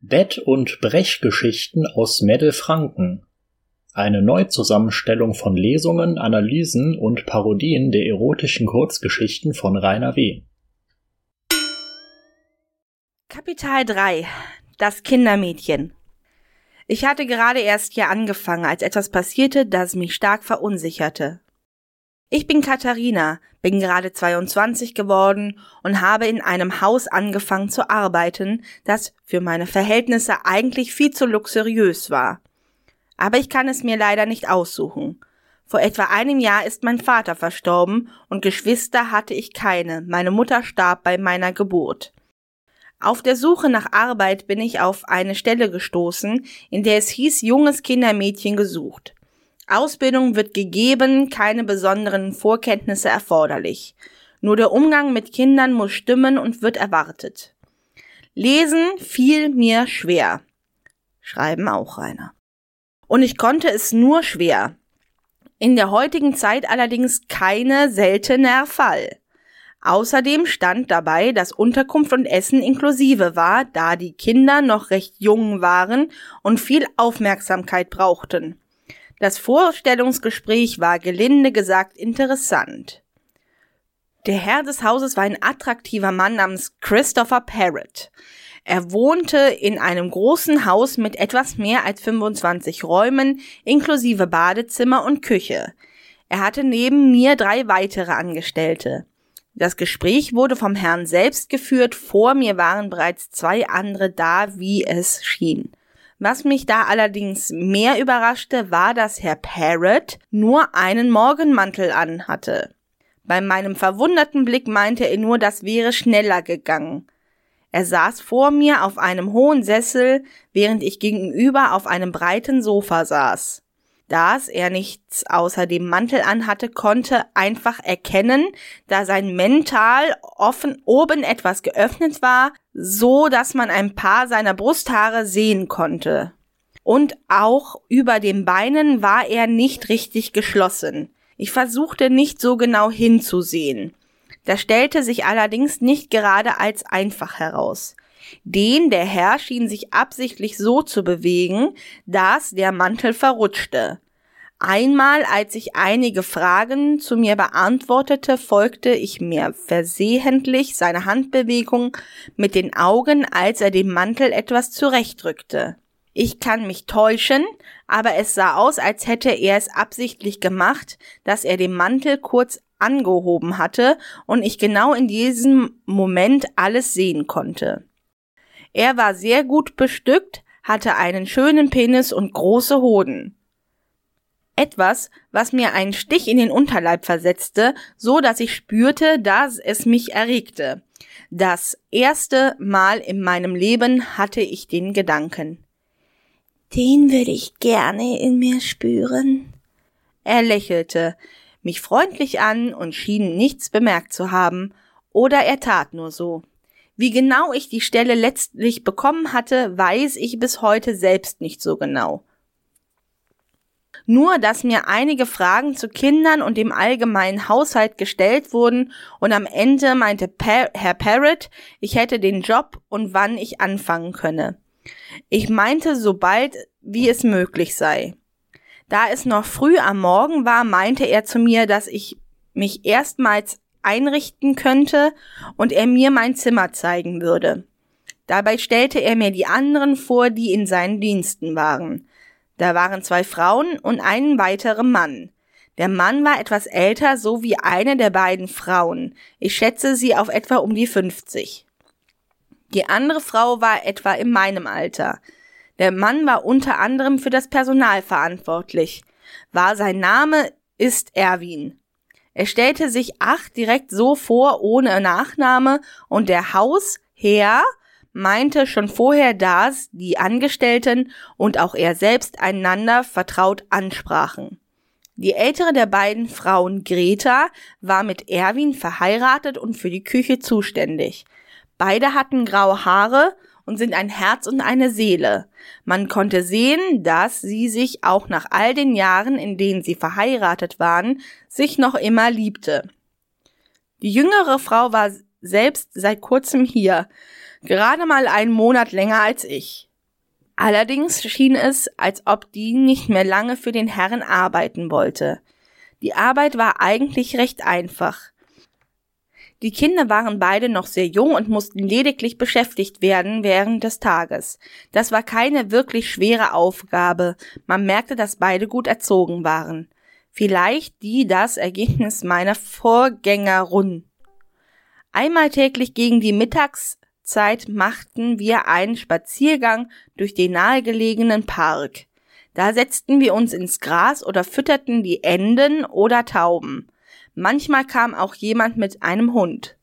Bett- und Brechgeschichten aus Meddelfranken. Eine Neuzusammenstellung von Lesungen, Analysen und Parodien der erotischen Kurzgeschichten von Rainer W. Kapitel 3 Das Kindermädchen Ich hatte gerade erst hier angefangen, als etwas passierte, das mich stark verunsicherte. Ich bin Katharina, bin gerade 22 geworden und habe in einem Haus angefangen zu arbeiten, das für meine Verhältnisse eigentlich viel zu luxuriös war. Aber ich kann es mir leider nicht aussuchen. Vor etwa einem Jahr ist mein Vater verstorben und Geschwister hatte ich keine. Meine Mutter starb bei meiner Geburt. Auf der Suche nach Arbeit bin ich auf eine Stelle gestoßen, in der es hieß junges Kindermädchen gesucht. Ausbildung wird gegeben, keine besonderen Vorkenntnisse erforderlich. Nur der Umgang mit Kindern muss stimmen und wird erwartet. Lesen fiel mir schwer. Schreiben auch Rainer. Und ich konnte es nur schwer. In der heutigen Zeit allerdings keine seltener Fall. Außerdem stand dabei, dass Unterkunft und Essen inklusive war, da die Kinder noch recht jung waren und viel Aufmerksamkeit brauchten. Das Vorstellungsgespräch war gelinde gesagt interessant. Der Herr des Hauses war ein attraktiver Mann namens Christopher Parrott. Er wohnte in einem großen Haus mit etwas mehr als 25 Räumen, inklusive Badezimmer und Küche. Er hatte neben mir drei weitere Angestellte. Das Gespräch wurde vom Herrn selbst geführt, vor mir waren bereits zwei andere da, wie es schien. Was mich da allerdings mehr überraschte, war, dass Herr Parrott nur einen Morgenmantel anhatte. Bei meinem verwunderten Blick meinte er nur, das wäre schneller gegangen. Er saß vor mir auf einem hohen Sessel, während ich gegenüber auf einem breiten Sofa saß. Das er nichts außer dem Mantel anhatte, konnte einfach erkennen, da sein Mental offen oben etwas geöffnet war, so dass man ein paar seiner Brusthaare sehen konnte. Und auch über den Beinen war er nicht richtig geschlossen. Ich versuchte nicht so genau hinzusehen. Das stellte sich allerdings nicht gerade als einfach heraus. Den der Herr schien sich absichtlich so zu bewegen, dass der Mantel verrutschte. Einmal, als ich einige Fragen zu mir beantwortete, folgte ich mir versehentlich seine Handbewegung mit den Augen, als er den Mantel etwas zurechtrückte. Ich kann mich täuschen, aber es sah aus, als hätte er es absichtlich gemacht, dass er den Mantel kurz angehoben hatte und ich genau in diesem Moment alles sehen konnte. Er war sehr gut bestückt, hatte einen schönen Penis und große Hoden. Etwas, was mir einen Stich in den Unterleib versetzte, so dass ich spürte, dass es mich erregte. Das erste Mal in meinem Leben hatte ich den Gedanken. Den würde ich gerne in mir spüren. Er lächelte mich freundlich an und schien nichts bemerkt zu haben, oder er tat nur so. Wie genau ich die Stelle letztlich bekommen hatte, weiß ich bis heute selbst nicht so genau. Nur, dass mir einige Fragen zu Kindern und dem allgemeinen Haushalt gestellt wurden und am Ende meinte pa Herr Parrott, ich hätte den Job und wann ich anfangen könne. Ich meinte, sobald wie es möglich sei. Da es noch früh am Morgen war, meinte er zu mir, dass ich mich erstmals einrichten könnte und er mir mein Zimmer zeigen würde. Dabei stellte er mir die anderen vor, die in seinen Diensten waren. Da waren zwei Frauen und ein weiterer Mann. Der Mann war etwas älter, so wie eine der beiden Frauen. Ich schätze sie auf etwa um die 50. Die andere Frau war etwa in meinem Alter. Der Mann war unter anderem für das Personal verantwortlich. War sein Name ist Erwin. Er stellte sich ach direkt so vor, ohne Nachname, und der Hausherr meinte schon vorher, dass die Angestellten und auch er selbst einander vertraut ansprachen. Die ältere der beiden Frauen, Greta, war mit Erwin verheiratet und für die Küche zuständig. Beide hatten graue Haare und sind ein Herz und eine Seele. Man konnte sehen, dass sie sich auch nach all den Jahren, in denen sie verheiratet waren, sich noch immer liebte. Die jüngere Frau war selbst seit kurzem hier, gerade mal einen Monat länger als ich. Allerdings schien es, als ob die nicht mehr lange für den Herrn arbeiten wollte. Die Arbeit war eigentlich recht einfach. Die Kinder waren beide noch sehr jung und mussten lediglich beschäftigt werden während des Tages. Das war keine wirklich schwere Aufgabe. Man merkte, dass beide gut erzogen waren. Vielleicht die das Ergebnis meiner Vorgängerun. Einmal täglich gegen die Mittagszeit machten wir einen Spaziergang durch den nahegelegenen Park. Da setzten wir uns ins Gras oder fütterten die Enten oder Tauben. Manchmal kam auch jemand mit einem Hund.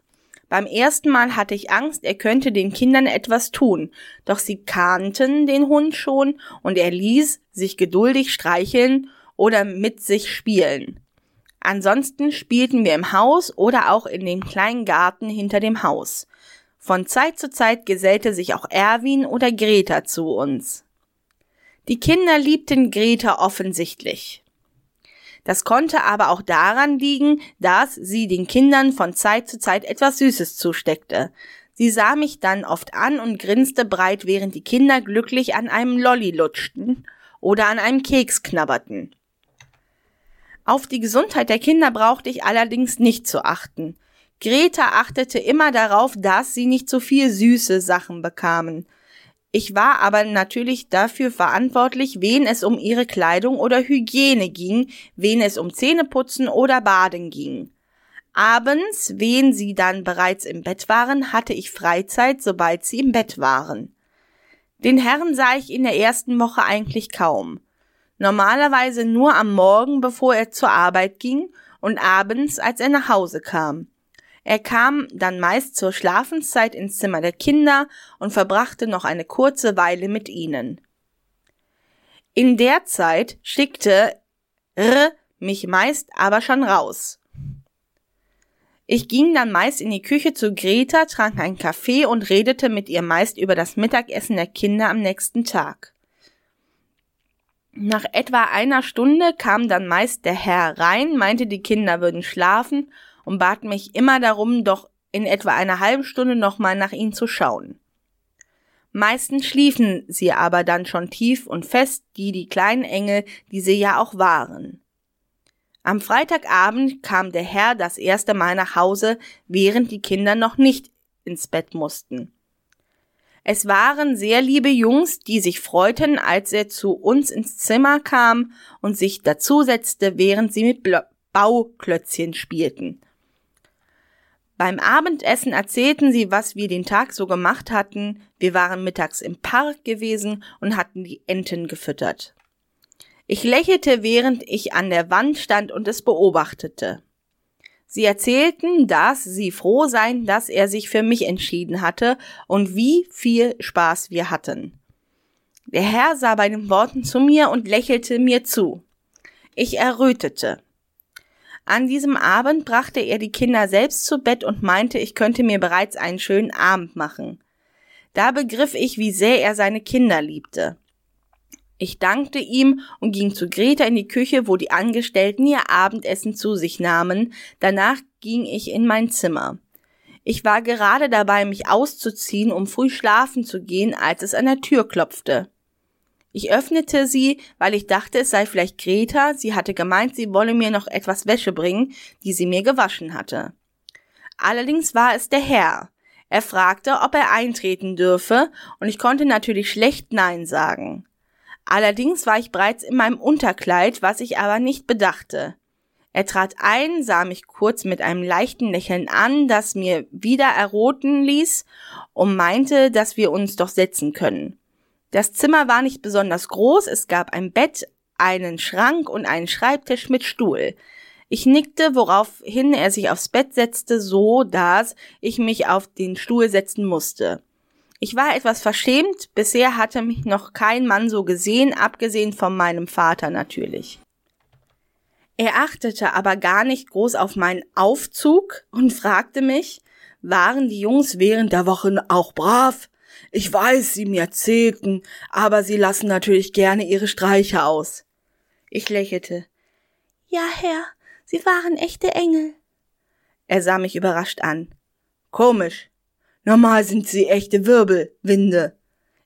Beim ersten Mal hatte ich Angst, er könnte den Kindern etwas tun, doch sie kannten den Hund schon und er ließ sich geduldig streicheln oder mit sich spielen. Ansonsten spielten wir im Haus oder auch in dem kleinen Garten hinter dem Haus. Von Zeit zu Zeit gesellte sich auch Erwin oder Greta zu uns. Die Kinder liebten Greta offensichtlich. Das konnte aber auch daran liegen, dass sie den Kindern von Zeit zu Zeit etwas Süßes zusteckte. Sie sah mich dann oft an und grinste breit, während die Kinder glücklich an einem Lolli lutschten oder an einem Keks knabberten. Auf die Gesundheit der Kinder brauchte ich allerdings nicht zu achten. Greta achtete immer darauf, dass sie nicht zu viel süße Sachen bekamen. Ich war aber natürlich dafür verantwortlich, wen es um ihre Kleidung oder Hygiene ging, wen es um Zähneputzen oder Baden ging. Abends, wen sie dann bereits im Bett waren, hatte ich Freizeit, sobald sie im Bett waren. Den Herrn sah ich in der ersten Woche eigentlich kaum. Normalerweise nur am Morgen, bevor er zur Arbeit ging und abends, als er nach Hause kam. Er kam dann meist zur Schlafenszeit ins Zimmer der Kinder und verbrachte noch eine kurze Weile mit ihnen. In der Zeit schickte R mich meist aber schon raus. Ich ging dann meist in die Küche zu Greta, trank einen Kaffee und redete mit ihr meist über das Mittagessen der Kinder am nächsten Tag. Nach etwa einer Stunde kam dann meist der Herr rein, meinte, die Kinder würden schlafen und bat mich immer darum, doch in etwa einer halben Stunde nochmal nach ihnen zu schauen. Meistens schliefen sie aber dann schon tief und fest, die die kleinen Engel, die sie ja auch waren. Am Freitagabend kam der Herr das erste Mal nach Hause, während die Kinder noch nicht ins Bett mussten. Es waren sehr liebe Jungs, die sich freuten, als er zu uns ins Zimmer kam und sich dazusetzte, während sie mit Bauklötzchen spielten. Beim Abendessen erzählten sie, was wir den Tag so gemacht hatten. Wir waren mittags im Park gewesen und hatten die Enten gefüttert. Ich lächelte, während ich an der Wand stand und es beobachtete. Sie erzählten, dass sie froh seien, dass er sich für mich entschieden hatte und wie viel Spaß wir hatten. Der Herr sah bei den Worten zu mir und lächelte mir zu. Ich errötete. An diesem Abend brachte er die Kinder selbst zu Bett und meinte, ich könnte mir bereits einen schönen Abend machen. Da begriff ich, wie sehr er seine Kinder liebte. Ich dankte ihm und ging zu Greta in die Küche, wo die Angestellten ihr Abendessen zu sich nahmen. Danach ging ich in mein Zimmer. Ich war gerade dabei, mich auszuziehen, um früh schlafen zu gehen, als es an der Tür klopfte. Ich öffnete sie, weil ich dachte, es sei vielleicht Greta. Sie hatte gemeint, sie wolle mir noch etwas Wäsche bringen, die sie mir gewaschen hatte. Allerdings war es der Herr. Er fragte, ob er eintreten dürfe, und ich konnte natürlich schlecht Nein sagen. Allerdings war ich bereits in meinem Unterkleid, was ich aber nicht bedachte. Er trat ein, sah mich kurz mit einem leichten Lächeln an, das mir wieder erroten ließ, und meinte, dass wir uns doch setzen können. Das Zimmer war nicht besonders groß, es gab ein Bett, einen Schrank und einen Schreibtisch mit Stuhl. Ich nickte, woraufhin er sich aufs Bett setzte, so dass ich mich auf den Stuhl setzen musste. Ich war etwas verschämt, bisher hatte mich noch kein Mann so gesehen, abgesehen von meinem Vater natürlich. Er achtete aber gar nicht groß auf meinen Aufzug und fragte mich, waren die Jungs während der Woche auch brav? Ich weiß, Sie mir erzählten, aber Sie lassen natürlich gerne Ihre Streiche aus. Ich lächelte. Ja, Herr, Sie waren echte Engel. Er sah mich überrascht an. Komisch. Normal sind sie echte Wirbelwinde.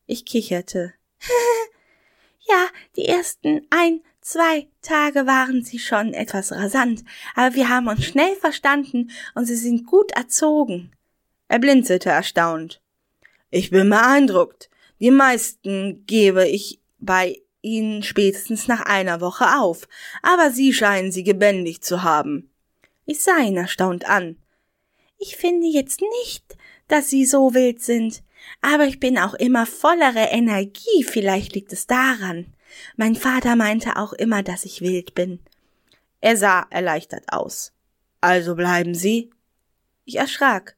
Ich kicherte. ja, die ersten ein, zwei Tage waren sie schon etwas rasant, aber wir haben uns schnell verstanden und sie sind gut erzogen. Er blinzelte erstaunt. Ich bin beeindruckt. Die meisten gebe ich bei ihnen spätestens nach einer Woche auf, aber sie scheinen sie gebändigt zu haben. Ich sah ihn erstaunt an. Ich finde jetzt nicht, dass sie so wild sind, aber ich bin auch immer vollere Energie, vielleicht liegt es daran. Mein Vater meinte auch immer, dass ich wild bin. Er sah erleichtert aus. Also bleiben Sie? Ich erschrak.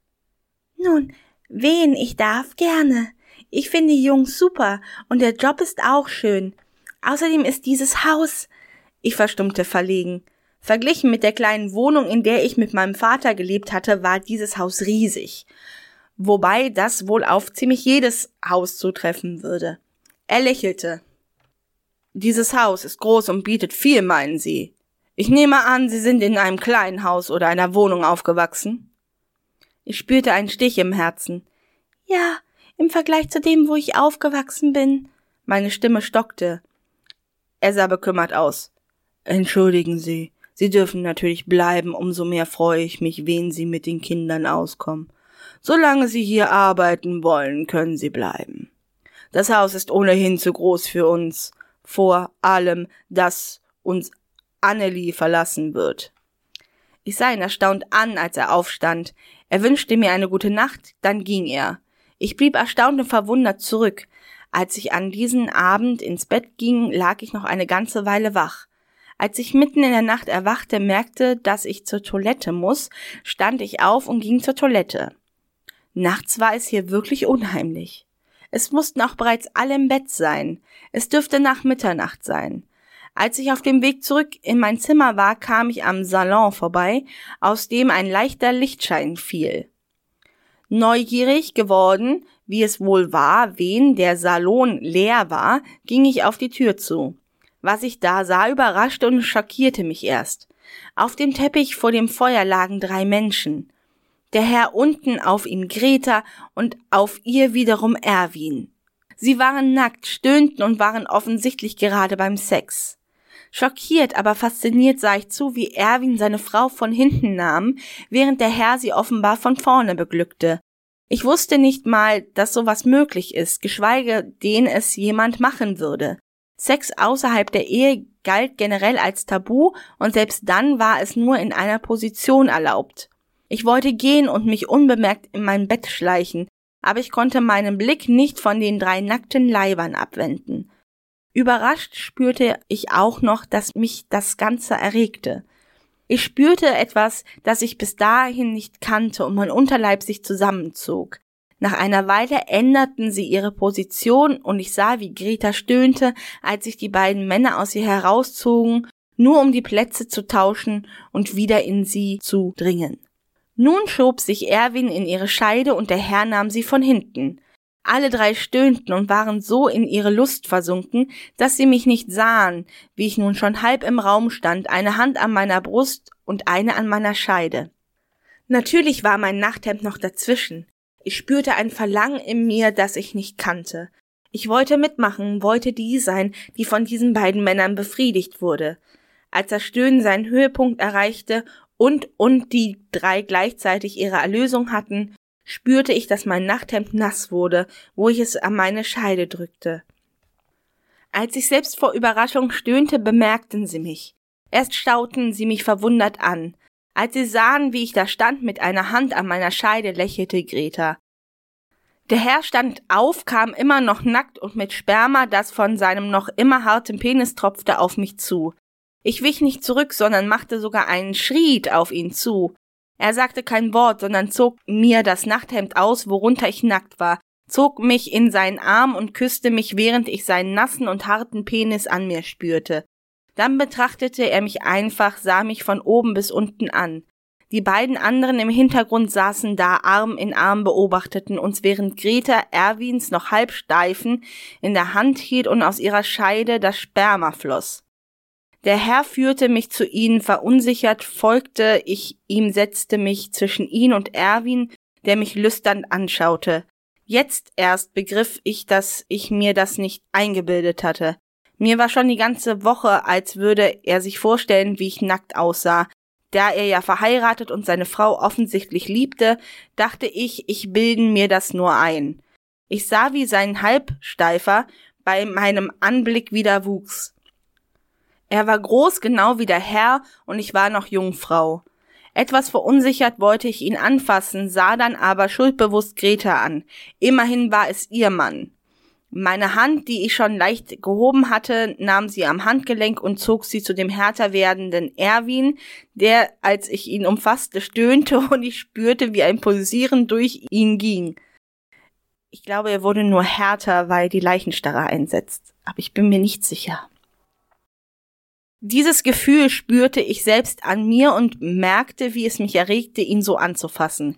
Nun, wen ich darf, gerne. Ich finde Jungs super und der Job ist auch schön. Außerdem ist dieses Haus. Ich verstummte verlegen. Verglichen mit der kleinen Wohnung, in der ich mit meinem Vater gelebt hatte, war dieses Haus riesig. Wobei das wohl auf ziemlich jedes Haus zutreffen würde. Er lächelte. Dieses Haus ist groß und bietet viel, meinen Sie. Ich nehme an, Sie sind in einem kleinen Haus oder einer Wohnung aufgewachsen. Ich spürte einen Stich im Herzen. Ja, im Vergleich zu dem, wo ich aufgewachsen bin. Meine Stimme stockte. Er sah bekümmert aus. Entschuldigen Sie, Sie dürfen natürlich bleiben, umso mehr freue ich mich, wen Sie mit den Kindern auskommen. Solange Sie hier arbeiten wollen, können Sie bleiben. Das Haus ist ohnehin zu groß für uns, vor allem, dass uns Annelie verlassen wird. Ich sah ihn erstaunt an, als er aufstand. Er wünschte mir eine gute Nacht, dann ging er. Ich blieb erstaunt und verwundert zurück. Als ich an diesen Abend ins Bett ging, lag ich noch eine ganze Weile wach. Als ich mitten in der Nacht erwachte, merkte, dass ich zur Toilette muss, stand ich auf und ging zur Toilette. Nachts war es hier wirklich unheimlich. Es mussten auch bereits alle im Bett sein. Es dürfte nach Mitternacht sein. Als ich auf dem Weg zurück in mein Zimmer war, kam ich am Salon vorbei, aus dem ein leichter Lichtschein fiel. Neugierig geworden, wie es wohl war, wen der Salon leer war, ging ich auf die Tür zu. Was ich da sah, überraschte und schockierte mich erst. Auf dem Teppich vor dem Feuer lagen drei Menschen. Der Herr unten auf ihm Greta und auf ihr wiederum Erwin. Sie waren nackt, stöhnten und waren offensichtlich gerade beim Sex. Schockiert, aber fasziniert sah ich zu, wie Erwin seine Frau von hinten nahm, während der Herr sie offenbar von vorne beglückte. Ich wusste nicht mal, dass sowas möglich ist, geschweige den es jemand machen würde. Sex außerhalb der Ehe galt generell als Tabu und selbst dann war es nur in einer Position erlaubt. Ich wollte gehen und mich unbemerkt in mein Bett schleichen, aber ich konnte meinen Blick nicht von den drei nackten Leibern abwenden. Überrascht spürte ich auch noch, dass mich das Ganze erregte. Ich spürte etwas, das ich bis dahin nicht kannte und mein Unterleib sich zusammenzog. Nach einer Weile änderten sie ihre Position und ich sah, wie Greta stöhnte, als sich die beiden Männer aus ihr herauszogen, nur um die Plätze zu tauschen und wieder in sie zu dringen. Nun schob sich Erwin in ihre Scheide und der Herr nahm sie von hinten. Alle drei stöhnten und waren so in ihre Lust versunken, dass sie mich nicht sahen, wie ich nun schon halb im Raum stand, eine Hand an meiner Brust und eine an meiner Scheide. Natürlich war mein Nachthemd noch dazwischen. Ich spürte ein Verlangen in mir, das ich nicht kannte. Ich wollte mitmachen, wollte die sein, die von diesen beiden Männern befriedigt wurde. Als das Stöhnen seinen Höhepunkt erreichte und und die drei gleichzeitig ihre Erlösung hatten, spürte ich, dass mein Nachthemd nass wurde, wo ich es an meine Scheide drückte. Als ich selbst vor Überraschung stöhnte, bemerkten sie mich. Erst stauten sie mich verwundert an. Als sie sahen, wie ich da stand mit einer Hand an meiner Scheide, lächelte Greta. Der Herr stand auf, kam immer noch nackt und mit Sperma, das von seinem noch immer harten Penis tropfte, auf mich zu. Ich wich nicht zurück, sondern machte sogar einen Schritt auf ihn zu. Er sagte kein Wort, sondern zog mir das Nachthemd aus, worunter ich nackt war, zog mich in seinen Arm und küsste mich, während ich seinen nassen und harten Penis an mir spürte. Dann betrachtete er mich einfach, sah mich von oben bis unten an. Die beiden anderen im Hintergrund saßen da Arm in Arm beobachteten uns, während Greta Erwins noch halb steifen in der Hand hielt und aus ihrer Scheide das Sperma floss. Der Herr führte mich zu ihnen, verunsichert folgte ich ihm, setzte mich zwischen ihn und Erwin, der mich lüstern anschaute. Jetzt erst begriff ich, dass ich mir das nicht eingebildet hatte. Mir war schon die ganze Woche, als würde er sich vorstellen, wie ich nackt aussah. Da er ja verheiratet und seine Frau offensichtlich liebte, dachte ich, ich bilden mir das nur ein. Ich sah, wie sein Halbsteifer bei meinem Anblick wieder wuchs. Er war groß, genau wie der Herr, und ich war noch Jungfrau. Etwas verunsichert wollte ich ihn anfassen, sah dann aber schuldbewusst Greta an. Immerhin war es ihr Mann. Meine Hand, die ich schon leicht gehoben hatte, nahm sie am Handgelenk und zog sie zu dem härter werdenden Erwin, der, als ich ihn umfasste, stöhnte und ich spürte, wie ein Pulsieren durch ihn ging. Ich glaube, er wurde nur härter, weil die Leichenstarre einsetzt, aber ich bin mir nicht sicher. Dieses Gefühl spürte ich selbst an mir und merkte, wie es mich erregte, ihn so anzufassen.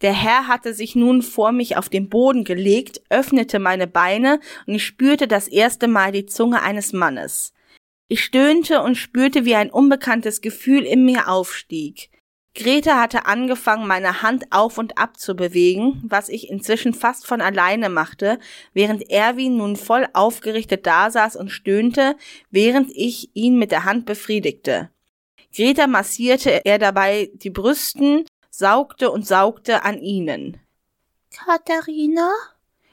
Der Herr hatte sich nun vor mich auf den Boden gelegt, öffnete meine Beine und ich spürte das erste Mal die Zunge eines Mannes. Ich stöhnte und spürte, wie ein unbekanntes Gefühl in mir aufstieg. Grete hatte angefangen, meine Hand auf und ab zu bewegen, was ich inzwischen fast von alleine machte, während Erwin nun voll aufgerichtet dasaß und stöhnte, während ich ihn mit der Hand befriedigte. Greta massierte er dabei die Brüsten saugte und saugte an ihnen. Katharina?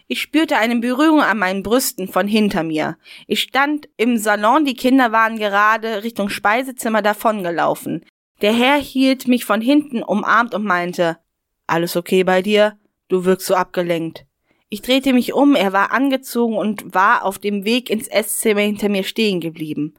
Ich spürte eine Berührung an meinen Brüsten von hinter mir. Ich stand im Salon, die Kinder waren gerade Richtung Speisezimmer davongelaufen. Der Herr hielt mich von hinten umarmt und meinte, alles okay bei dir? Du wirkst so abgelenkt. Ich drehte mich um, er war angezogen und war auf dem Weg ins Esszimmer hinter mir stehen geblieben.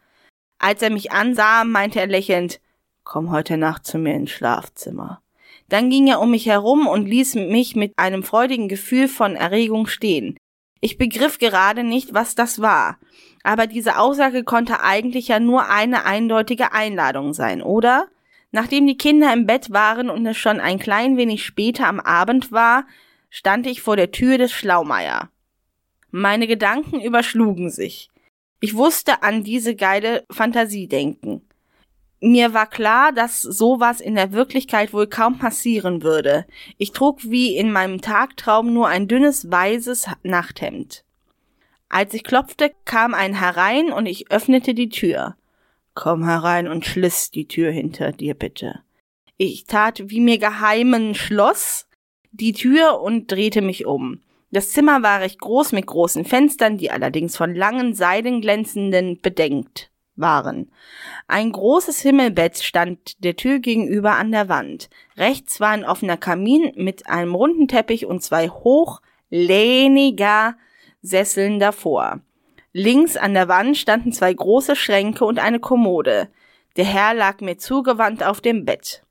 Als er mich ansah, meinte er lächelnd, komm heute Nacht zu mir ins Schlafzimmer. Dann ging er um mich herum und ließ mich mit einem freudigen Gefühl von Erregung stehen. Ich begriff gerade nicht, was das war. Aber diese Aussage konnte eigentlich ja nur eine eindeutige Einladung sein, oder? Nachdem die Kinder im Bett waren und es schon ein klein wenig später am Abend war, stand ich vor der Tür des Schlaumeier. Meine Gedanken überschlugen sich. Ich wusste an diese geile Fantasie denken. Mir war klar, dass sowas in der Wirklichkeit wohl kaum passieren würde. Ich trug wie in meinem Tagtraum nur ein dünnes weißes Nachthemd. Als ich klopfte, kam ein herein und ich öffnete die Tür. Komm herein und schliss die Tür hinter dir bitte. Ich tat wie mir geheimen Schloss die Tür und drehte mich um. Das Zimmer war recht groß mit großen Fenstern, die allerdings von langen seidenglänzenden bedenkt waren. Ein großes Himmelbett stand der Tür gegenüber an der Wand. Rechts war ein offener Kamin mit einem runden Teppich und zwei hochlehniger Sesseln davor. Links an der Wand standen zwei große Schränke und eine Kommode. Der Herr lag mir zugewandt auf dem Bett.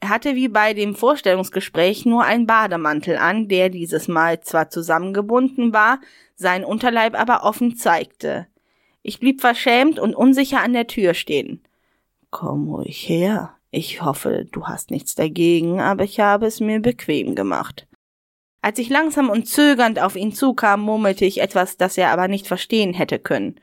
Er hatte wie bei dem Vorstellungsgespräch nur einen Bademantel an, der dieses Mal zwar zusammengebunden war, sein Unterleib aber offen zeigte. Ich blieb verschämt und unsicher an der Tür stehen. Komm ruhig her. Ich hoffe, du hast nichts dagegen, aber ich habe es mir bequem gemacht. Als ich langsam und zögernd auf ihn zukam, murmelte ich etwas, das er aber nicht verstehen hätte können.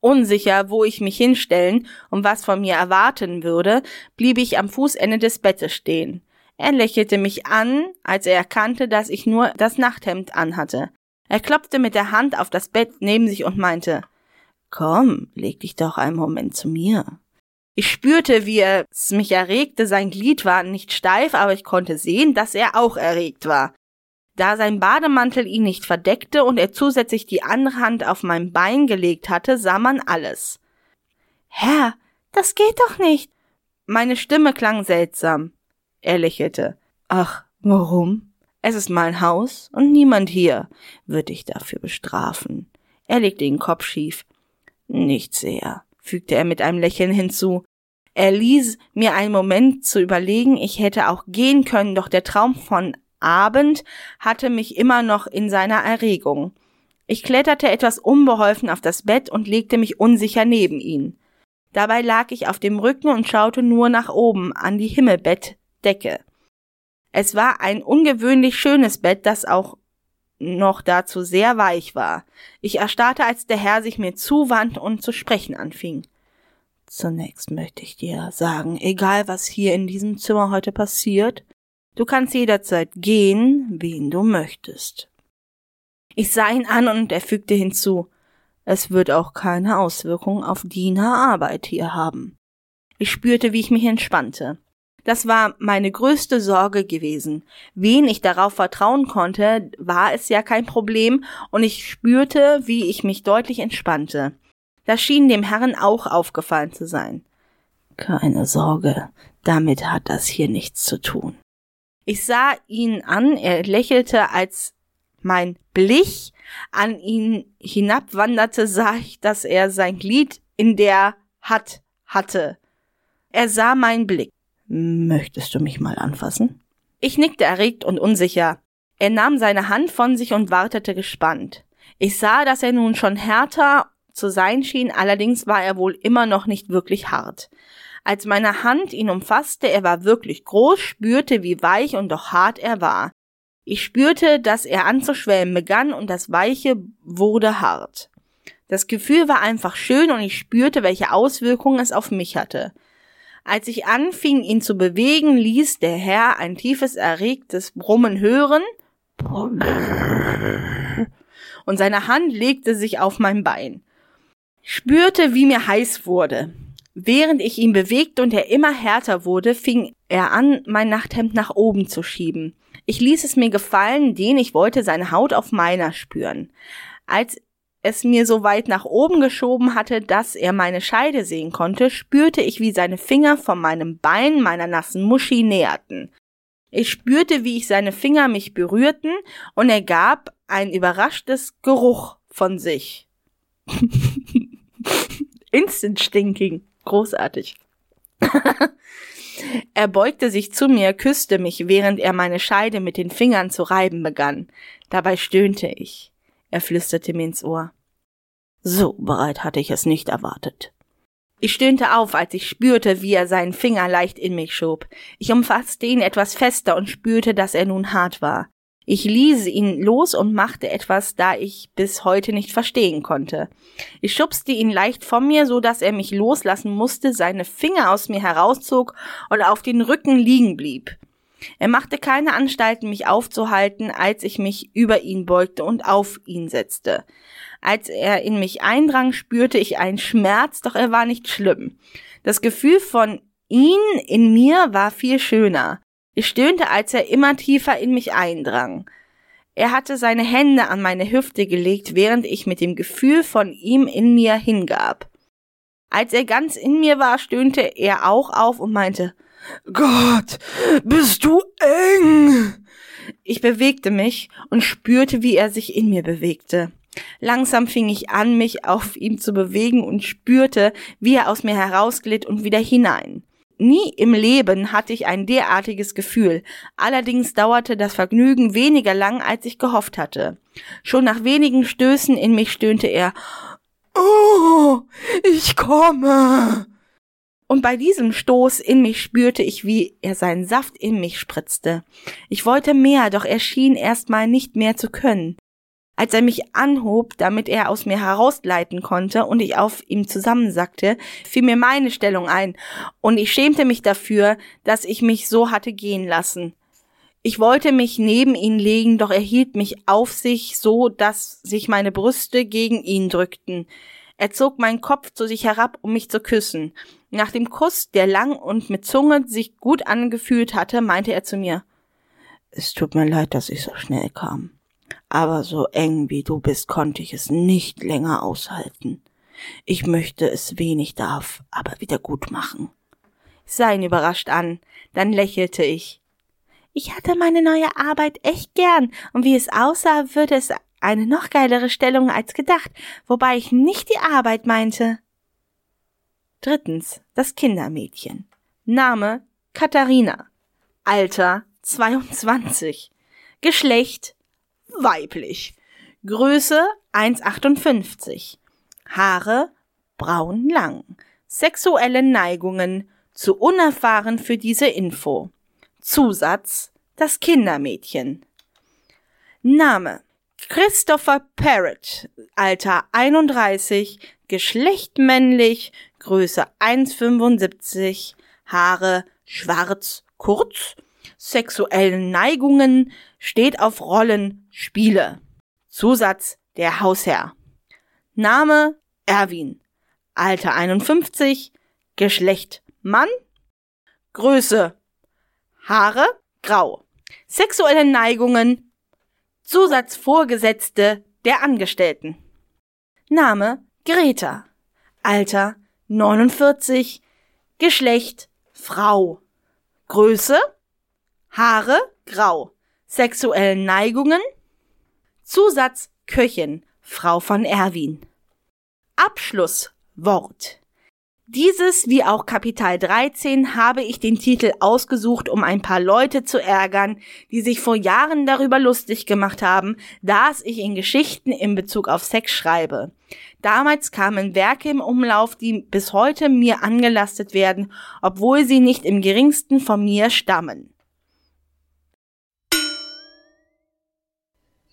Unsicher, wo ich mich hinstellen und was von mir erwarten würde, blieb ich am Fußende des Bettes stehen. Er lächelte mich an, als er erkannte, dass ich nur das Nachthemd anhatte. Er klopfte mit der Hand auf das Bett neben sich und meinte Komm, leg dich doch einen Moment zu mir. Ich spürte, wie es mich erregte, sein Glied war nicht steif, aber ich konnte sehen, dass er auch erregt war. Da sein Bademantel ihn nicht verdeckte und er zusätzlich die andere Hand auf mein Bein gelegt hatte, sah man alles. Herr, das geht doch nicht. Meine Stimme klang seltsam. Er lächelte. Ach, warum? Es ist mein Haus und niemand hier wird dich dafür bestrafen. Er legte den Kopf schief. Nicht sehr, fügte er mit einem Lächeln hinzu. Er ließ mir einen Moment zu überlegen, ich hätte auch gehen können, doch der Traum von Abend hatte mich immer noch in seiner Erregung. Ich kletterte etwas unbeholfen auf das Bett und legte mich unsicher neben ihn. Dabei lag ich auf dem Rücken und schaute nur nach oben an die Himmelbettdecke. Es war ein ungewöhnlich schönes Bett, das auch noch dazu sehr weich war. Ich erstarrte, als der Herr sich mir zuwandte und zu sprechen anfing. Zunächst möchte ich dir sagen, egal was hier in diesem Zimmer heute passiert, Du kannst jederzeit gehen, wen du möchtest. Ich sah ihn an und er fügte hinzu, es wird auch keine Auswirkung auf Dina Arbeit hier haben. Ich spürte, wie ich mich entspannte. Das war meine größte Sorge gewesen. Wen ich darauf vertrauen konnte, war es ja kein Problem, und ich spürte, wie ich mich deutlich entspannte. Das schien dem Herrn auch aufgefallen zu sein. Keine Sorge, damit hat das hier nichts zu tun. Ich sah ihn an, er lächelte, als mein Blick an ihn hinabwanderte, sah ich, dass er sein Glied in der Hat hatte. Er sah meinen Blick. Möchtest du mich mal anfassen? Ich nickte erregt und unsicher. Er nahm seine Hand von sich und wartete gespannt. Ich sah, dass er nun schon härter zu sein schien, allerdings war er wohl immer noch nicht wirklich hart. Als meine Hand ihn umfasste, er war wirklich groß, spürte, wie weich und doch hart er war. Ich spürte, dass er anzuschwellen begann und das Weiche wurde hart. Das Gefühl war einfach schön und ich spürte, welche Auswirkungen es auf mich hatte. Als ich anfing, ihn zu bewegen, ließ der Herr ein tiefes, erregtes Brummen hören und seine Hand legte sich auf mein Bein. Spürte, wie mir heiß wurde. Während ich ihn bewegte und er immer härter wurde, fing er an, mein Nachthemd nach oben zu schieben. Ich ließ es mir gefallen, denn ich wollte seine Haut auf meiner spüren. Als es mir so weit nach oben geschoben hatte, dass er meine Scheide sehen konnte, spürte ich, wie seine Finger von meinem Bein meiner nassen Muschi näherten. Ich spürte, wie ich seine Finger mich berührten, und er gab ein überraschtes Geruch von sich. Instant stinking. Großartig. er beugte sich zu mir, küsste mich, während er meine Scheide mit den Fingern zu reiben begann. Dabei stöhnte ich. Er flüsterte mir ins Ohr. So bereit hatte ich es nicht erwartet. Ich stöhnte auf, als ich spürte, wie er seinen Finger leicht in mich schob. Ich umfasste ihn etwas fester und spürte, dass er nun hart war. Ich ließ ihn los und machte etwas, da ich bis heute nicht verstehen konnte. Ich schubste ihn leicht von mir, so dass er mich loslassen musste, seine Finger aus mir herauszog und auf den Rücken liegen blieb. Er machte keine Anstalten, mich aufzuhalten, als ich mich über ihn beugte und auf ihn setzte. Als er in mich eindrang, spürte ich einen Schmerz, doch er war nicht schlimm. Das Gefühl von ihn in mir war viel schöner. Ich stöhnte, als er immer tiefer in mich eindrang. Er hatte seine Hände an meine Hüfte gelegt, während ich mit dem Gefühl von ihm in mir hingab. Als er ganz in mir war, stöhnte er auch auf und meinte, Gott, bist du eng! Ich bewegte mich und spürte, wie er sich in mir bewegte. Langsam fing ich an, mich auf ihm zu bewegen und spürte, wie er aus mir herausglitt und wieder hinein. Nie im Leben hatte ich ein derartiges Gefühl, allerdings dauerte das Vergnügen weniger lang, als ich gehofft hatte. Schon nach wenigen Stößen in mich stöhnte er Oh, ich komme. Und bei diesem Stoß in mich spürte ich, wie er seinen Saft in mich spritzte. Ich wollte mehr, doch er schien erstmal nicht mehr zu können. Als er mich anhob, damit er aus mir herausgleiten konnte und ich auf ihm zusammensackte, fiel mir meine Stellung ein, und ich schämte mich dafür, dass ich mich so hatte gehen lassen. Ich wollte mich neben ihn legen, doch er hielt mich auf sich so, dass sich meine Brüste gegen ihn drückten. Er zog meinen Kopf zu sich herab, um mich zu küssen. Nach dem Kuss, der lang und mit Zunge sich gut angefühlt hatte, meinte er zu mir, es tut mir leid, dass ich so schnell kam aber so eng wie du bist, konnte ich es nicht länger aushalten. Ich möchte es wenig darf, aber wieder gut machen. Ich sah ihn überrascht an, dann lächelte ich. Ich hatte meine neue Arbeit echt gern, und wie es aussah, würde es eine noch geilere Stellung als gedacht, wobei ich nicht die Arbeit meinte. Drittens, das Kindermädchen. Name Katharina. Alter 22. Geschlecht weiblich. Größe 1,58. Haare braun lang. Sexuelle Neigungen zu unerfahren für diese Info. Zusatz das Kindermädchen. Name Christopher Parrott, Alter 31, Geschlecht männlich, Größe 1,75, Haare schwarz, kurz, sexuellen Neigungen, steht auf Rollenspiele. Zusatz der Hausherr. Name Erwin. Alter 51. Geschlecht Mann. Größe Haare grau. Sexuelle Neigungen Zusatz Vorgesetzte der Angestellten. Name Greta. Alter 49. Geschlecht Frau. Größe Haare grau. Sexuellen Neigungen Zusatz Köchin, Frau von Erwin. Abschlusswort. Dieses wie auch Kapitel 13 habe ich den Titel ausgesucht, um ein paar Leute zu ärgern, die sich vor Jahren darüber lustig gemacht haben, dass ich in Geschichten in Bezug auf Sex schreibe. Damals kamen Werke im Umlauf, die bis heute mir angelastet werden, obwohl sie nicht im geringsten von mir stammen.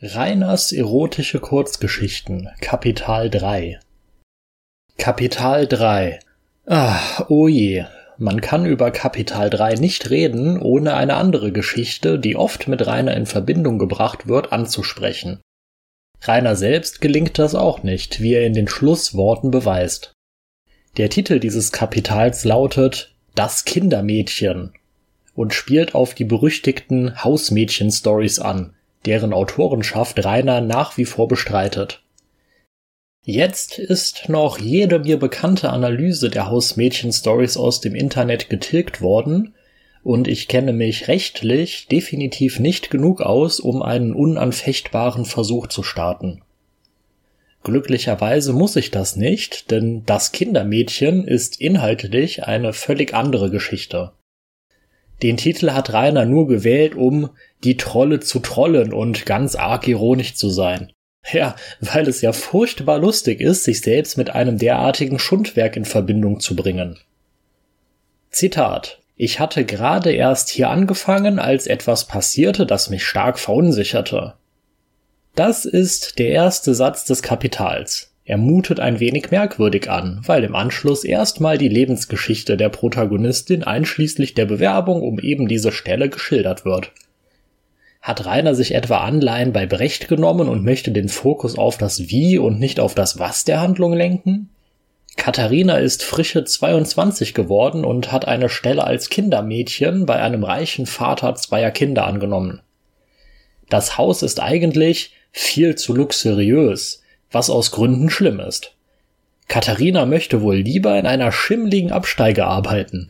Reiners erotische Kurzgeschichten Kapital 3 Kapital 3 Ah, oh je, man kann über Kapital 3 nicht reden, ohne eine andere Geschichte, die oft mit Rainer in Verbindung gebracht wird, anzusprechen. Rainer selbst gelingt das auch nicht, wie er in den Schlussworten beweist. Der Titel dieses Kapitals lautet Das Kindermädchen und spielt auf die berüchtigten Hausmädchen-Stories an, deren Autorenschaft Rainer nach wie vor bestreitet. Jetzt ist noch jede mir bekannte Analyse der Hausmädchen-Stories aus dem Internet getilgt worden, und ich kenne mich rechtlich definitiv nicht genug aus, um einen unanfechtbaren Versuch zu starten. Glücklicherweise muss ich das nicht, denn das Kindermädchen ist inhaltlich eine völlig andere Geschichte. Den Titel hat Rainer nur gewählt, um die Trolle zu trollen und ganz arg ironisch zu sein. Ja, weil es ja furchtbar lustig ist, sich selbst mit einem derartigen Schundwerk in Verbindung zu bringen. Zitat Ich hatte gerade erst hier angefangen, als etwas passierte, das mich stark verunsicherte. Das ist der erste Satz des Kapitals. Er mutet ein wenig merkwürdig an, weil im Anschluss erstmal die Lebensgeschichte der Protagonistin einschließlich der Bewerbung um eben diese Stelle geschildert wird. Hat Rainer sich etwa Anleihen bei Brecht genommen und möchte den Fokus auf das Wie und nicht auf das Was der Handlung lenken? Katharina ist frische 22 geworden und hat eine Stelle als Kindermädchen bei einem reichen Vater zweier Kinder angenommen. Das Haus ist eigentlich viel zu luxuriös, was aus Gründen schlimm ist. Katharina möchte wohl lieber in einer schimmligen Absteige arbeiten.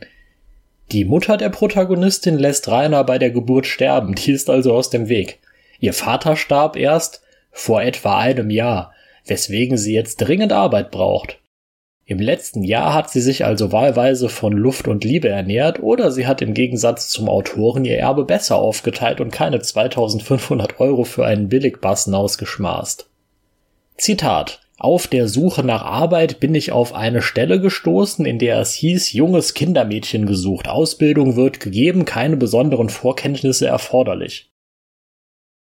Die Mutter der Protagonistin lässt Rainer bei der Geburt sterben, die ist also aus dem Weg. Ihr Vater starb erst vor etwa einem Jahr, weswegen sie jetzt dringend Arbeit braucht. Im letzten Jahr hat sie sich also wahlweise von Luft und Liebe ernährt oder sie hat im Gegensatz zum Autoren ihr Erbe besser aufgeteilt und keine 2500 Euro für einen Billigbassen ausgeschmaßt. Zitat auf der Suche nach Arbeit bin ich auf eine Stelle gestoßen, in der es hieß, junges Kindermädchen gesucht. Ausbildung wird gegeben, keine besonderen Vorkenntnisse erforderlich.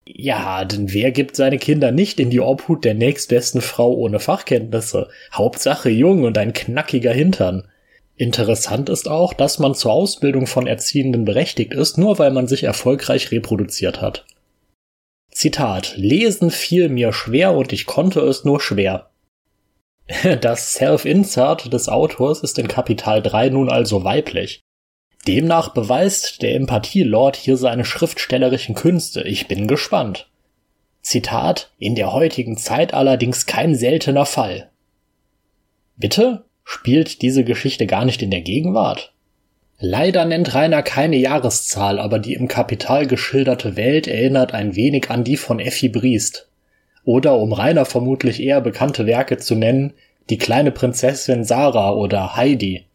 Ja, denn wer gibt seine Kinder nicht in die Obhut der nächstbesten Frau ohne Fachkenntnisse? Hauptsache jung und ein knackiger Hintern. Interessant ist auch, dass man zur Ausbildung von Erziehenden berechtigt ist, nur weil man sich erfolgreich reproduziert hat. Zitat Lesen fiel mir schwer und ich konnte es nur schwer. Das Self-Insert des Autors ist in Kapital 3 nun also weiblich. Demnach beweist der Empathielord hier seine schriftstellerischen Künste. Ich bin gespannt. Zitat In der heutigen Zeit allerdings kein seltener Fall. Bitte? Spielt diese Geschichte gar nicht in der Gegenwart? Leider nennt Rainer keine Jahreszahl, aber die im Kapital geschilderte Welt erinnert ein wenig an die von Effi Briest. Oder um Rainer vermutlich eher bekannte Werke zu nennen, die kleine Prinzessin Sarah oder Heidi.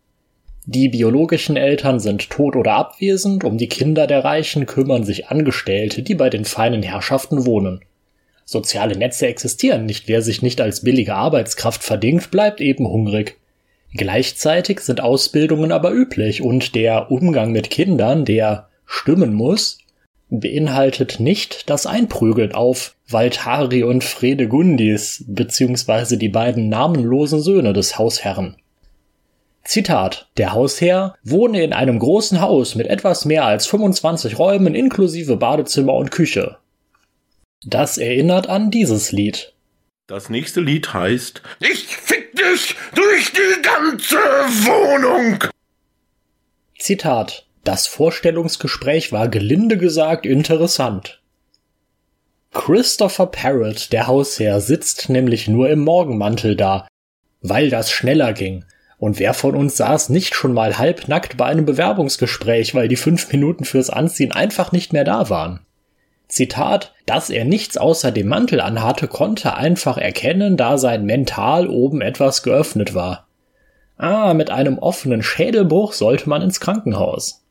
Die biologischen Eltern sind tot oder abwesend, um die Kinder der Reichen kümmern sich Angestellte, die bei den feinen Herrschaften wohnen. Soziale Netze existieren nicht, wer sich nicht als billige Arbeitskraft verdingt, bleibt eben hungrig. Gleichzeitig sind Ausbildungen aber üblich und der Umgang mit Kindern, der stimmen muss, beinhaltet nicht das Einprügeln auf Valtari und Fredegundis beziehungsweise die beiden namenlosen Söhne des Hausherren. Zitat. Der Hausherr wohne in einem großen Haus mit etwas mehr als 25 Räumen inklusive Badezimmer und Küche. Das erinnert an dieses Lied. Das nächste Lied heißt Ich fick dich durch die ganze Wohnung. Zitat. Das Vorstellungsgespräch war gelinde gesagt interessant. Christopher Parrott, der Hausherr, sitzt nämlich nur im Morgenmantel da, weil das schneller ging. Und wer von uns saß nicht schon mal halbnackt bei einem Bewerbungsgespräch, weil die fünf Minuten fürs Anziehen einfach nicht mehr da waren? Zitat, dass er nichts außer dem Mantel anhatte, konnte einfach erkennen, da sein Mental oben etwas geöffnet war. Ah, mit einem offenen Schädelbruch sollte man ins Krankenhaus.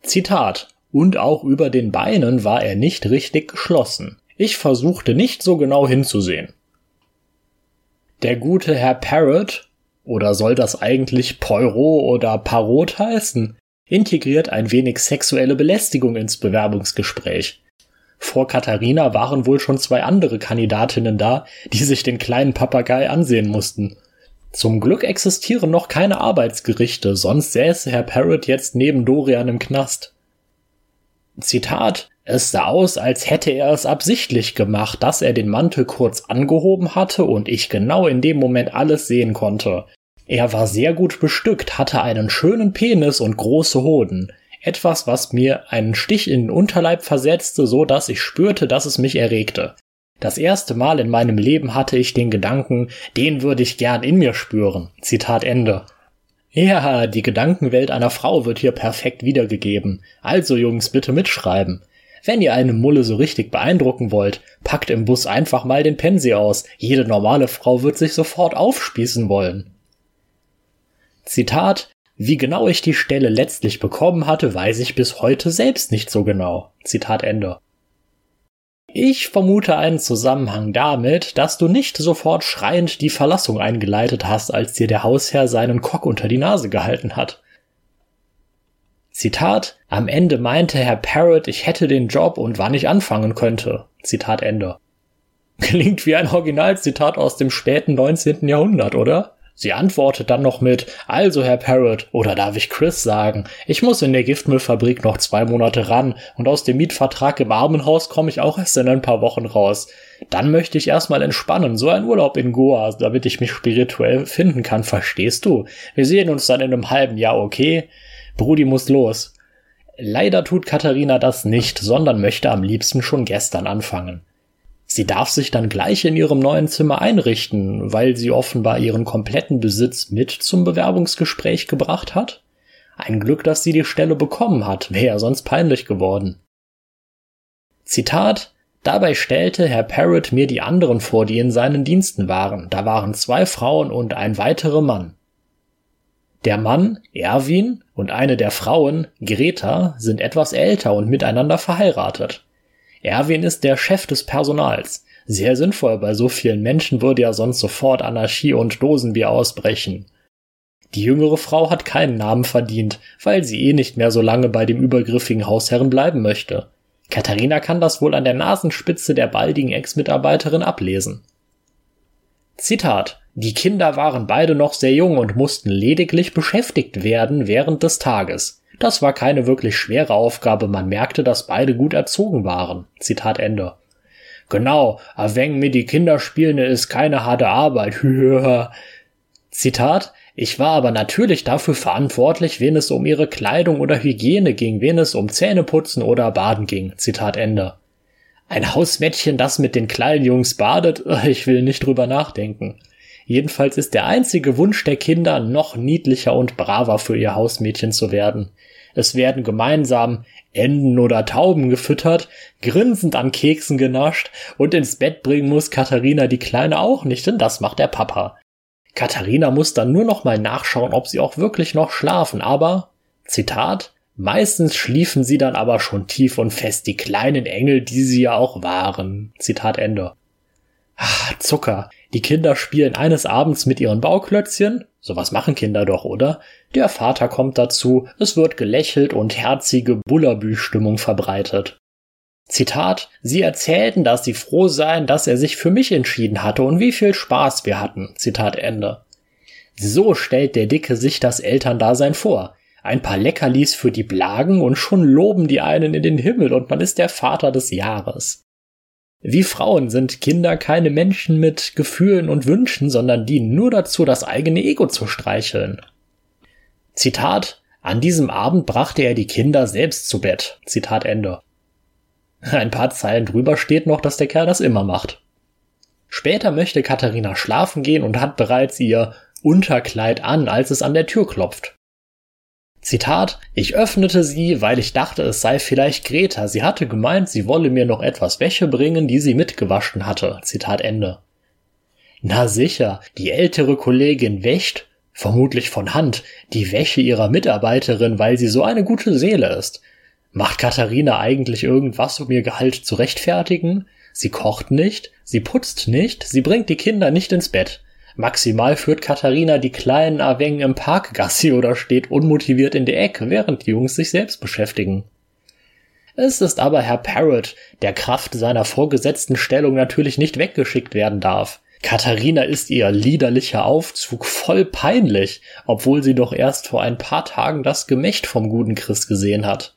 Zitat, und auch über den Beinen war er nicht richtig geschlossen. Ich versuchte nicht so genau hinzusehen. Der gute Herr Parrot, oder soll das eigentlich Poirot oder Parot heißen, integriert ein wenig sexuelle Belästigung ins Bewerbungsgespräch. Vor Katharina waren wohl schon zwei andere Kandidatinnen da, die sich den kleinen Papagei ansehen mussten. Zum Glück existieren noch keine Arbeitsgerichte, sonst säße Herr Parrot jetzt neben Dorian im Knast. Zitat Es sah aus, als hätte er es absichtlich gemacht, dass er den Mantel kurz angehoben hatte und ich genau in dem Moment alles sehen konnte. Er war sehr gut bestückt, hatte einen schönen Penis und große Hoden etwas, was mir einen Stich in den Unterleib versetzte, so dass ich spürte, dass es mich erregte. Das erste Mal in meinem Leben hatte ich den Gedanken, den würde ich gern in mir spüren. Zitat Ende. Ja, die Gedankenwelt einer Frau wird hier perfekt wiedergegeben. Also Jungs, bitte mitschreiben. Wenn ihr eine Mulle so richtig beeindrucken wollt, packt im Bus einfach mal den Pensi aus. Jede normale Frau wird sich sofort aufspießen wollen. Zitat wie genau ich die Stelle letztlich bekommen hatte, weiß ich bis heute selbst nicht so genau. Zitat Ende. Ich vermute einen Zusammenhang damit, dass du nicht sofort schreiend die Verlassung eingeleitet hast, als dir der Hausherr seinen Kock unter die Nase gehalten hat. Zitat, am Ende meinte Herr Parrott, ich hätte den Job und wann ich anfangen könnte. Zitat Ende. Klingt wie ein Originalzitat aus dem späten 19. Jahrhundert, oder? Sie antwortet dann noch mit, also Herr Parrott, oder darf ich Chris sagen, ich muss in der Giftmüllfabrik noch zwei Monate ran und aus dem Mietvertrag im Armenhaus komme ich auch erst in ein paar Wochen raus. Dann möchte ich erstmal entspannen, so ein Urlaub in Goa, damit ich mich spirituell finden kann, verstehst du? Wir sehen uns dann in einem halben Jahr, okay? Brudi muss los. Leider tut Katharina das nicht, sondern möchte am liebsten schon gestern anfangen. Sie darf sich dann gleich in ihrem neuen Zimmer einrichten, weil sie offenbar ihren kompletten Besitz mit zum Bewerbungsgespräch gebracht hat. Ein Glück, dass sie die Stelle bekommen hat, wäre sonst peinlich geworden. Zitat Dabei stellte Herr Parrott mir die anderen vor, die in seinen Diensten waren. Da waren zwei Frauen und ein weiterer Mann. Der Mann, Erwin, und eine der Frauen, Greta, sind etwas älter und miteinander verheiratet. Erwin ist der Chef des Personals. Sehr sinnvoll, bei so vielen Menschen würde ja sonst sofort Anarchie und Dosenbier ausbrechen. Die jüngere Frau hat keinen Namen verdient, weil sie eh nicht mehr so lange bei dem übergriffigen Hausherren bleiben möchte. Katharina kann das wohl an der Nasenspitze der baldigen Ex-Mitarbeiterin ablesen. Zitat Die Kinder waren beide noch sehr jung und mussten lediglich beschäftigt werden während des Tages. Das war keine wirklich schwere Aufgabe, man merkte, dass beide gut erzogen waren. Zitat Ende. Genau, a wenn mir die Kinder spielen, ist keine harte Arbeit. Zitat, ich war aber natürlich dafür verantwortlich, wenn es um ihre Kleidung oder Hygiene ging, wenn es um Zähneputzen oder Baden ging. Zitat Ende. Ein Hausmädchen, das mit den kleinen Jungs badet, ich will nicht drüber nachdenken. Jedenfalls ist der einzige Wunsch der Kinder, noch niedlicher und braver für ihr Hausmädchen zu werden. Es werden gemeinsam Enten oder Tauben gefüttert, grinsend an Keksen genascht und ins Bett bringen muss Katharina die Kleine auch nicht, denn das macht der Papa. Katharina muss dann nur noch mal nachschauen, ob sie auch wirklich noch schlafen, aber, Zitat, meistens schliefen sie dann aber schon tief und fest, die kleinen Engel, die sie ja auch waren. Zitat Ende. Ah, Zucker. Die Kinder spielen eines Abends mit ihren Bauklötzchen. Sowas machen Kinder doch, oder? Der Vater kommt dazu, es wird gelächelt und herzige Bullabü-Stimmung verbreitet. Zitat, sie erzählten, dass sie froh seien, dass er sich für mich entschieden hatte und wie viel Spaß wir hatten. Zitat Ende. So stellt der Dicke sich das Elterndasein vor. Ein paar Leckerlis für die Blagen und schon loben die einen in den Himmel und man ist der Vater des Jahres. Wie Frauen sind Kinder keine Menschen mit Gefühlen und Wünschen, sondern dienen nur dazu, das eigene Ego zu streicheln. Zitat An diesem Abend brachte er die Kinder selbst zu Bett. Zitat Ende. Ein paar Zeilen drüber steht noch, dass der Kerl das immer macht. Später möchte Katharina schlafen gehen und hat bereits ihr Unterkleid an, als es an der Tür klopft. Zitat, ich öffnete sie, weil ich dachte, es sei vielleicht Greta. Sie hatte gemeint, sie wolle mir noch etwas Wäsche bringen, die sie mitgewaschen hatte. Zitat Ende. Na sicher, die ältere Kollegin wäscht, vermutlich von Hand, die Wäsche ihrer Mitarbeiterin, weil sie so eine gute Seele ist. Macht Katharina eigentlich irgendwas, um ihr Gehalt zu rechtfertigen? Sie kocht nicht, sie putzt nicht, sie bringt die Kinder nicht ins Bett. Maximal führt Katharina die kleinen Avengen im Park Gassi oder steht unmotiviert in der Ecke, während die Jungs sich selbst beschäftigen. Es ist aber Herr Parrot, der Kraft seiner vorgesetzten Stellung natürlich nicht weggeschickt werden darf. Katharina ist ihr liederlicher Aufzug voll peinlich, obwohl sie doch erst vor ein paar Tagen das Gemächt vom guten Christ gesehen hat.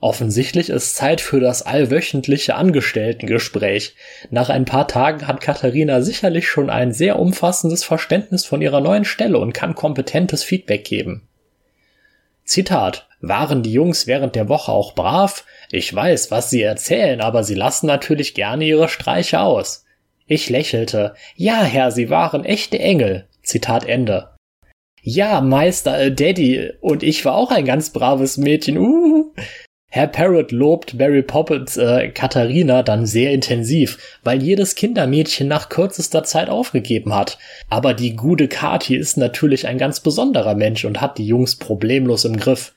Offensichtlich ist Zeit für das allwöchentliche Angestelltengespräch. Nach ein paar Tagen hat Katharina sicherlich schon ein sehr umfassendes Verständnis von ihrer neuen Stelle und kann kompetentes Feedback geben. Zitat Waren die Jungs während der Woche auch brav? Ich weiß, was sie erzählen, aber sie lassen natürlich gerne ihre Streiche aus. Ich lächelte. Ja, Herr, sie waren echte Engel. Zitat Ende. Ja, Meister, äh, Daddy, und ich war auch ein ganz braves Mädchen. Uh. Herr Parrot lobt Mary Poppins äh, Katharina dann sehr intensiv, weil jedes Kindermädchen nach kürzester Zeit aufgegeben hat. Aber die gute Kathi ist natürlich ein ganz besonderer Mensch und hat die Jungs problemlos im Griff.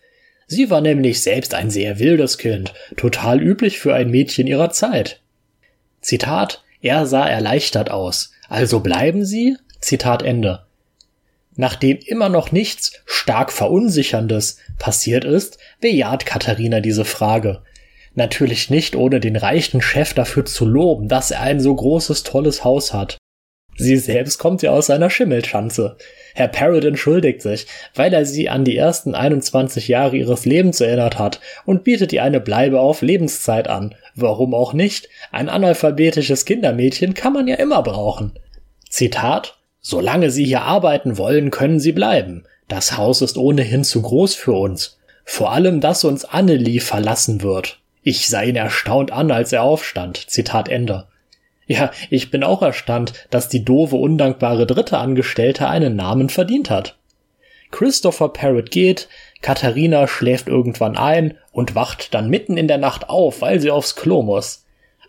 Sie war nämlich selbst ein sehr wildes Kind, total üblich für ein Mädchen ihrer Zeit. Zitat, er sah erleichtert aus. Also bleiben Sie? Zitat Ende. Nachdem immer noch nichts stark verunsicherndes passiert ist, bejaht Katharina diese Frage. Natürlich nicht, ohne den reichen Chef dafür zu loben, dass er ein so großes, tolles Haus hat. Sie selbst kommt ja aus seiner Schimmelschanze. Herr Parrot entschuldigt sich, weil er sie an die ersten 21 Jahre ihres Lebens erinnert hat und bietet ihr eine Bleibe auf Lebenszeit an. Warum auch nicht? Ein analphabetisches Kindermädchen kann man ja immer brauchen. Zitat Solange Sie hier arbeiten wollen, können Sie bleiben. Das Haus ist ohnehin zu groß für uns. Vor allem, dass uns Annelie verlassen wird. Ich sah ihn erstaunt an, als er aufstand. Zitat Ende. Ja, ich bin auch erstaunt, dass die doofe, undankbare dritte Angestellte einen Namen verdient hat. Christopher Parrott geht, Katharina schläft irgendwann ein und wacht dann mitten in der Nacht auf, weil sie aufs Klo muss.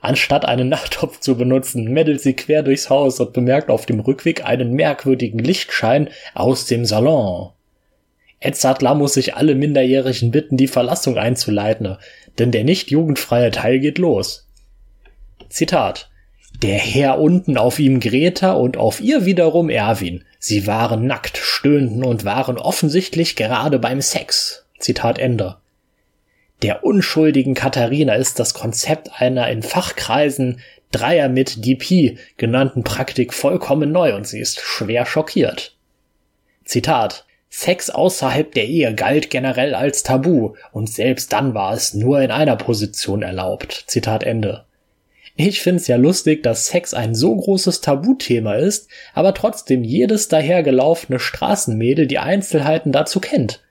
Anstatt einen Nachttopf zu benutzen, meddelt sie quer durchs Haus und bemerkt auf dem Rückweg einen merkwürdigen Lichtschein aus dem Salon. Edzardler muss sich alle Minderjährigen bitten, die Verlassung einzuleiten, denn der nicht jugendfreie Teil geht los. Zitat der Herr unten auf ihm Greta und auf ihr wiederum Erwin. Sie waren nackt, stöhnten und waren offensichtlich gerade beim Sex. Zitat Ende. Der unschuldigen Katharina ist das Konzept einer in Fachkreisen Dreier mit DP genannten Praktik vollkommen neu und sie ist schwer schockiert. Zitat Sex außerhalb der Ehe galt generell als Tabu und selbst dann war es nur in einer Position erlaubt. Zitat Ende. Ich find's ja lustig, dass Sex ein so großes Tabuthema ist, aber trotzdem jedes dahergelaufene Straßenmädel die Einzelheiten dazu kennt.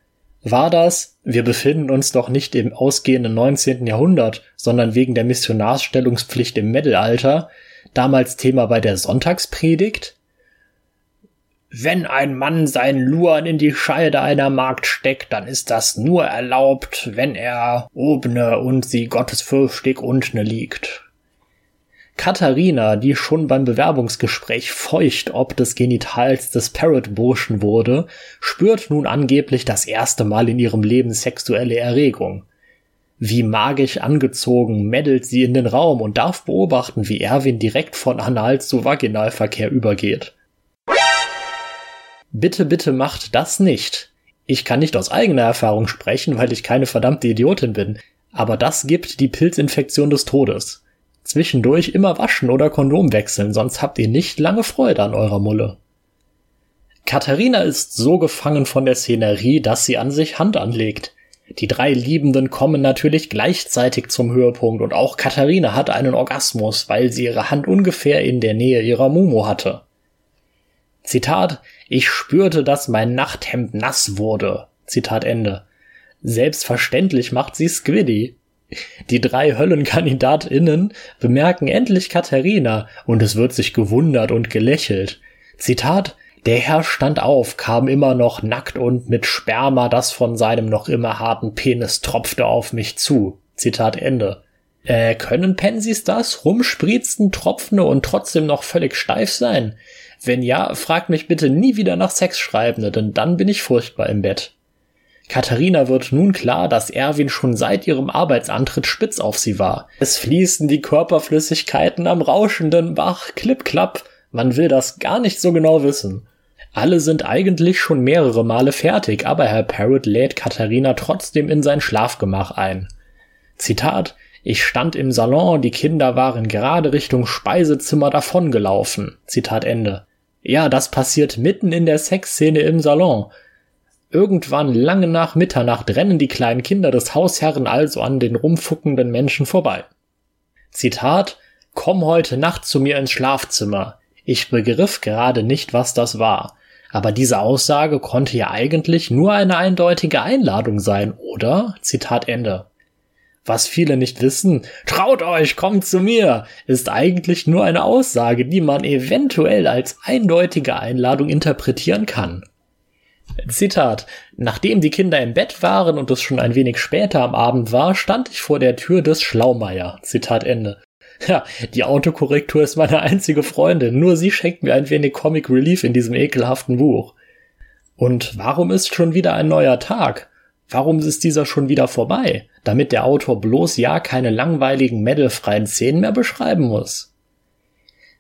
War das, wir befinden uns doch nicht im ausgehenden 19. Jahrhundert, sondern wegen der Missionarsstellungspflicht im Mittelalter, damals Thema bei der Sonntagspredigt? Wenn ein Mann seinen Luan in die Scheide einer Magd steckt, dann ist das nur erlaubt, wenn er obne und sie gottesfürchtig untne liegt. Katharina, die schon beim Bewerbungsgespräch feucht ob des Genitals des Parrot-Burschen wurde, spürt nun angeblich das erste Mal in ihrem Leben sexuelle Erregung. Wie magisch angezogen meddelt sie in den Raum und darf beobachten, wie Erwin direkt von Anal zu Vaginalverkehr übergeht. Bitte, bitte macht das nicht. Ich kann nicht aus eigener Erfahrung sprechen, weil ich keine verdammte Idiotin bin, aber das gibt die Pilzinfektion des Todes. Zwischendurch immer waschen oder Kondom wechseln, sonst habt ihr nicht lange Freude an eurer Mulle. Katharina ist so gefangen von der Szenerie, dass sie an sich Hand anlegt. Die drei Liebenden kommen natürlich gleichzeitig zum Höhepunkt und auch Katharina hat einen Orgasmus, weil sie ihre Hand ungefähr in der Nähe ihrer Mumu hatte. Zitat, ich spürte, dass mein Nachthemd nass wurde. Zitat Ende. Selbstverständlich macht sie Squiddy. Die drei HöllenkandidatInnen bemerken endlich Katharina und es wird sich gewundert und gelächelt. Zitat, der Herr stand auf, kam immer noch nackt und mit Sperma, das von seinem noch immer harten Penis tropfte auf mich zu. Zitat Ende. Äh, können Pensies das? Rumspritzen, tropfende und trotzdem noch völlig steif sein? Wenn ja, fragt mich bitte nie wieder nach Sexschreibende, denn dann bin ich furchtbar im Bett. Katharina wird nun klar, dass Erwin schon seit ihrem Arbeitsantritt spitz auf sie war. Es fließen die Körperflüssigkeiten am rauschenden Bach, klipp klapp. Man will das gar nicht so genau wissen. Alle sind eigentlich schon mehrere Male fertig, aber Herr Parrot lädt Katharina trotzdem in sein Schlafgemach ein. Zitat Ich stand im Salon, die Kinder waren gerade Richtung Speisezimmer davongelaufen. Zitat Ende. Ja, das passiert mitten in der Sexszene im Salon. Irgendwann lange nach Mitternacht rennen die kleinen Kinder des Hausherren also an den rumfuckenden Menschen vorbei. Zitat Komm heute Nacht zu mir ins Schlafzimmer. Ich begriff gerade nicht, was das war. Aber diese Aussage konnte ja eigentlich nur eine eindeutige Einladung sein, oder? Zitat Ende. Was viele nicht wissen, traut euch, kommt zu mir, ist eigentlich nur eine Aussage, die man eventuell als eindeutige Einladung interpretieren kann. Zitat. Nachdem die Kinder im Bett waren und es schon ein wenig später am Abend war, stand ich vor der Tür des Schlaumeier. Zitat Ende. Ja, die Autokorrektur ist meine einzige Freundin. Nur sie schenkt mir ein wenig Comic Relief in diesem ekelhaften Buch. Und warum ist schon wieder ein neuer Tag? Warum ist dieser schon wieder vorbei? Damit der Autor bloß ja keine langweiligen medalfreien Szenen mehr beschreiben muss.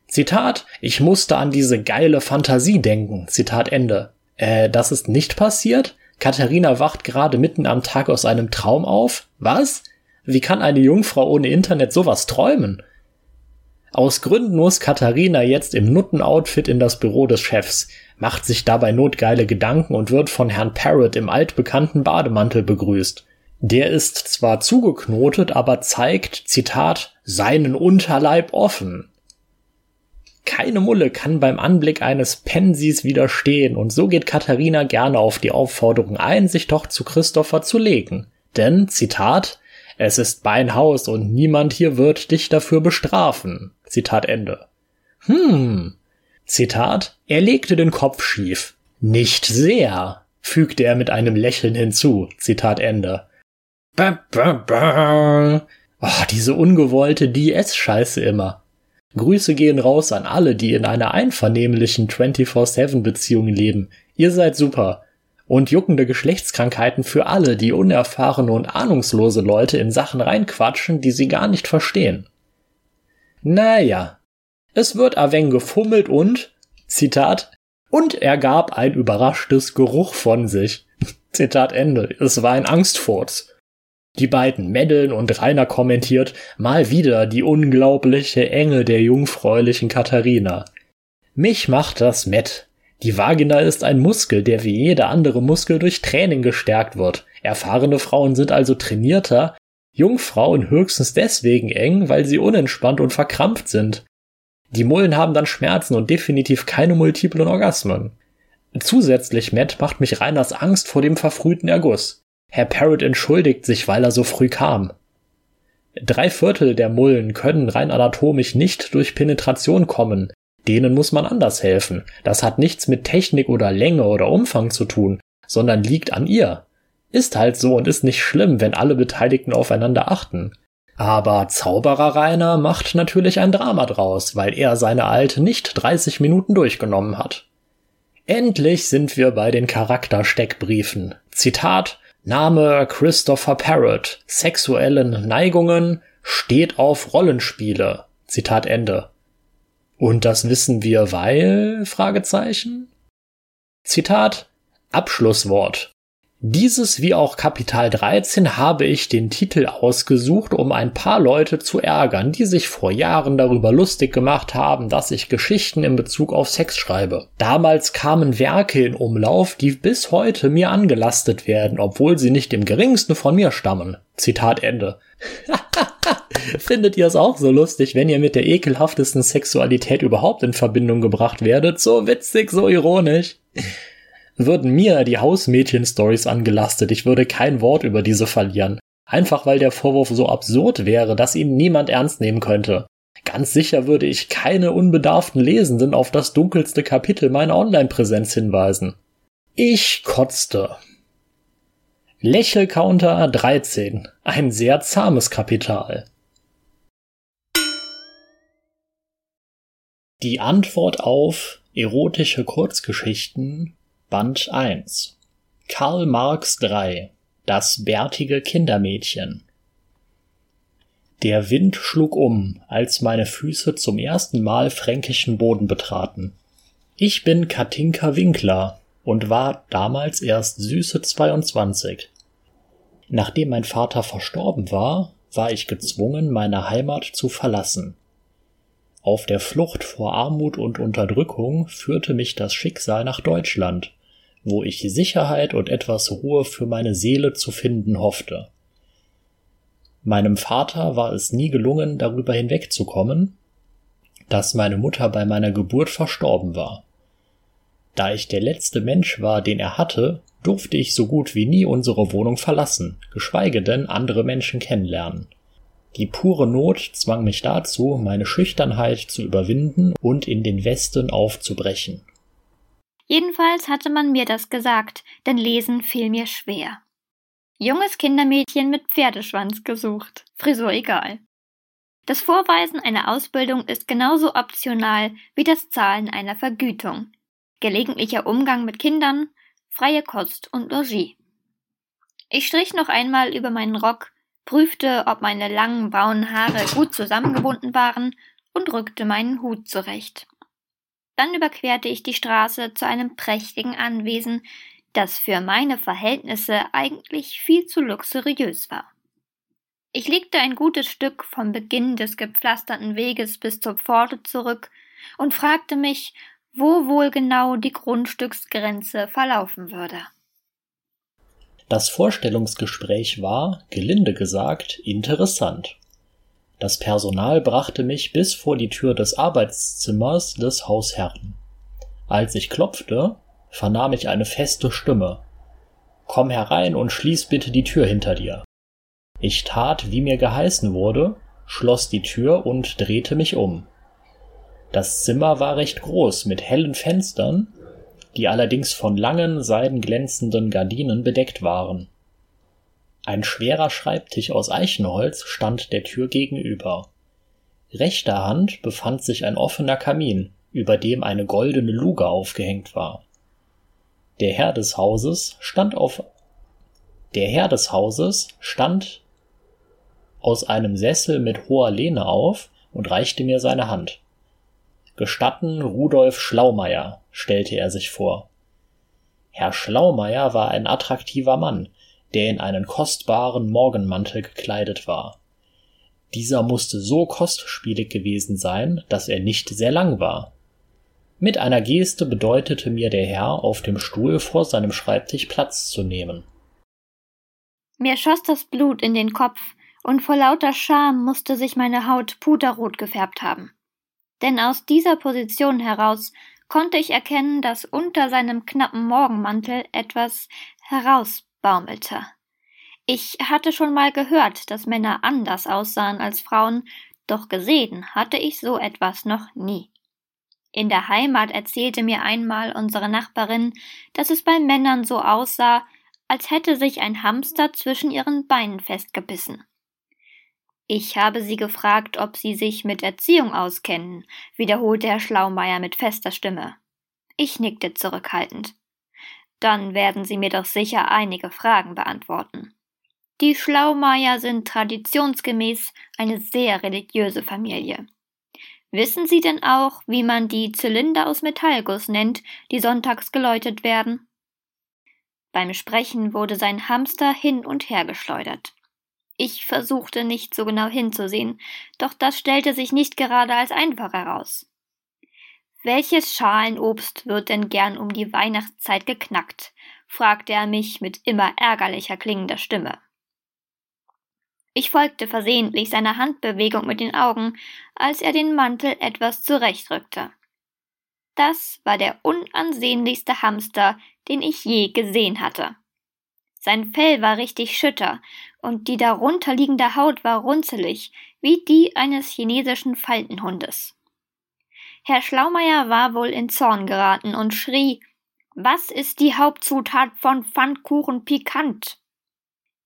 Zitat, ich musste an diese geile Fantasie denken. Zitat Ende. Äh, das ist nicht passiert? Katharina wacht gerade mitten am Tag aus einem Traum auf? Was? Wie kann eine Jungfrau ohne Internet sowas träumen? Aus Gründen muss Katharina jetzt im Nutten-Outfit in das Büro des Chefs, macht sich dabei notgeile Gedanken und wird von Herrn Parrot im altbekannten Bademantel begrüßt. Der ist zwar zugeknotet, aber zeigt, Zitat, seinen Unterleib offen. Keine Mulle kann beim Anblick eines Pensies widerstehen, und so geht Katharina gerne auf die Aufforderung ein, sich doch zu Christopher zu legen. Denn, Zitat, es ist mein Haus und niemand hier wird dich dafür bestrafen. Zitat Ende. Hm. Zitat, er legte den Kopf schief. Nicht sehr, fügte er mit einem Lächeln hinzu. Zitat Ende. Ba, ba, ba. Oh, diese ungewollte DS-Scheiße immer. Grüße gehen raus an alle, die in einer einvernehmlichen 24-7-Beziehung leben. Ihr seid super und juckende Geschlechtskrankheiten für alle, die unerfahrene und ahnungslose Leute in Sachen reinquatschen, die sie gar nicht verstehen. Naja, es wird Aven gefummelt und, Zitat, und er gab ein überraschtes Geruch von sich. Zitat Ende. Es war ein Angstfurz. Die beiden meddeln und Rainer kommentiert mal wieder die unglaubliche Enge der jungfräulichen Katharina. Mich macht das Met. Die Vagina ist ein Muskel, der wie jeder andere Muskel durch Training gestärkt wird. Erfahrene Frauen sind also trainierter, Jungfrauen höchstens deswegen eng, weil sie unentspannt und verkrampft sind. Die Mullen haben dann Schmerzen und definitiv keine multiplen Orgasmen. Zusätzlich, Matt, macht mich Reiners Angst vor dem verfrühten Erguss. Herr Parrot entschuldigt sich, weil er so früh kam. Drei Viertel der Mullen können rein anatomisch nicht durch Penetration kommen, denen muss man anders helfen. Das hat nichts mit Technik oder Länge oder Umfang zu tun, sondern liegt an ihr. Ist halt so und ist nicht schlimm, wenn alle Beteiligten aufeinander achten. Aber Zauberer Rainer macht natürlich ein Drama draus, weil er seine Alte nicht 30 Minuten durchgenommen hat. Endlich sind wir bei den Charaktersteckbriefen. Zitat Name Christopher Parrot. Sexuellen Neigungen steht auf Rollenspiele. Zitat Ende. Und das wissen wir, weil? Fragezeichen. Zitat Abschlusswort. Dieses wie auch Kapital 13 habe ich den Titel ausgesucht, um ein paar Leute zu ärgern, die sich vor Jahren darüber lustig gemacht haben, dass ich Geschichten in Bezug auf Sex schreibe. Damals kamen Werke in Umlauf, die bis heute mir angelastet werden, obwohl sie nicht im geringsten von mir stammen. Zitat Ende. Findet ihr es auch so lustig, wenn ihr mit der ekelhaftesten Sexualität überhaupt in Verbindung gebracht werdet? So witzig, so ironisch würden mir die Hausmädchen-Stories angelastet, ich würde kein Wort über diese verlieren. Einfach weil der Vorwurf so absurd wäre, dass ihn niemand ernst nehmen könnte. Ganz sicher würde ich keine unbedarften Lesenden auf das dunkelste Kapitel meiner Online-Präsenz hinweisen. Ich kotzte. Lächelcounter 13. Ein sehr zahmes Kapital. Die Antwort auf erotische Kurzgeschichten Band 1 Karl Marx 3 Das bärtige Kindermädchen Der Wind schlug um, als meine Füße zum ersten Mal fränkischen Boden betraten. Ich bin Katinka Winkler und war damals erst süße 22. Nachdem mein Vater verstorben war, war ich gezwungen, meine Heimat zu verlassen. Auf der Flucht vor Armut und Unterdrückung führte mich das Schicksal nach Deutschland, wo ich Sicherheit und etwas Ruhe für meine Seele zu finden hoffte. Meinem Vater war es nie gelungen, darüber hinwegzukommen, dass meine Mutter bei meiner Geburt verstorben war. Da ich der letzte Mensch war, den er hatte, durfte ich so gut wie nie unsere Wohnung verlassen, geschweige denn andere Menschen kennenlernen. Die pure Not zwang mich dazu, meine Schüchternheit zu überwinden und in den Westen aufzubrechen. Jedenfalls hatte man mir das gesagt, denn Lesen fiel mir schwer. Junges Kindermädchen mit Pferdeschwanz gesucht, Frisur egal. Das Vorweisen einer Ausbildung ist genauso optional wie das Zahlen einer Vergütung. Gelegentlicher Umgang mit Kindern, freie Kost und Logis. Ich strich noch einmal über meinen Rock, prüfte, ob meine langen braunen Haare gut zusammengebunden waren und rückte meinen Hut zurecht. Dann überquerte ich die Straße zu einem prächtigen Anwesen, das für meine Verhältnisse eigentlich viel zu luxuriös war. Ich legte ein gutes Stück vom Beginn des gepflasterten Weges bis zur Pforte zurück und fragte mich, wo wohl genau die Grundstücksgrenze verlaufen würde. Das Vorstellungsgespräch war, gelinde gesagt, interessant. Das Personal brachte mich bis vor die Tür des Arbeitszimmers des Hausherrn. Als ich klopfte, vernahm ich eine feste Stimme. Komm herein und schließ bitte die Tür hinter dir. Ich tat, wie mir geheißen wurde, schloss die Tür und drehte mich um. Das Zimmer war recht groß mit hellen Fenstern, die allerdings von langen, seidenglänzenden Gardinen bedeckt waren. Ein schwerer Schreibtisch aus Eichenholz stand der Tür gegenüber. Rechter Hand befand sich ein offener Kamin, über dem eine goldene Luge aufgehängt war. Der Herr des Hauses stand auf der Herr des Hauses stand aus einem Sessel mit hoher Lehne auf und reichte mir seine Hand. Gestatten Rudolf Schlaumeier, stellte er sich vor. Herr Schlaumeier war ein attraktiver Mann, der in einen kostbaren Morgenmantel gekleidet war. Dieser musste so kostspielig gewesen sein, dass er nicht sehr lang war. Mit einer Geste bedeutete mir der Herr, auf dem Stuhl vor seinem Schreibtisch Platz zu nehmen. Mir schoss das Blut in den Kopf, und vor lauter Scham musste sich meine Haut puderrot gefärbt haben. Denn aus dieser Position heraus konnte ich erkennen, dass unter seinem knappen Morgenmantel etwas heraus baumelte. Ich hatte schon mal gehört, dass Männer anders aussahen als Frauen, doch gesehen hatte ich so etwas noch nie. In der Heimat erzählte mir einmal unsere Nachbarin, dass es bei Männern so aussah, als hätte sich ein Hamster zwischen ihren Beinen festgebissen. Ich habe sie gefragt, ob sie sich mit Erziehung auskennen, wiederholte Herr Schlaumeier mit fester Stimme. Ich nickte zurückhaltend. Dann werden Sie mir doch sicher einige Fragen beantworten. Die Schlaumeier sind traditionsgemäß eine sehr religiöse Familie. Wissen Sie denn auch, wie man die Zylinder aus Metallguss nennt, die sonntags geläutet werden? Beim Sprechen wurde sein Hamster hin und her geschleudert. Ich versuchte nicht so genau hinzusehen, doch das stellte sich nicht gerade als einfach heraus. Welches Schalenobst wird denn gern um die Weihnachtszeit geknackt? fragte er mich mit immer ärgerlicher klingender Stimme. Ich folgte versehentlich seiner Handbewegung mit den Augen, als er den Mantel etwas zurechtrückte. Das war der unansehnlichste Hamster, den ich je gesehen hatte. Sein Fell war richtig schütter, und die darunter liegende Haut war runzelig, wie die eines chinesischen Faltenhundes. Herr Schlaumeier war wohl in Zorn geraten und schrie Was ist die Hauptzutat von Pfannkuchen pikant?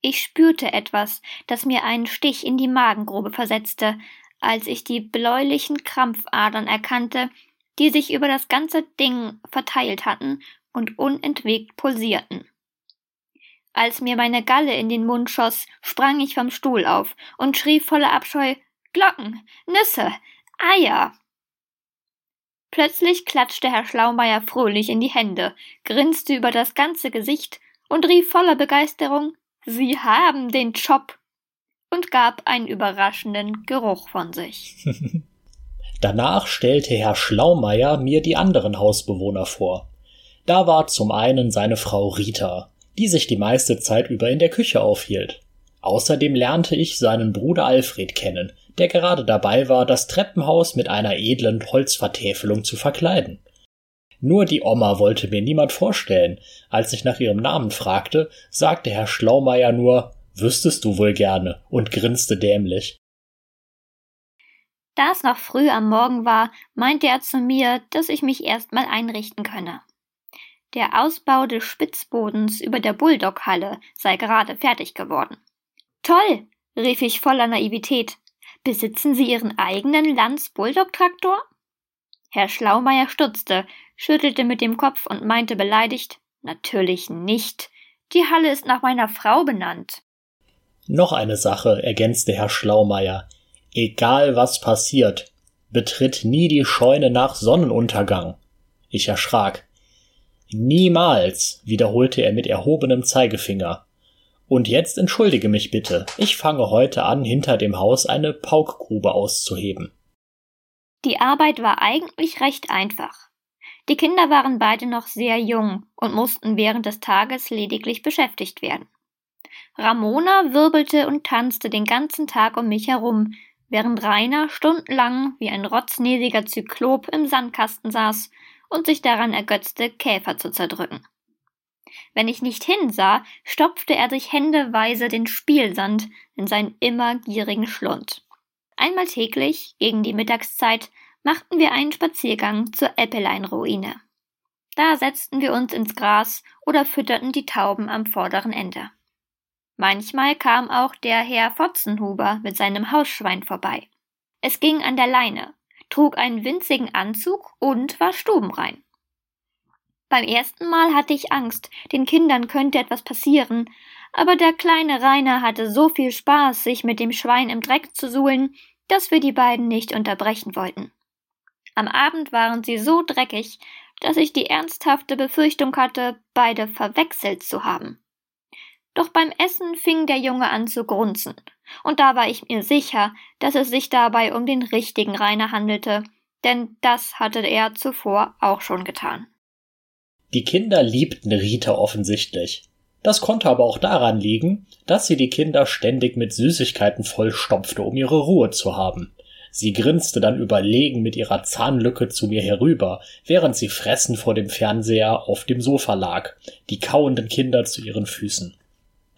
Ich spürte etwas, das mir einen Stich in die Magengrube versetzte, als ich die bläulichen Krampfadern erkannte, die sich über das ganze Ding verteilt hatten und unentwegt pulsierten. Als mir meine Galle in den Mund schoss, sprang ich vom Stuhl auf und schrie voller Abscheu Glocken, Nüsse, Eier. Plötzlich klatschte Herr Schlaumeier fröhlich in die Hände, grinste über das ganze Gesicht und rief voller Begeisterung Sie haben den Job und gab einen überraschenden Geruch von sich. Danach stellte Herr Schlaumeier mir die anderen Hausbewohner vor. Da war zum einen seine Frau Rita, die sich die meiste Zeit über in der Küche aufhielt. Außerdem lernte ich seinen Bruder Alfred kennen, der gerade dabei war, das Treppenhaus mit einer edlen Holzvertäfelung zu verkleiden. Nur die Oma wollte mir niemand vorstellen. Als ich nach ihrem Namen fragte, sagte Herr Schlaumeier nur, wüsstest du wohl gerne und grinste dämlich. Da es noch früh am Morgen war, meinte er zu mir, dass ich mich erst mal einrichten könne. Der Ausbau des Spitzbodens über der Bulldoghalle sei gerade fertig geworden. Toll, rief ich voller Naivität. Besitzen Sie Ihren eigenen Lanz-Bulldog-Traktor? Herr Schlaumeier stutzte, schüttelte mit dem Kopf und meinte beleidigt, natürlich nicht. Die Halle ist nach meiner Frau benannt. Noch eine Sache, ergänzte Herr Schlaumeier. Egal was passiert, betritt nie die Scheune nach Sonnenuntergang. Ich erschrak. Niemals, wiederholte er mit erhobenem Zeigefinger. Und jetzt entschuldige mich bitte. Ich fange heute an, hinter dem Haus eine Paukgrube auszuheben. Die Arbeit war eigentlich recht einfach. Die Kinder waren beide noch sehr jung und mussten während des Tages lediglich beschäftigt werden. Ramona wirbelte und tanzte den ganzen Tag um mich herum, während Rainer stundenlang wie ein rotznäsiger Zyklop im Sandkasten saß und sich daran ergötzte, Käfer zu zerdrücken. Wenn ich nicht hinsah, stopfte er sich händeweise den Spielsand in seinen immer gierigen Schlund. Einmal täglich, gegen die Mittagszeit, machten wir einen Spaziergang zur Eppelein-Ruine. Da setzten wir uns ins Gras oder fütterten die Tauben am vorderen Ende. Manchmal kam auch der Herr Fotzenhuber mit seinem Hausschwein vorbei. Es ging an der Leine, trug einen winzigen Anzug und war stubenrein. Beim ersten Mal hatte ich Angst, den Kindern könnte etwas passieren, aber der kleine Rainer hatte so viel Spaß, sich mit dem Schwein im Dreck zu suhlen, dass wir die beiden nicht unterbrechen wollten. Am Abend waren sie so dreckig, dass ich die ernsthafte Befürchtung hatte, beide verwechselt zu haben. Doch beim Essen fing der Junge an zu grunzen, und da war ich mir sicher, dass es sich dabei um den richtigen Rainer handelte, denn das hatte er zuvor auch schon getan. Die Kinder liebten Rita offensichtlich. Das konnte aber auch daran liegen, dass sie die Kinder ständig mit Süßigkeiten vollstopfte, um ihre Ruhe zu haben. Sie grinste dann überlegen mit ihrer Zahnlücke zu mir herüber, während sie fressend vor dem Fernseher auf dem Sofa lag, die kauenden Kinder zu ihren Füßen.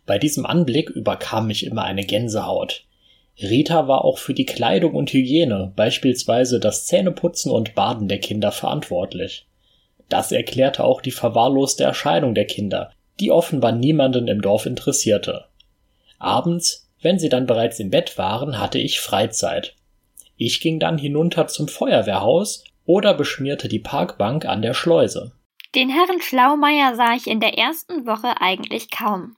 Bei diesem Anblick überkam mich immer eine Gänsehaut. Rita war auch für die Kleidung und Hygiene, beispielsweise das Zähneputzen und Baden der Kinder verantwortlich. Das erklärte auch die verwahrloste Erscheinung der Kinder, die offenbar niemanden im Dorf interessierte. Abends, wenn sie dann bereits im Bett waren, hatte ich Freizeit. Ich ging dann hinunter zum Feuerwehrhaus oder beschmierte die Parkbank an der Schleuse. Den Herrn Schlaumeier sah ich in der ersten Woche eigentlich kaum.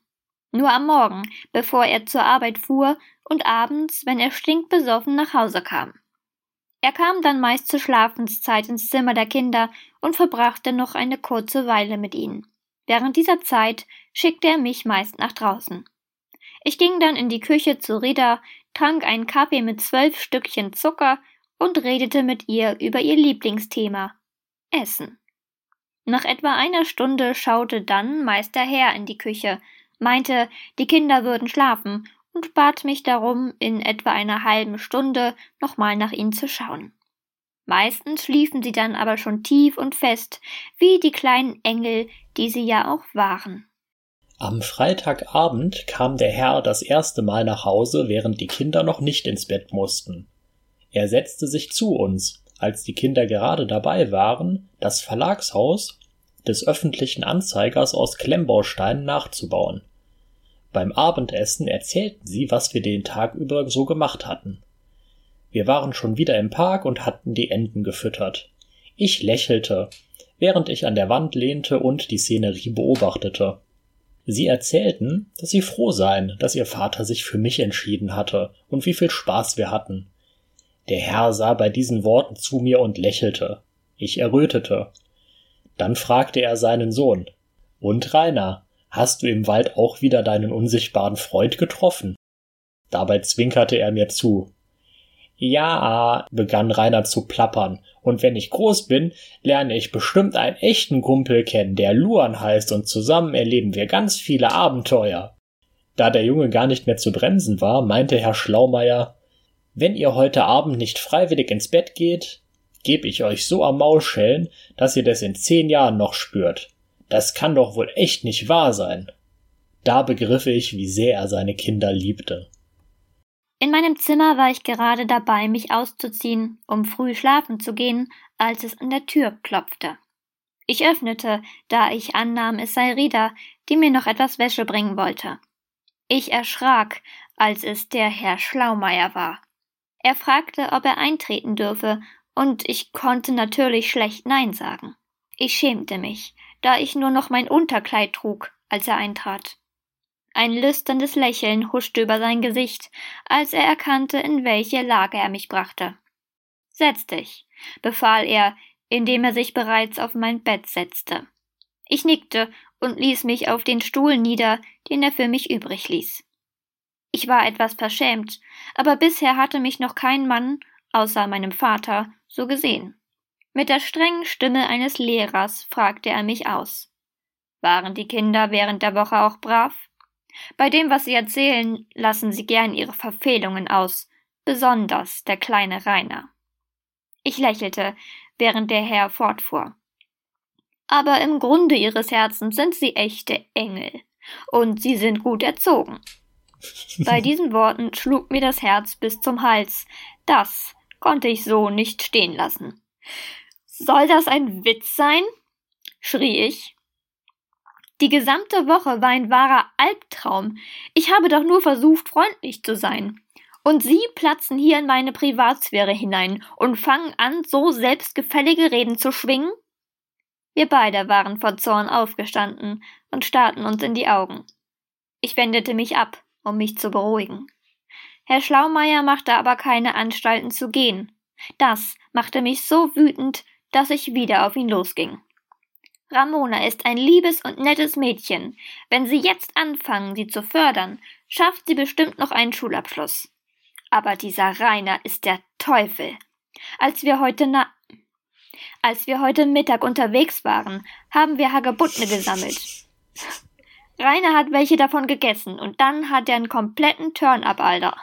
Nur am Morgen, bevor er zur Arbeit fuhr und abends, wenn er stinkbesoffen nach Hause kam. Er kam dann meist zur Schlafenszeit ins Zimmer der Kinder und verbrachte noch eine kurze Weile mit ihnen, Während dieser Zeit schickte er mich meist nach draußen. Ich ging dann in die Küche zu Rita, trank einen Kaffee mit zwölf Stückchen Zucker und redete mit ihr über ihr Lieblingsthema Essen. Nach etwa einer Stunde schaute dann Meister Herr in die Küche, meinte, die Kinder würden schlafen und bat mich darum, in etwa einer halben Stunde nochmal nach ihnen zu schauen. Meistens schliefen sie dann aber schon tief und fest, wie die kleinen Engel, die sie ja auch waren. Am Freitagabend kam der Herr das erste Mal nach Hause, während die Kinder noch nicht ins Bett mussten. Er setzte sich zu uns, als die Kinder gerade dabei waren, das Verlagshaus des öffentlichen Anzeigers aus Klemmbausteinen nachzubauen. Beim Abendessen erzählten sie, was wir den Tag über so gemacht hatten. Wir waren schon wieder im Park und hatten die Enten gefüttert. Ich lächelte, während ich an der Wand lehnte und die Szenerie beobachtete. Sie erzählten, dass sie froh seien, dass ihr Vater sich für mich entschieden hatte und wie viel Spaß wir hatten. Der Herr sah bei diesen Worten zu mir und lächelte. Ich errötete. Dann fragte er seinen Sohn. Und Rainer, hast du im Wald auch wieder deinen unsichtbaren Freund getroffen? Dabei zwinkerte er mir zu. Ja, begann Rainer zu plappern, und wenn ich groß bin, lerne ich bestimmt einen echten Kumpel kennen, der Luan heißt, und zusammen erleben wir ganz viele Abenteuer. Da der Junge gar nicht mehr zu bremsen war, meinte Herr Schlaumeier, wenn ihr heute Abend nicht freiwillig ins Bett geht, geb ich euch so am Maul schellen, dass ihr das in zehn Jahren noch spürt. Das kann doch wohl echt nicht wahr sein. Da begriff ich, wie sehr er seine Kinder liebte. In meinem Zimmer war ich gerade dabei, mich auszuziehen, um früh schlafen zu gehen, als es an der Tür klopfte. Ich öffnete, da ich annahm, es sei Rida, die mir noch etwas Wäsche bringen wollte. Ich erschrak, als es der Herr Schlaumeier war. Er fragte, ob er eintreten dürfe, und ich konnte natürlich schlecht Nein sagen. Ich schämte mich, da ich nur noch mein Unterkleid trug, als er eintrat. Ein lüsternes Lächeln huschte über sein Gesicht, als er erkannte, in welche Lage er mich brachte. Setz dich, befahl er, indem er sich bereits auf mein Bett setzte. Ich nickte und ließ mich auf den Stuhl nieder, den er für mich übrig ließ. Ich war etwas verschämt, aber bisher hatte mich noch kein Mann, außer meinem Vater, so gesehen. Mit der strengen Stimme eines Lehrers fragte er mich aus. Waren die Kinder während der Woche auch brav? Bei dem, was sie erzählen, lassen sie gern ihre Verfehlungen aus, besonders der kleine Rainer. Ich lächelte, während der Herr fortfuhr. Aber im Grunde ihres Herzens sind sie echte Engel, und sie sind gut erzogen. Bei diesen Worten schlug mir das Herz bis zum Hals. Das konnte ich so nicht stehen lassen. Soll das ein Witz sein? schrie ich die gesamte Woche war ein wahrer Albtraum. Ich habe doch nur versucht, freundlich zu sein. Und Sie platzen hier in meine Privatsphäre hinein und fangen an, so selbstgefällige Reden zu schwingen? Wir beide waren vor Zorn aufgestanden und starrten uns in die Augen. Ich wendete mich ab, um mich zu beruhigen. Herr Schlaumeier machte aber keine Anstalten zu gehen. Das machte mich so wütend, dass ich wieder auf ihn losging. Ramona ist ein liebes und nettes Mädchen. Wenn Sie jetzt anfangen, sie zu fördern, schafft sie bestimmt noch einen Schulabschluss. Aber dieser Rainer ist der Teufel. Als wir heute na als wir heute Mittag unterwegs waren, haben wir Hagebutten gesammelt. Rainer hat welche davon gegessen und dann hat er einen kompletten Turn-up, Alter.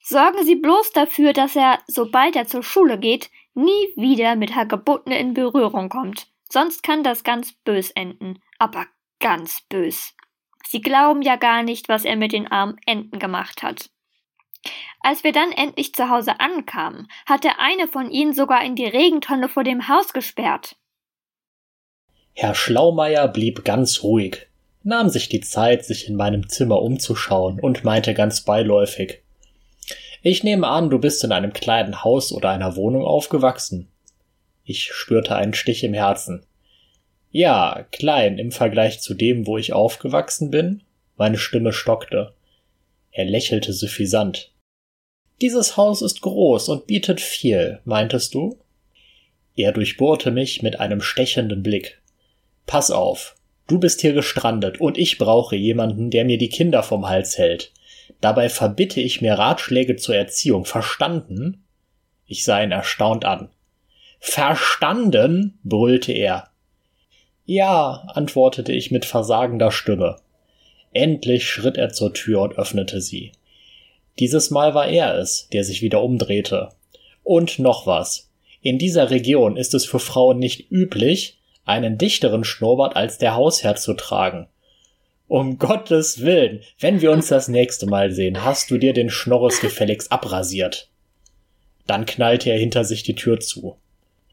Sorgen Sie bloß dafür, dass er, sobald er zur Schule geht, nie wieder mit Hagebutten in Berührung kommt. Sonst kann das ganz bös enden, aber ganz bös. Sie glauben ja gar nicht, was er mit den armen Enten gemacht hat. Als wir dann endlich zu Hause ankamen, hat der eine von ihnen sogar in die Regentonne vor dem Haus gesperrt. Herr Schlaumeier blieb ganz ruhig, nahm sich die Zeit, sich in meinem Zimmer umzuschauen und meinte ganz beiläufig Ich nehme an, du bist in einem kleinen Haus oder einer Wohnung aufgewachsen. Ich spürte einen Stich im Herzen. Ja, klein im Vergleich zu dem, wo ich aufgewachsen bin. Meine Stimme stockte. Er lächelte suffisant. Dieses Haus ist groß und bietet viel, meintest du? Er durchbohrte mich mit einem stechenden Blick. Pass auf. Du bist hier gestrandet und ich brauche jemanden, der mir die Kinder vom Hals hält. Dabei verbitte ich mir Ratschläge zur Erziehung. Verstanden? Ich sah ihn erstaunt an. Verstanden? brüllte er. Ja, antwortete ich mit versagender Stimme. Endlich schritt er zur Tür und öffnete sie. Dieses Mal war er es, der sich wieder umdrehte. Und noch was. In dieser Region ist es für Frauen nicht üblich, einen dichteren Schnurrbart als der Hausherr zu tragen. Um Gottes Willen, wenn wir uns das nächste Mal sehen, hast du dir den Schnorres gefälligst abrasiert. Dann knallte er hinter sich die Tür zu.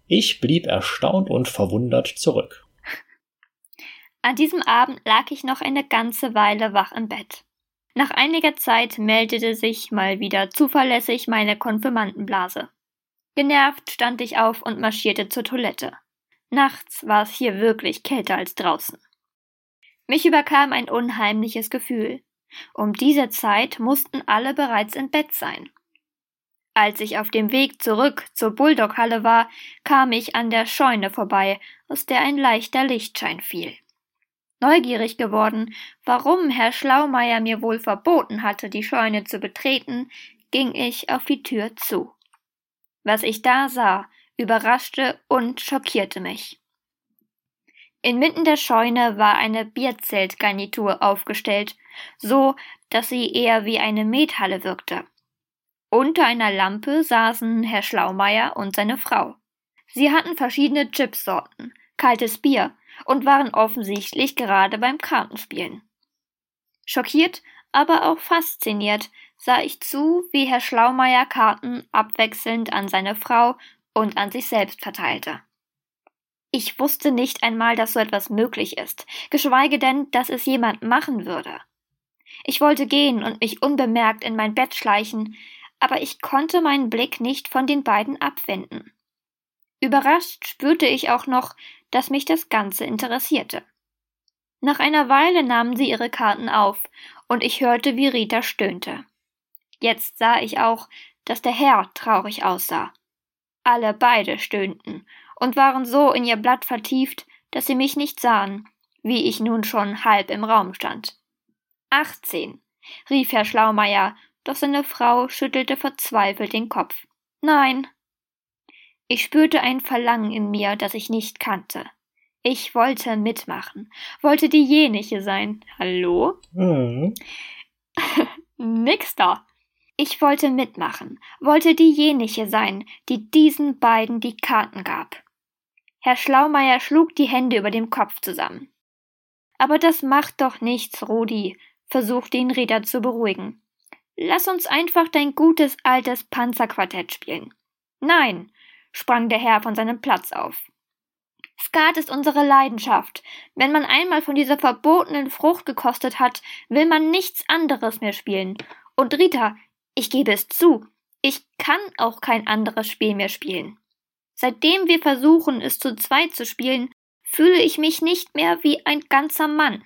Ich blieb erstaunt und verwundert zurück. An diesem Abend lag ich noch eine ganze Weile wach im Bett. Nach einiger Zeit meldete sich mal wieder zuverlässig meine Konfirmandenblase. Genervt stand ich auf und marschierte zur Toilette. Nachts war es hier wirklich kälter als draußen. Mich überkam ein unheimliches Gefühl. Um diese Zeit mussten alle bereits im Bett sein. Als ich auf dem Weg zurück zur Bulldoghalle war, kam ich an der Scheune vorbei, aus der ein leichter Lichtschein fiel. Neugierig geworden, warum Herr Schlaumeier mir wohl verboten hatte, die Scheune zu betreten, ging ich auf die Tür zu. Was ich da sah, überraschte und schockierte mich. Inmitten der Scheune war eine Bierzeltgarnitur aufgestellt, so dass sie eher wie eine Methalle wirkte. Unter einer Lampe saßen Herr Schlaumeier und seine Frau. Sie hatten verschiedene Chipsorten, kaltes Bier und waren offensichtlich gerade beim Kartenspielen. Schockiert, aber auch fasziniert sah ich zu, wie Herr Schlaumeier Karten abwechselnd an seine Frau und an sich selbst verteilte. Ich wusste nicht einmal, dass so etwas möglich ist, geschweige denn, dass es jemand machen würde. Ich wollte gehen und mich unbemerkt in mein Bett schleichen, aber ich konnte meinen Blick nicht von den beiden abwenden. Überrascht spürte ich auch noch, dass mich das Ganze interessierte. Nach einer Weile nahmen sie ihre Karten auf, und ich hörte, wie Rita stöhnte. Jetzt sah ich auch, dass der Herr traurig aussah. Alle beide stöhnten und waren so in ihr Blatt vertieft, dass sie mich nicht sahen, wie ich nun schon halb im Raum stand. Achtzehn, rief Herr Schlaumeier doch seine Frau schüttelte verzweifelt den Kopf. Nein. Ich spürte ein Verlangen in mir, das ich nicht kannte. Ich wollte mitmachen, wollte diejenige sein. Hallo? Mhm. Nix da. Ich wollte mitmachen, wollte diejenige sein, die diesen beiden die Karten gab. Herr Schlaumeier schlug die Hände über dem Kopf zusammen. Aber das macht doch nichts, Rudi, versuchte ihn Rita zu beruhigen. Lass uns einfach dein gutes altes Panzerquartett spielen. Nein, sprang der Herr von seinem Platz auf. Skat ist unsere Leidenschaft. Wenn man einmal von dieser verbotenen Frucht gekostet hat, will man nichts anderes mehr spielen. Und Rita, ich gebe es zu, ich kann auch kein anderes Spiel mehr spielen. Seitdem wir versuchen, es zu zweit zu spielen, fühle ich mich nicht mehr wie ein ganzer Mann.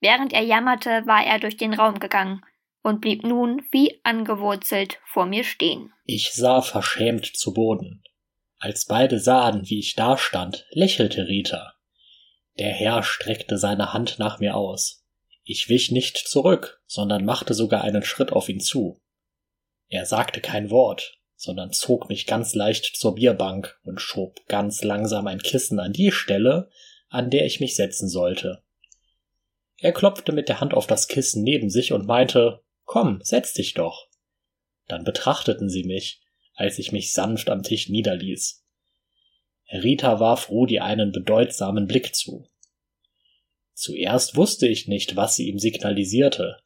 Während er jammerte, war er durch den Raum gegangen und blieb nun wie angewurzelt vor mir stehen. Ich sah verschämt zu Boden. Als beide sahen, wie ich dastand, lächelte Rita. Der Herr streckte seine Hand nach mir aus. Ich wich nicht zurück, sondern machte sogar einen Schritt auf ihn zu. Er sagte kein Wort, sondern zog mich ganz leicht zur Bierbank und schob ganz langsam ein Kissen an die Stelle, an der ich mich setzen sollte. Er klopfte mit der Hand auf das Kissen neben sich und meinte Komm, setz dich doch. Dann betrachteten sie mich, als ich mich sanft am Tisch niederließ. Rita warf Rudi einen bedeutsamen Blick zu. Zuerst wusste ich nicht, was sie ihm signalisierte,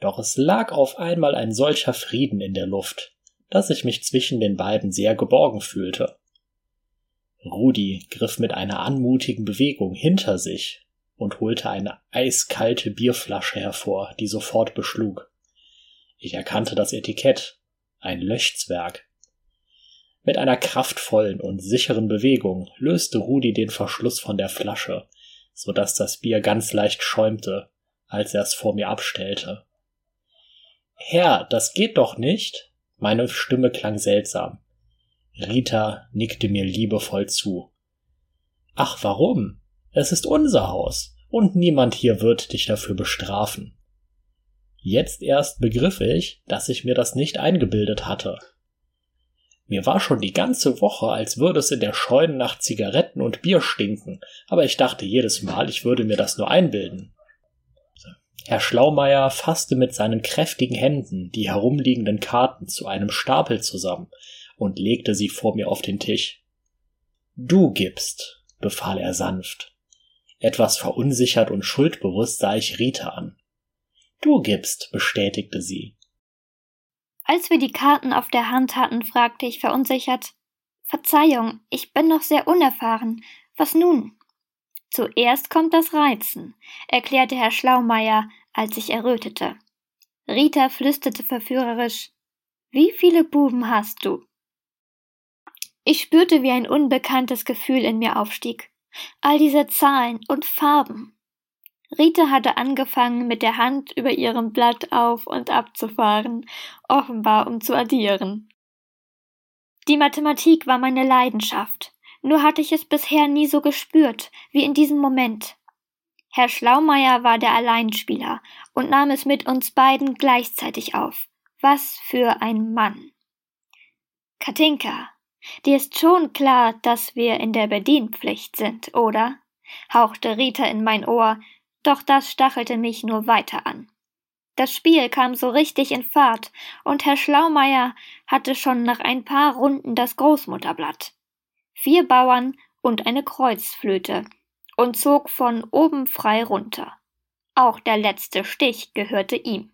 doch es lag auf einmal ein solcher Frieden in der Luft, dass ich mich zwischen den beiden sehr geborgen fühlte. Rudi griff mit einer anmutigen Bewegung hinter sich und holte eine eiskalte Bierflasche hervor, die sofort beschlug. Ich erkannte das Etikett. Ein Löschzwerg. Mit einer kraftvollen und sicheren Bewegung löste Rudi den Verschluss von der Flasche, so dass das Bier ganz leicht schäumte, als er es vor mir abstellte. Herr, das geht doch nicht. Meine Stimme klang seltsam. Rita nickte mir liebevoll zu. Ach, warum? Es ist unser Haus, und niemand hier wird dich dafür bestrafen. Jetzt erst begriff ich, dass ich mir das nicht eingebildet hatte. Mir war schon die ganze Woche, als würde es in der Scheune nach Zigaretten und Bier stinken, aber ich dachte jedes Mal, ich würde mir das nur einbilden. Herr Schlaumeier fasste mit seinen kräftigen Händen die herumliegenden Karten zu einem Stapel zusammen und legte sie vor mir auf den Tisch. Du gibst, befahl er sanft. Etwas verunsichert und schuldbewusst sah ich Rita an. Du gibst, bestätigte sie. Als wir die Karten auf der Hand hatten, fragte ich verunsichert Verzeihung, ich bin noch sehr unerfahren. Was nun? Zuerst kommt das Reizen, erklärte Herr Schlaumeier, als ich errötete. Rita flüsterte verführerisch Wie viele Buben hast du? Ich spürte, wie ein unbekanntes Gefühl in mir aufstieg. All diese Zahlen und Farben. Rita hatte angefangen, mit der Hand über ihrem Blatt auf und ab zu fahren, offenbar um zu addieren. Die Mathematik war meine Leidenschaft, nur hatte ich es bisher nie so gespürt wie in diesem Moment. Herr Schlaumeier war der Alleinspieler und nahm es mit uns beiden gleichzeitig auf. Was für ein Mann. Katinka, dir ist schon klar, dass wir in der Bedienpflicht sind, oder? hauchte Rita in mein Ohr, doch das stachelte mich nur weiter an. Das Spiel kam so richtig in Fahrt, und Herr Schlaumeier hatte schon nach ein paar Runden das Großmutterblatt. Vier Bauern und eine Kreuzflöte und zog von oben frei runter. Auch der letzte Stich gehörte ihm.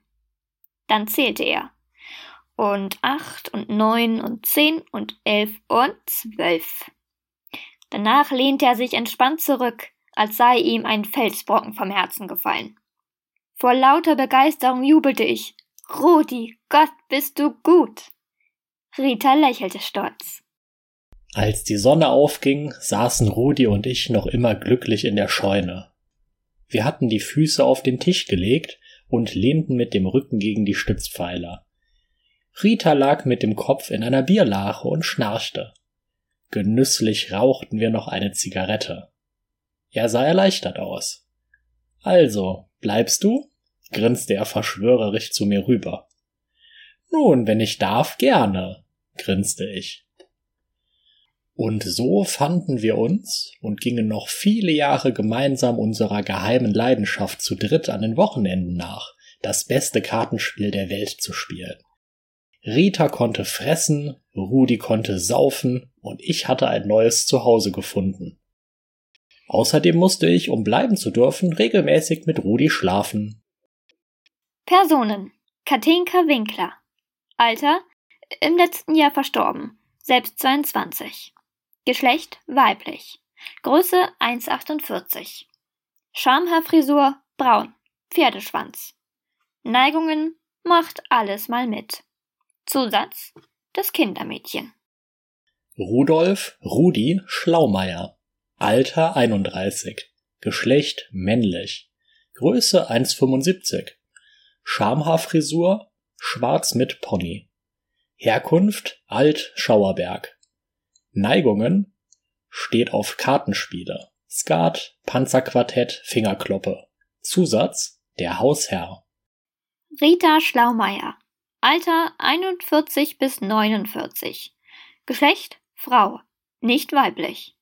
Dann zählte er. Und acht und neun und zehn und elf und zwölf. Danach lehnte er sich entspannt zurück, als sei ihm ein Felsbrocken vom Herzen gefallen. Vor lauter Begeisterung jubelte ich. Rudi, Gott, bist du gut. Rita lächelte stolz. Als die Sonne aufging, saßen Rudi und ich noch immer glücklich in der Scheune. Wir hatten die Füße auf den Tisch gelegt und lehnten mit dem Rücken gegen die Stützpfeiler. Rita lag mit dem Kopf in einer Bierlache und schnarchte. Genüsslich rauchten wir noch eine Zigarette. Er sah erleichtert aus. Also, bleibst du? grinste er verschwörerisch zu mir rüber. Nun, wenn ich darf, gerne, grinste ich. Und so fanden wir uns und gingen noch viele Jahre gemeinsam unserer geheimen Leidenschaft zu dritt an den Wochenenden nach, das beste Kartenspiel der Welt zu spielen. Rita konnte fressen, Rudi konnte saufen und ich hatte ein neues Zuhause gefunden. Außerdem musste ich, um bleiben zu dürfen, regelmäßig mit Rudi schlafen. Personen. Katinka Winkler. Alter. Im letzten Jahr verstorben. Selbst 22. Geschlecht weiblich. Größe 1,48. Schamhaarfrisur braun. Pferdeschwanz. Neigungen macht alles mal mit. Zusatz das Kindermädchen. Rudolf Rudi Schlaumeier Alter 31. Geschlecht männlich. Größe 1,75. Schamhaarfrisur schwarz mit Pony. Herkunft Alt Schauerberg. Neigungen steht auf Kartenspiele. Skat, Panzerquartett, Fingerkloppe. Zusatz der Hausherr. Rita Schlaumeier. Alter 41 bis 49. Geschlecht Frau, nicht weiblich.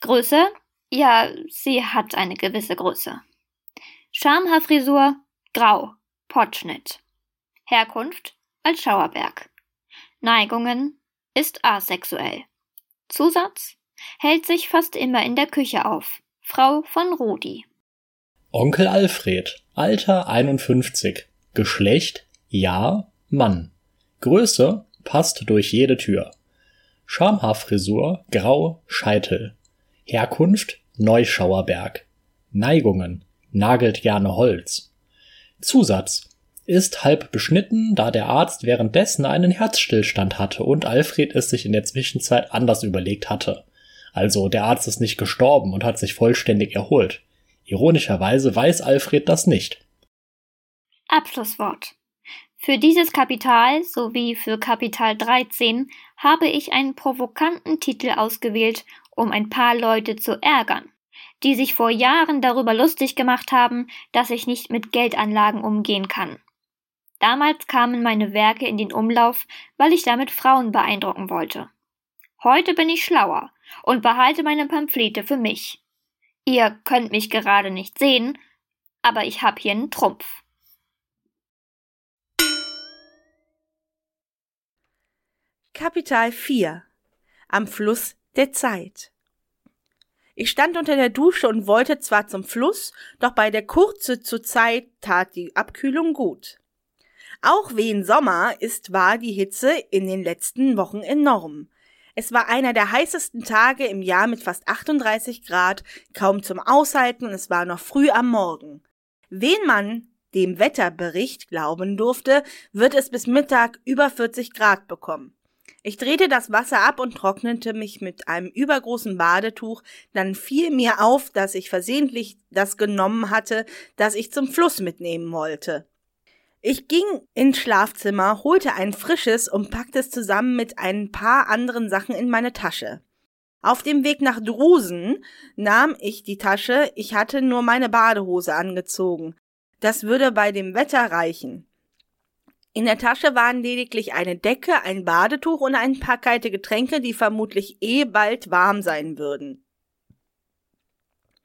Größe? Ja, sie hat eine gewisse Größe. Schamhaarfrisur, grau, Pottschnitt. Herkunft als Schauerberg. Neigungen ist asexuell. Zusatz hält sich fast immer in der Küche auf. Frau von Rudi. Onkel Alfred, Alter 51, Geschlecht ja, Mann. Größe passt durch jede Tür. Schamhaarfrisur, grau, Scheitel. Herkunft Neuschauerberg. Neigungen nagelt gerne Holz. Zusatz ist halb beschnitten, da der Arzt währenddessen einen Herzstillstand hatte und Alfred es sich in der Zwischenzeit anders überlegt hatte. Also der Arzt ist nicht gestorben und hat sich vollständig erholt. Ironischerweise weiß Alfred das nicht. Abschlusswort. Für dieses Kapital sowie für Kapital 13 habe ich einen provokanten Titel ausgewählt um ein paar Leute zu ärgern. die sich vor Jahren darüber lustig gemacht haben, dass ich nicht mit Geldanlagen umgehen kann. Damals kamen meine Werke in den Umlauf, weil ich damit Frauen beeindrucken wollte. Heute bin ich schlauer und behalte meine Pamphlete für mich. Ihr könnt mich gerade nicht sehen, aber ich hab hier einen Trumpf. Kapital 4 Am Fluss der Zeit Ich stand unter der Dusche und wollte zwar zum Fluss, doch bei der Kurze zur Zeit tat die Abkühlung gut. Auch wen Sommer ist, war die Hitze in den letzten Wochen enorm. Es war einer der heißesten Tage im Jahr mit fast 38 Grad, kaum zum Aushalten und es war noch früh am Morgen. Wen man dem Wetterbericht glauben durfte, wird es bis Mittag über 40 Grad bekommen. Ich drehte das Wasser ab und trocknete mich mit einem übergroßen Badetuch, dann fiel mir auf, dass ich versehentlich das genommen hatte, das ich zum Fluss mitnehmen wollte. Ich ging ins Schlafzimmer, holte ein frisches und packte es zusammen mit ein paar anderen Sachen in meine Tasche. Auf dem Weg nach Drusen nahm ich die Tasche, ich hatte nur meine Badehose angezogen. Das würde bei dem Wetter reichen. In der Tasche waren lediglich eine Decke, ein Badetuch und ein paar kalte Getränke, die vermutlich eh bald warm sein würden.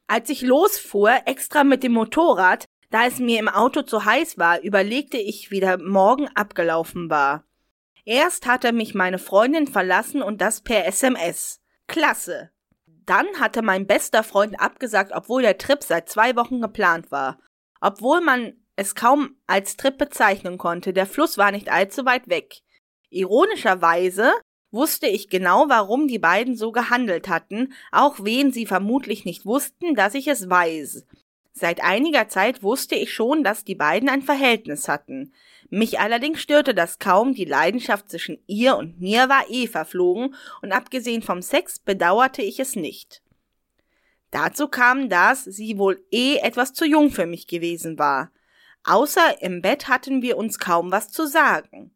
Als ich losfuhr, extra mit dem Motorrad, da es mir im Auto zu heiß war, überlegte ich, wie der Morgen abgelaufen war. Erst hatte mich meine Freundin verlassen und das per SMS. Klasse. Dann hatte mein bester Freund abgesagt, obwohl der Trip seit zwei Wochen geplant war. Obwohl man es kaum als Trip bezeichnen konnte, der Fluss war nicht allzu weit weg. Ironischerweise wusste ich genau, warum die beiden so gehandelt hatten, auch wen sie vermutlich nicht wussten, dass ich es weiß. Seit einiger Zeit wusste ich schon, dass die beiden ein Verhältnis hatten. Mich allerdings störte das kaum, die Leidenschaft zwischen ihr und mir war eh verflogen, und abgesehen vom Sex bedauerte ich es nicht. Dazu kam, dass sie wohl eh etwas zu jung für mich gewesen war. Außer im Bett hatten wir uns kaum was zu sagen.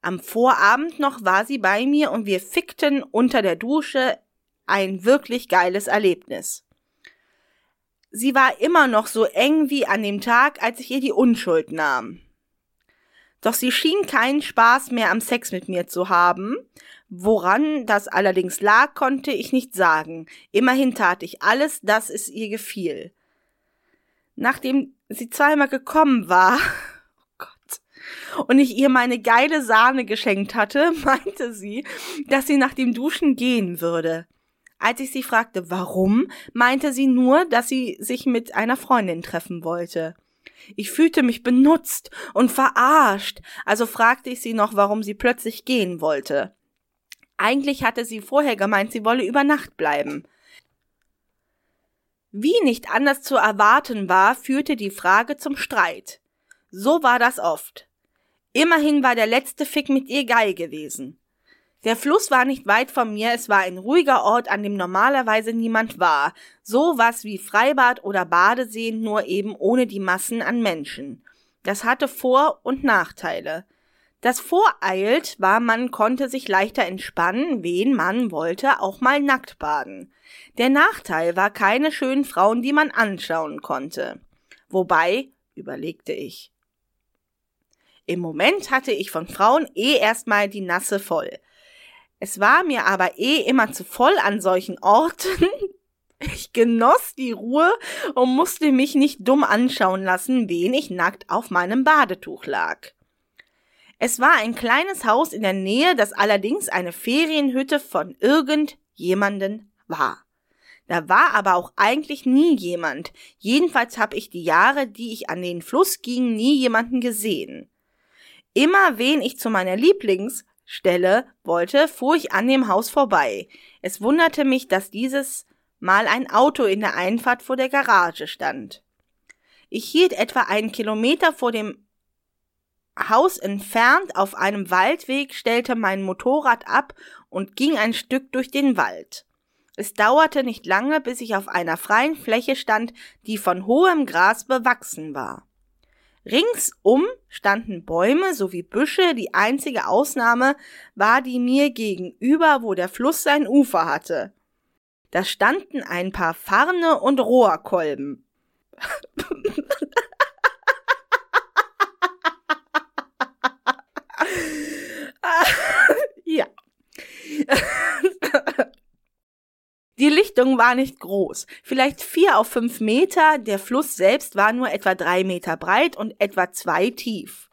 Am Vorabend noch war sie bei mir und wir fickten unter der Dusche ein wirklich geiles Erlebnis. Sie war immer noch so eng wie an dem Tag, als ich ihr die Unschuld nahm. Doch sie schien keinen Spaß mehr am Sex mit mir zu haben. Woran das allerdings lag, konnte ich nicht sagen. Immerhin tat ich alles, dass es ihr gefiel. Nachdem sie zweimal gekommen war, oh und ich ihr meine geile Sahne geschenkt hatte, meinte sie, dass sie nach dem Duschen gehen würde. Als ich sie fragte, warum, meinte sie nur, dass sie sich mit einer Freundin treffen wollte. Ich fühlte mich benutzt und verarscht, also fragte ich sie noch, warum sie plötzlich gehen wollte. Eigentlich hatte sie vorher gemeint, sie wolle über Nacht bleiben. Wie nicht anders zu erwarten war, führte die Frage zum Streit. So war das oft. Immerhin war der letzte Fick mit ihr geil gewesen. Der Fluss war nicht weit von mir, es war ein ruhiger Ort, an dem normalerweise niemand war. So was wie Freibad oder Badeseen, nur eben ohne die Massen an Menschen. Das hatte Vor- und Nachteile. Das Voreilt war, man konnte sich leichter entspannen, wen man wollte, auch mal nackt baden. Der Nachteil war keine schönen Frauen, die man anschauen konnte. Wobei, überlegte ich. Im Moment hatte ich von Frauen eh erstmal die Nasse voll. Es war mir aber eh immer zu voll an solchen Orten. Ich genoss die Ruhe und musste mich nicht dumm anschauen lassen, wen ich nackt auf meinem Badetuch lag. Es war ein kleines Haus in der Nähe, das allerdings eine Ferienhütte von irgendjemanden war. Da war aber auch eigentlich nie jemand. Jedenfalls habe ich die Jahre, die ich an den Fluss ging, nie jemanden gesehen. Immer wen ich zu meiner Lieblings Stelle wollte, fuhr ich an dem Haus vorbei. Es wunderte mich, dass dieses Mal ein Auto in der Einfahrt vor der Garage stand. Ich hielt etwa einen Kilometer vor dem Haus entfernt auf einem Waldweg, stellte mein Motorrad ab und ging ein Stück durch den Wald. Es dauerte nicht lange, bis ich auf einer freien Fläche stand, die von hohem Gras bewachsen war. Ringsum standen Bäume sowie Büsche, die einzige Ausnahme war die mir gegenüber, wo der Fluss sein Ufer hatte. Da standen ein paar Farne und Rohrkolben. ja. Die Lichtung war nicht groß, vielleicht vier auf fünf Meter, der Fluss selbst war nur etwa drei Meter breit und etwa zwei tief.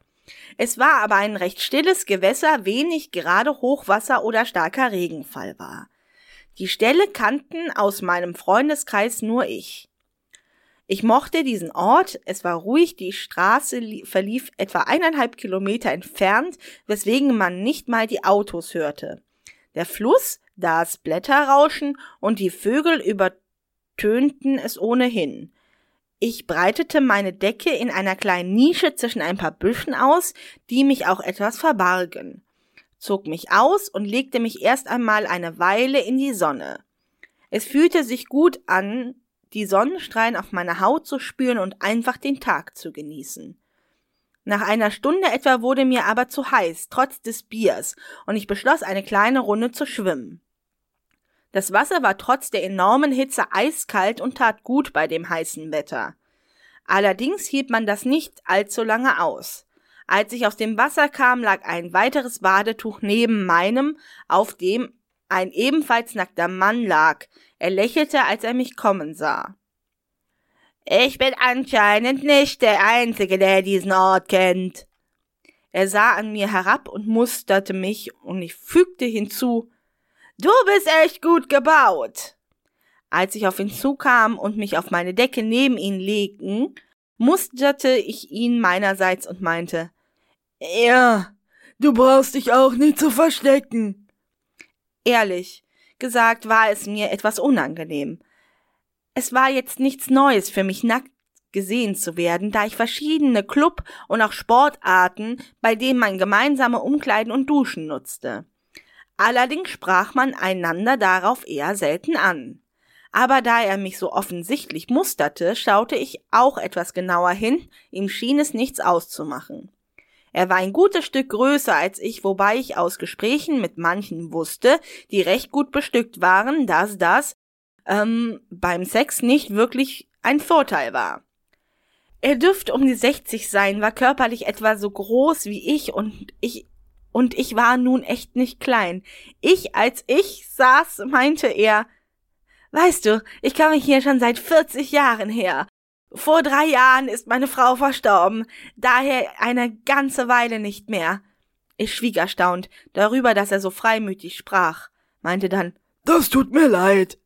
Es war aber ein recht stilles Gewässer, wenig gerade Hochwasser oder starker Regenfall war. Die Stelle kannten aus meinem Freundeskreis nur ich. Ich mochte diesen Ort, es war ruhig, die Straße verlief etwa eineinhalb Kilometer entfernt, weswegen man nicht mal die Autos hörte. Der Fluss, das Blätterrauschen und die Vögel übertönten es ohnehin. Ich breitete meine Decke in einer kleinen Nische zwischen ein paar Büschen aus, die mich auch etwas verbargen, zog mich aus und legte mich erst einmal eine Weile in die Sonne. Es fühlte sich gut an, die Sonnenstrahlen auf meiner Haut zu spüren und einfach den Tag zu genießen. Nach einer Stunde etwa wurde mir aber zu heiß, trotz des Biers, und ich beschloss, eine kleine Runde zu schwimmen. Das Wasser war trotz der enormen Hitze eiskalt und tat gut bei dem heißen Wetter. Allerdings hielt man das nicht allzu lange aus. Als ich aus dem Wasser kam, lag ein weiteres Badetuch neben meinem, auf dem ein ebenfalls nackter Mann lag. Er lächelte, als er mich kommen sah. Ich bin anscheinend nicht der Einzige, der diesen Ort kennt. Er sah an mir herab und musterte mich, und ich fügte hinzu Du bist echt gut gebaut. Als ich auf ihn zukam und mich auf meine Decke neben ihn legten, musterte ich ihn meinerseits und meinte, Ja, du brauchst dich auch nicht zu verstecken. Ehrlich gesagt war es mir etwas unangenehm. Es war jetzt nichts Neues für mich, nackt gesehen zu werden, da ich verschiedene Club- und auch Sportarten, bei denen man gemeinsame Umkleiden und Duschen nutzte. Allerdings sprach man einander darauf eher selten an. Aber da er mich so offensichtlich musterte, schaute ich auch etwas genauer hin, ihm schien es nichts auszumachen. Er war ein gutes Stück größer als ich, wobei ich aus Gesprächen mit manchen wusste, die recht gut bestückt waren, dass das ähm, beim Sex nicht wirklich ein Vorteil war. Er dürfte um die 60 sein, war körperlich etwa so groß wie ich und ich und ich war nun echt nicht klein. Ich, als ich saß, meinte er, Weißt du, ich komme hier schon seit 40 Jahren her. Vor drei Jahren ist meine Frau verstorben, daher eine ganze Weile nicht mehr. Ich schwieg erstaunt darüber, dass er so freimütig sprach, meinte dann, Das tut mir leid.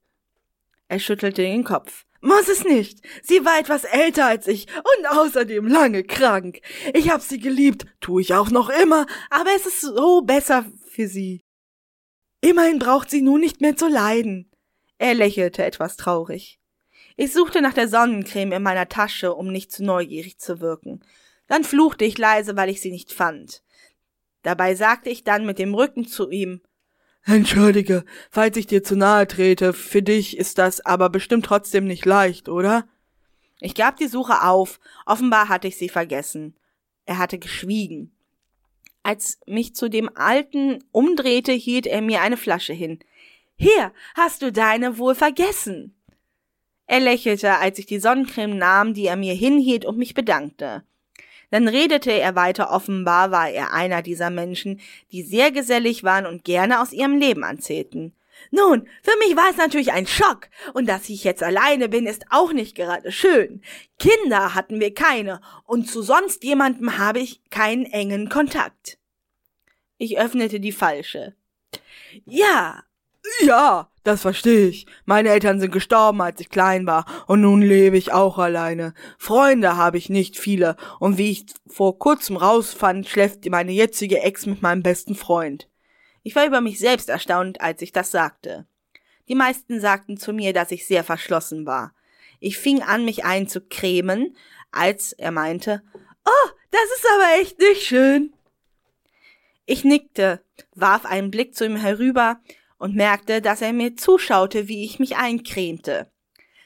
Er schüttelte den Kopf. Muss es nicht. Sie war etwas älter als ich und außerdem lange krank. Ich hab sie geliebt, tu ich auch noch immer, aber es ist so besser für sie. Immerhin braucht sie nun nicht mehr zu leiden. Er lächelte etwas traurig. Ich suchte nach der Sonnencreme in meiner Tasche, um nicht zu neugierig zu wirken. Dann fluchte ich leise, weil ich sie nicht fand. Dabei sagte ich dann mit dem Rücken zu ihm Entschuldige, falls ich dir zu nahe trete, für dich ist das aber bestimmt trotzdem nicht leicht, oder? Ich gab die Suche auf, offenbar hatte ich sie vergessen. Er hatte geschwiegen. Als mich zu dem Alten umdrehte, hielt er mir eine Flasche hin. Hier, hast du deine wohl vergessen? Er lächelte, als ich die Sonnencreme nahm, die er mir hinhielt und mich bedankte. Dann redete er weiter, offenbar war er einer dieser Menschen, die sehr gesellig waren und gerne aus ihrem Leben erzählten. Nun, für mich war es natürlich ein Schock, und dass ich jetzt alleine bin, ist auch nicht gerade schön. Kinder hatten wir keine, und zu sonst jemandem habe ich keinen engen Kontakt. Ich öffnete die falsche. Ja, ja, das verstehe ich. Meine Eltern sind gestorben, als ich klein war, und nun lebe ich auch alleine. Freunde habe ich nicht viele, und wie ich vor kurzem rausfand, schläft meine jetzige Ex mit meinem besten Freund. Ich war über mich selbst erstaunt, als ich das sagte. Die meisten sagten zu mir, dass ich sehr verschlossen war. Ich fing an, mich einzucremen, als er meinte, Oh, das ist aber echt nicht schön. Ich nickte, warf einen Blick zu ihm herüber und merkte, dass er mir zuschaute, wie ich mich eincremte.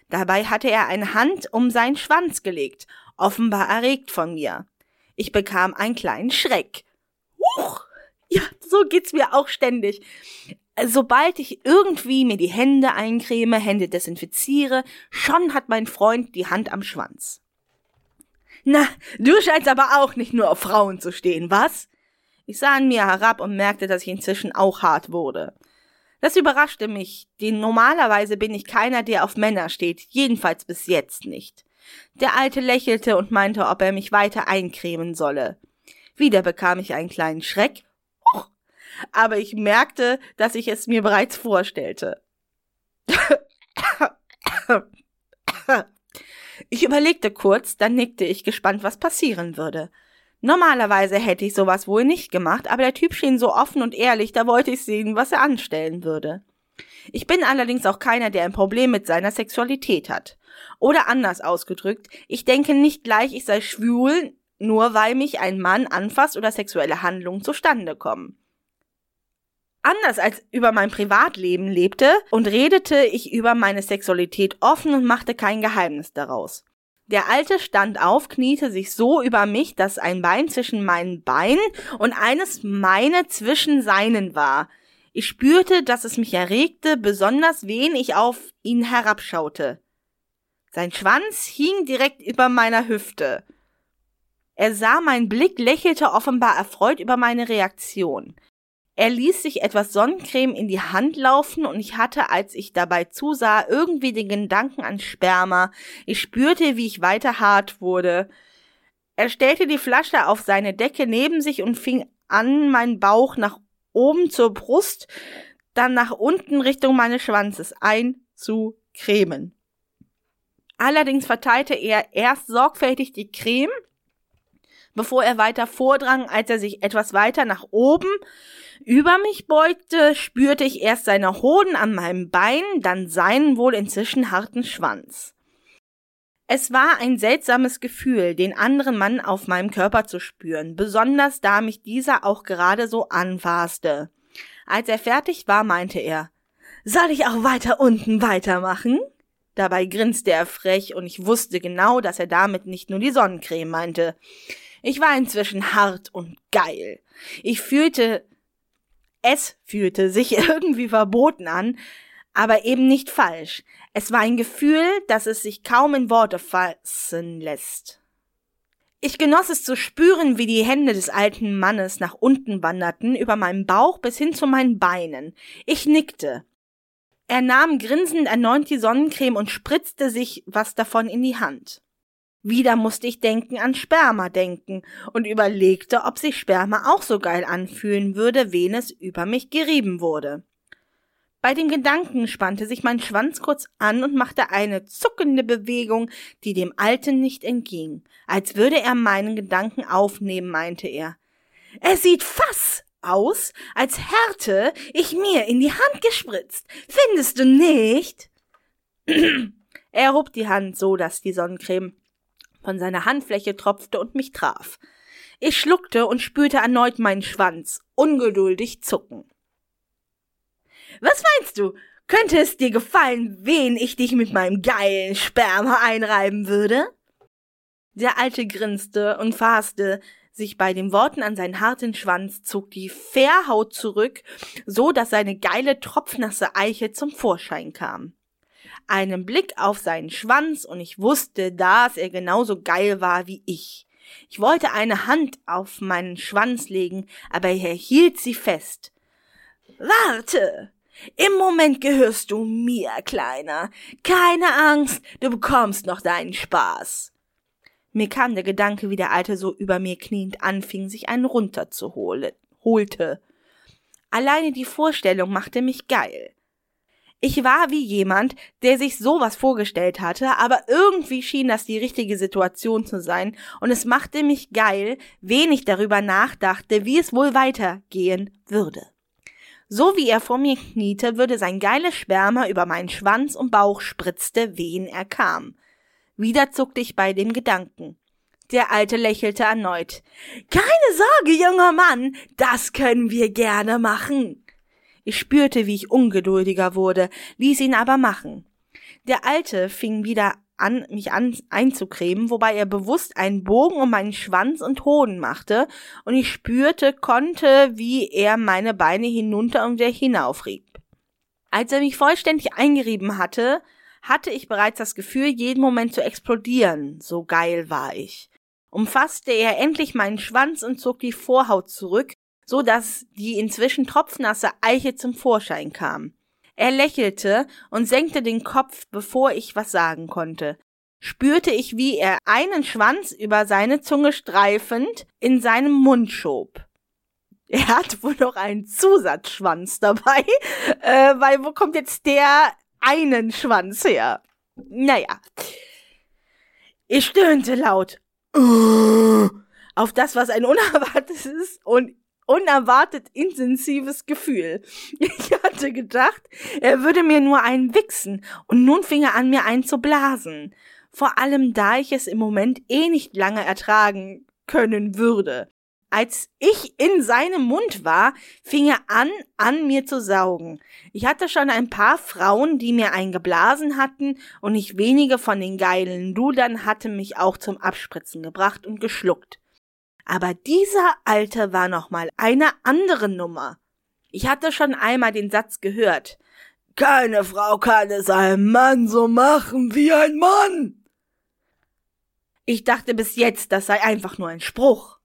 Dabei hatte er eine Hand um seinen Schwanz gelegt, offenbar erregt von mir. Ich bekam einen kleinen Schreck. Huch! Ja, so geht's mir auch ständig. Sobald ich irgendwie mir die Hände eincreme, Hände desinfiziere, schon hat mein Freund die Hand am Schwanz. Na, du scheinst aber auch nicht nur auf Frauen zu stehen, was? Ich sah an mir herab und merkte, dass ich inzwischen auch hart wurde. Das überraschte mich, denn normalerweise bin ich keiner, der auf Männer steht, jedenfalls bis jetzt nicht. Der Alte lächelte und meinte, ob er mich weiter eincremen solle. Wieder bekam ich einen kleinen Schreck, aber ich merkte, dass ich es mir bereits vorstellte. Ich überlegte kurz, dann nickte ich gespannt, was passieren würde. Normalerweise hätte ich sowas wohl nicht gemacht, aber der Typ schien so offen und ehrlich, da wollte ich sehen, was er anstellen würde. Ich bin allerdings auch keiner, der ein Problem mit seiner Sexualität hat. Oder anders ausgedrückt, ich denke nicht gleich, ich sei schwul, nur weil mich ein Mann anfasst oder sexuelle Handlungen zustande kommen. Anders als über mein Privatleben lebte und redete ich über meine Sexualität offen und machte kein Geheimnis daraus. Der Alte stand auf, kniete sich so über mich, dass ein Bein zwischen meinen Beinen und eines meine zwischen seinen war. Ich spürte, dass es mich erregte, besonders wen ich auf ihn herabschaute. Sein Schwanz hing direkt über meiner Hüfte. Er sah meinen Blick, lächelte offenbar erfreut über meine Reaktion. Er ließ sich etwas Sonnencreme in die Hand laufen und ich hatte, als ich dabei zusah, irgendwie den Gedanken an Sperma. Ich spürte, wie ich weiter hart wurde. Er stellte die Flasche auf seine Decke neben sich und fing an, meinen Bauch nach oben zur Brust, dann nach unten Richtung meines Schwanzes einzucremen. Allerdings verteilte er erst sorgfältig die Creme, bevor er weiter vordrang, als er sich etwas weiter nach oben über mich beugte, spürte ich erst seine Hoden an meinem Bein, dann seinen wohl inzwischen harten Schwanz. Es war ein seltsames Gefühl, den anderen Mann auf meinem Körper zu spüren, besonders da mich dieser auch gerade so anfasste. Als er fertig war, meinte er, soll ich auch weiter unten weitermachen? Dabei grinste er frech und ich wusste genau, dass er damit nicht nur die Sonnencreme meinte. Ich war inzwischen hart und geil. Ich fühlte, es fühlte sich irgendwie verboten an, aber eben nicht falsch. Es war ein Gefühl, das es sich kaum in Worte fassen lässt. Ich genoss es zu spüren, wie die Hände des alten Mannes nach unten wanderten, über meinen Bauch bis hin zu meinen Beinen. Ich nickte. Er nahm grinsend erneut die Sonnencreme und spritzte sich was davon in die Hand. Wieder musste ich denken an Sperma denken und überlegte, ob sich Sperma auch so geil anfühlen würde, wen es über mich gerieben wurde. Bei dem Gedanken spannte sich mein Schwanz kurz an und machte eine zuckende Bewegung, die dem Alten nicht entging. Als würde er meinen Gedanken aufnehmen, meinte er. Es sieht fass aus, als hätte ich mir in die Hand gespritzt. Findest du nicht? er hob die Hand so, dass die Sonnencreme von seiner Handfläche tropfte und mich traf. Ich schluckte und spürte erneut meinen Schwanz, ungeduldig zucken. Was meinst du? Könnte es dir gefallen, wen ich dich mit meinem geilen Sperma einreiben würde? Der Alte grinste und fasste sich bei den Worten an seinen harten Schwanz, zog die Fährhaut zurück, so dass seine geile tropfnasse Eiche zum Vorschein kam einen Blick auf seinen Schwanz und ich wusste, dass er genauso geil war wie ich. Ich wollte eine Hand auf meinen Schwanz legen, aber er hielt sie fest. Warte! Im Moment gehörst du mir, Kleiner. Keine Angst, du bekommst noch deinen Spaß. Mir kam der Gedanke, wie der Alte so über mir kniend anfing, sich einen runterzuholen, holte. Alleine die Vorstellung machte mich geil. Ich war wie jemand, der sich sowas vorgestellt hatte, aber irgendwie schien das die richtige Situation zu sein und es machte mich geil, wenig darüber nachdachte, wie es wohl weitergehen würde. So wie er vor mir kniete, würde sein geiles Sperma über meinen Schwanz und Bauch spritzte, wen er kam. Wieder zuckte ich bei dem Gedanken. Der Alte lächelte erneut. Keine Sorge, junger Mann, das können wir gerne machen. Ich spürte, wie ich ungeduldiger wurde, ließ ihn aber machen. Der Alte fing wieder an, mich an einzucremen, wobei er bewusst einen Bogen um meinen Schwanz und Hoden machte, und ich spürte, konnte, wie er meine Beine hinunter und wieder hinaufrieb. Als er mich vollständig eingerieben hatte, hatte ich bereits das Gefühl, jeden Moment zu explodieren. So geil war ich. Umfasste er endlich meinen Schwanz und zog die Vorhaut zurück, so dass die inzwischen tropfnasse Eiche zum Vorschein kam. Er lächelte und senkte den Kopf, bevor ich was sagen konnte. Spürte ich, wie er einen Schwanz über seine Zunge streifend in seinem Mund schob. Er hat wohl noch einen Zusatzschwanz dabei, äh, weil wo kommt jetzt der einen Schwanz her? Naja. Ich stöhnte laut. Auf das, was ein unerwartetes und unerwartet intensives Gefühl. Ich hatte gedacht, er würde mir nur einen wichsen und nun fing er an, mir einen zu blasen. Vor allem, da ich es im Moment eh nicht lange ertragen können würde. Als ich in seinem Mund war, fing er an, an mir zu saugen. Ich hatte schon ein paar Frauen, die mir eingeblasen hatten, und nicht wenige von den geilen Ludern hatte mich auch zum Abspritzen gebracht und geschluckt. Aber dieser Alte war noch mal eine andere Nummer. Ich hatte schon einmal den Satz gehört. Keine Frau kann es einem Mann so machen wie ein Mann. Ich dachte bis jetzt, das sei einfach nur ein Spruch.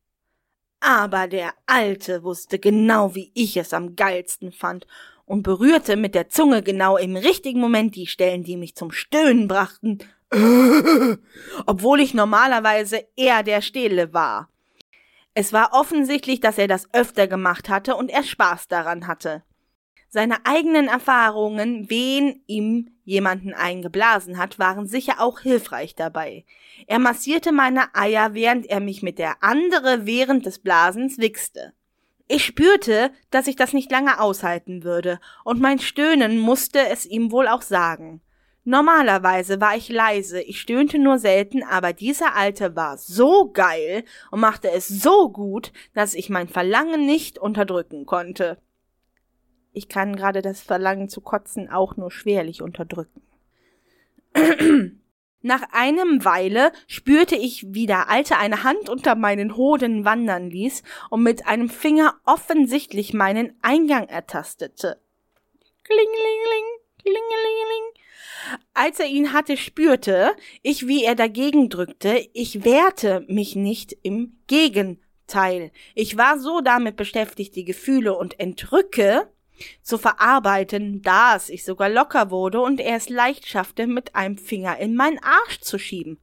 Aber der Alte wusste genau, wie ich es am geilsten fand und berührte mit der Zunge genau im richtigen Moment die Stellen, die mich zum Stöhnen brachten, obwohl ich normalerweise eher der Stille war. Es war offensichtlich, dass er das öfter gemacht hatte und er Spaß daran hatte. Seine eigenen Erfahrungen, wen ihm jemanden eingeblasen hat, waren sicher auch hilfreich dabei. Er massierte meine Eier, während er mich mit der andere während des Blasens wichste. Ich spürte, dass ich das nicht lange aushalten würde, und mein Stöhnen musste es ihm wohl auch sagen. Normalerweise war ich leise, ich stöhnte nur selten, aber dieser Alte war so geil und machte es so gut, dass ich mein Verlangen nicht unterdrücken konnte. Ich kann gerade das Verlangen zu kotzen auch nur schwerlich unterdrücken. Nach einem Weile spürte ich, wie der Alte eine Hand unter meinen Hoden wandern ließ und mit einem Finger offensichtlich meinen Eingang ertastete. Klingelingeling, klingelingeling. Als er ihn hatte, spürte ich, wie er dagegen drückte. Ich wehrte mich nicht im Gegenteil. Ich war so damit beschäftigt, die Gefühle und Entrücke zu verarbeiten, dass ich sogar locker wurde und er es leicht schaffte, mit einem Finger in meinen Arsch zu schieben.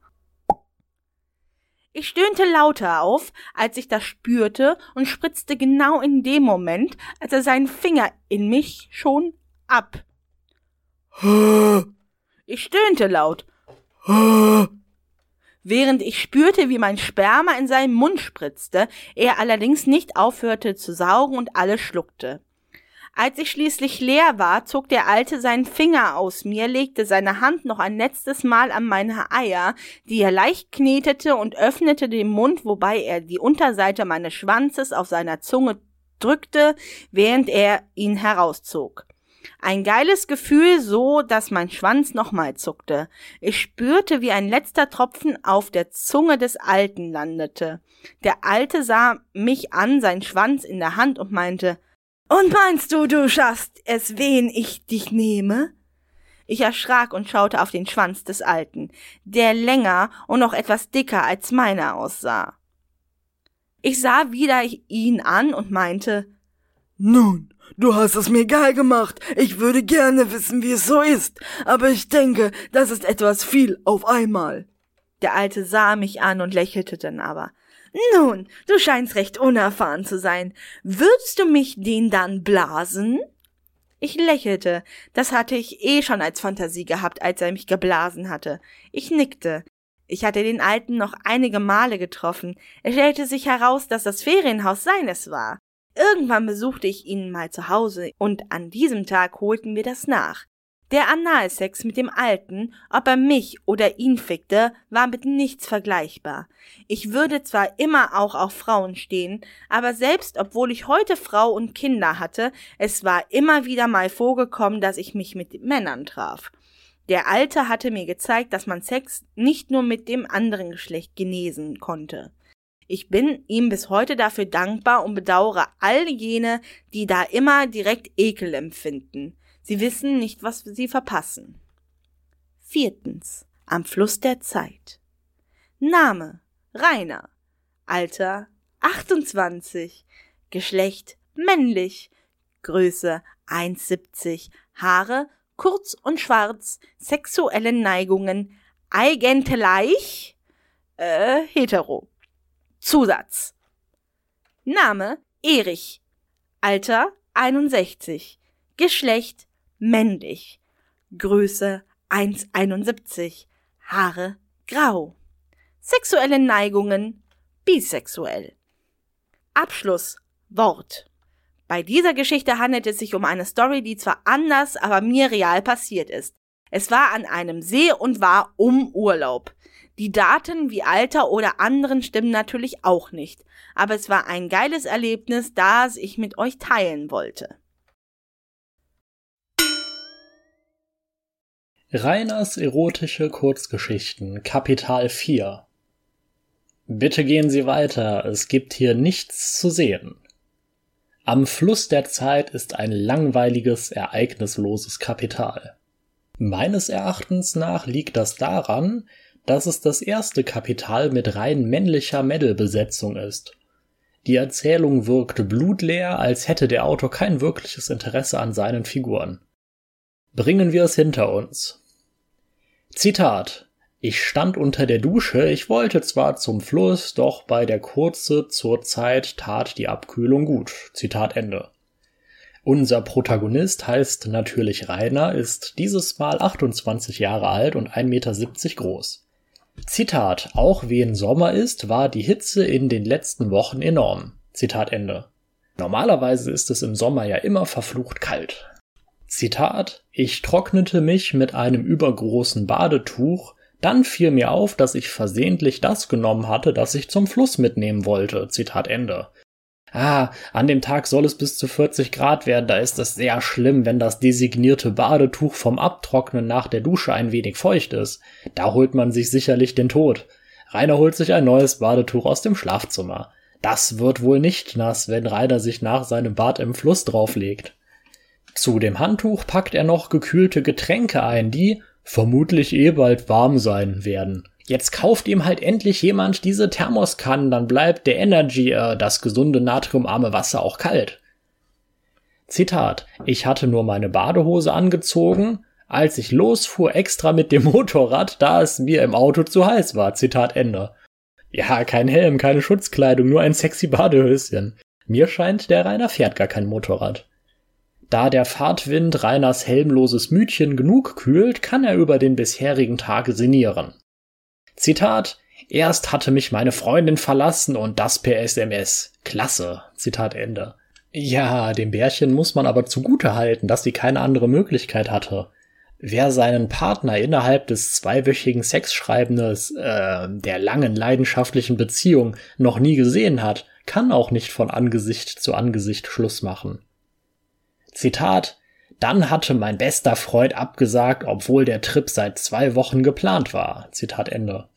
Ich stöhnte lauter auf, als ich das spürte und spritzte genau in dem Moment, als er seinen Finger in mich schon ab. Ich stöhnte laut. Während ich spürte, wie mein Sperma in seinen Mund spritzte, er allerdings nicht aufhörte zu saugen und alles schluckte. Als ich schließlich leer war, zog der Alte seinen Finger aus mir, legte seine Hand noch ein letztes Mal an meine Eier, die er leicht knetete und öffnete den Mund, wobei er die Unterseite meines Schwanzes auf seiner Zunge drückte, während er ihn herauszog. Ein geiles Gefühl, so dass mein Schwanz nochmal zuckte. Ich spürte, wie ein letzter Tropfen auf der Zunge des Alten landete. Der Alte sah mich an, sein Schwanz in der Hand und meinte, und meinst du, du schaffst es, wen ich dich nehme? Ich erschrak und schaute auf den Schwanz des Alten, der länger und noch etwas dicker als meiner aussah. Ich sah wieder ihn an und meinte, Nun, du hast es mir geil gemacht. Ich würde gerne wissen, wie es so ist, aber ich denke, das ist etwas viel auf einmal. Der Alte sah mich an und lächelte dann aber. Nun, du scheinst recht unerfahren zu sein. Würdest du mich den dann blasen? Ich lächelte. Das hatte ich eh schon als Fantasie gehabt, als er mich geblasen hatte. Ich nickte. Ich hatte den Alten noch einige Male getroffen. Es stellte sich heraus, dass das Ferienhaus seines war. Irgendwann besuchte ich ihn mal zu Hause und an diesem Tag holten wir das nach. Der Analsex mit dem Alten, ob er mich oder ihn fickte, war mit nichts vergleichbar. Ich würde zwar immer auch auf Frauen stehen, aber selbst obwohl ich heute Frau und Kinder hatte, es war immer wieder mal vorgekommen, dass ich mich mit Männern traf. Der Alte hatte mir gezeigt, dass man Sex nicht nur mit dem anderen Geschlecht genesen konnte. Ich bin ihm bis heute dafür dankbar und bedauere all jene, die da immer direkt Ekel empfinden. Sie wissen nicht, was sie verpassen. Viertens. Am Fluss der Zeit. Name. Rainer. Alter. 28. Geschlecht. Männlich. Größe 1,70. Haare kurz und schwarz. Sexuelle Neigungen. Eigentlich äh, hetero. Zusatz. Name Erich. Alter 61. Geschlecht männlich. Größe 1,71. Haare grau. Sexuelle Neigungen bisexuell. Abschluss Wort. Bei dieser Geschichte handelt es sich um eine Story, die zwar anders, aber mir real passiert ist. Es war an einem See und war um Urlaub. Die Daten wie Alter oder anderen stimmen natürlich auch nicht, aber es war ein geiles Erlebnis, das ich mit euch teilen wollte. Reiners erotische Kurzgeschichten Kapital 4 Bitte gehen Sie weiter, es gibt hier nichts zu sehen. Am Fluss der Zeit ist ein langweiliges, ereignisloses Kapital. Meines Erachtens nach liegt das daran, dass es das erste Kapital mit rein männlicher Mädelbesetzung ist. Die Erzählung wirkt blutleer, als hätte der Autor kein wirkliches Interesse an seinen Figuren. Bringen wir es hinter uns. Zitat Ich stand unter der Dusche, ich wollte zwar zum Fluss, doch bei der Kurze zur Zeit tat die Abkühlung gut. Zitat Ende. Unser Protagonist heißt natürlich Rainer, ist dieses Mal 28 Jahre alt und 1,70 Meter groß. Zitat, auch wen Sommer ist, war die Hitze in den letzten Wochen enorm. Zitat Ende. Normalerweise ist es im Sommer ja immer verflucht kalt. Zitat, ich trocknete mich mit einem übergroßen Badetuch, dann fiel mir auf, dass ich versehentlich das genommen hatte, das ich zum Fluss mitnehmen wollte. Zitat Ende. Ah, an dem Tag soll es bis zu 40 Grad werden, da ist es sehr schlimm, wenn das designierte Badetuch vom Abtrocknen nach der Dusche ein wenig feucht ist. Da holt man sich sicherlich den Tod. Rainer holt sich ein neues Badetuch aus dem Schlafzimmer. Das wird wohl nicht nass, wenn Rainer sich nach seinem Bad im Fluss drauflegt. Zu dem Handtuch packt er noch gekühlte Getränke ein, die vermutlich eh bald warm sein werden. Jetzt kauft ihm halt endlich jemand diese Thermoskannen, dann bleibt der Energy, äh, das gesunde natriumarme Wasser auch kalt. Zitat, ich hatte nur meine Badehose angezogen, als ich losfuhr extra mit dem Motorrad, da es mir im Auto zu heiß war. Zitat Ende. Ja, kein Helm, keine Schutzkleidung, nur ein sexy Badehöschen. Mir scheint, der Rainer fährt gar kein Motorrad. Da der Fahrtwind Reiners helmloses Mütchen genug kühlt, kann er über den bisherigen Tag sinnieren. Zitat Erst hatte mich meine Freundin verlassen und das per SMS. Klasse. Zitat Ende. Ja, dem Bärchen muss man aber zugute halten, dass sie keine andere Möglichkeit hatte. Wer seinen Partner innerhalb des zweiwöchigen Sexschreibendes, äh, der langen leidenschaftlichen Beziehung noch nie gesehen hat, kann auch nicht von Angesicht zu Angesicht Schluss machen. Zitat Dann hatte mein bester Freund abgesagt, obwohl der Trip seit zwei Wochen geplant war. Zitat Ende.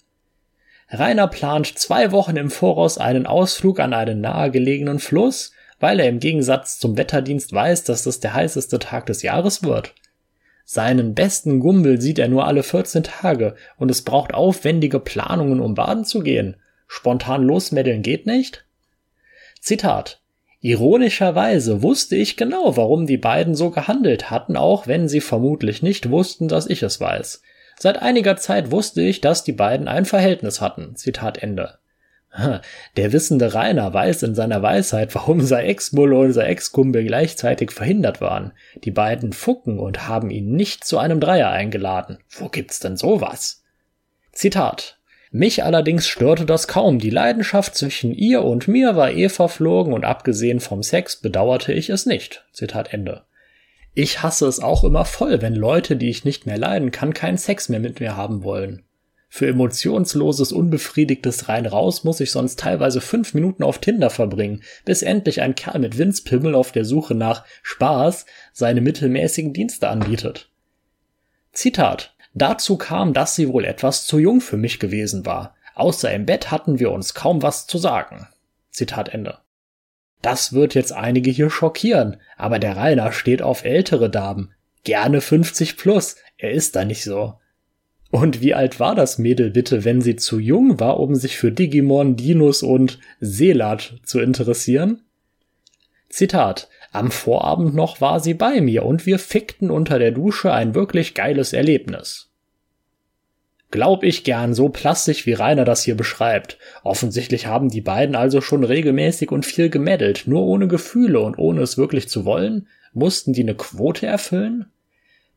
Rainer plant zwei Wochen im Voraus einen Ausflug an einen nahegelegenen Fluss, weil er im Gegensatz zum Wetterdienst weiß, dass das der heißeste Tag des Jahres wird. Seinen besten Gumbel sieht er nur alle 14 Tage und es braucht aufwendige Planungen, um baden zu gehen. Spontan losmeddeln geht nicht? Zitat. Ironischerweise wusste ich genau, warum die beiden so gehandelt hatten, auch wenn sie vermutlich nicht wussten, dass ich es weiß. Seit einiger Zeit wusste ich, dass die beiden ein Verhältnis hatten. Zitat Ende. Der wissende Rainer weiß in seiner Weisheit, warum sein Ex-Mulle und sein Ex-Kumpel gleichzeitig verhindert waren. Die beiden fucken und haben ihn nicht zu einem Dreier eingeladen. Wo gibt's denn sowas? Zitat. Mich allerdings störte das kaum. Die Leidenschaft zwischen ihr und mir war eh verflogen und abgesehen vom Sex bedauerte ich es nicht. Zitat Ende. Ich hasse es auch immer voll, wenn Leute, die ich nicht mehr leiden kann, keinen Sex mehr mit mir haben wollen. Für emotionsloses, unbefriedigtes rein raus muss ich sonst teilweise fünf Minuten auf Tinder verbringen, bis endlich ein Kerl mit Winzpimmel auf der Suche nach Spaß seine mittelmäßigen Dienste anbietet. Zitat. Dazu kam, dass sie wohl etwas zu jung für mich gewesen war. Außer im Bett hatten wir uns kaum was zu sagen. Zitat Ende. Das wird jetzt einige hier schockieren, aber der Rainer steht auf ältere Damen. Gerne 50 plus. Er ist da nicht so. Und wie alt war das Mädel bitte, wenn sie zu jung war, um sich für Digimon, Dinos und Seelat zu interessieren? Zitat. Am Vorabend noch war sie bei mir und wir fickten unter der Dusche ein wirklich geiles Erlebnis. Glaub ich gern, so plastisch wie Rainer das hier beschreibt. Offensichtlich haben die beiden also schon regelmäßig und viel gemeddelt, nur ohne Gefühle und ohne es wirklich zu wollen? Mussten die eine Quote erfüllen?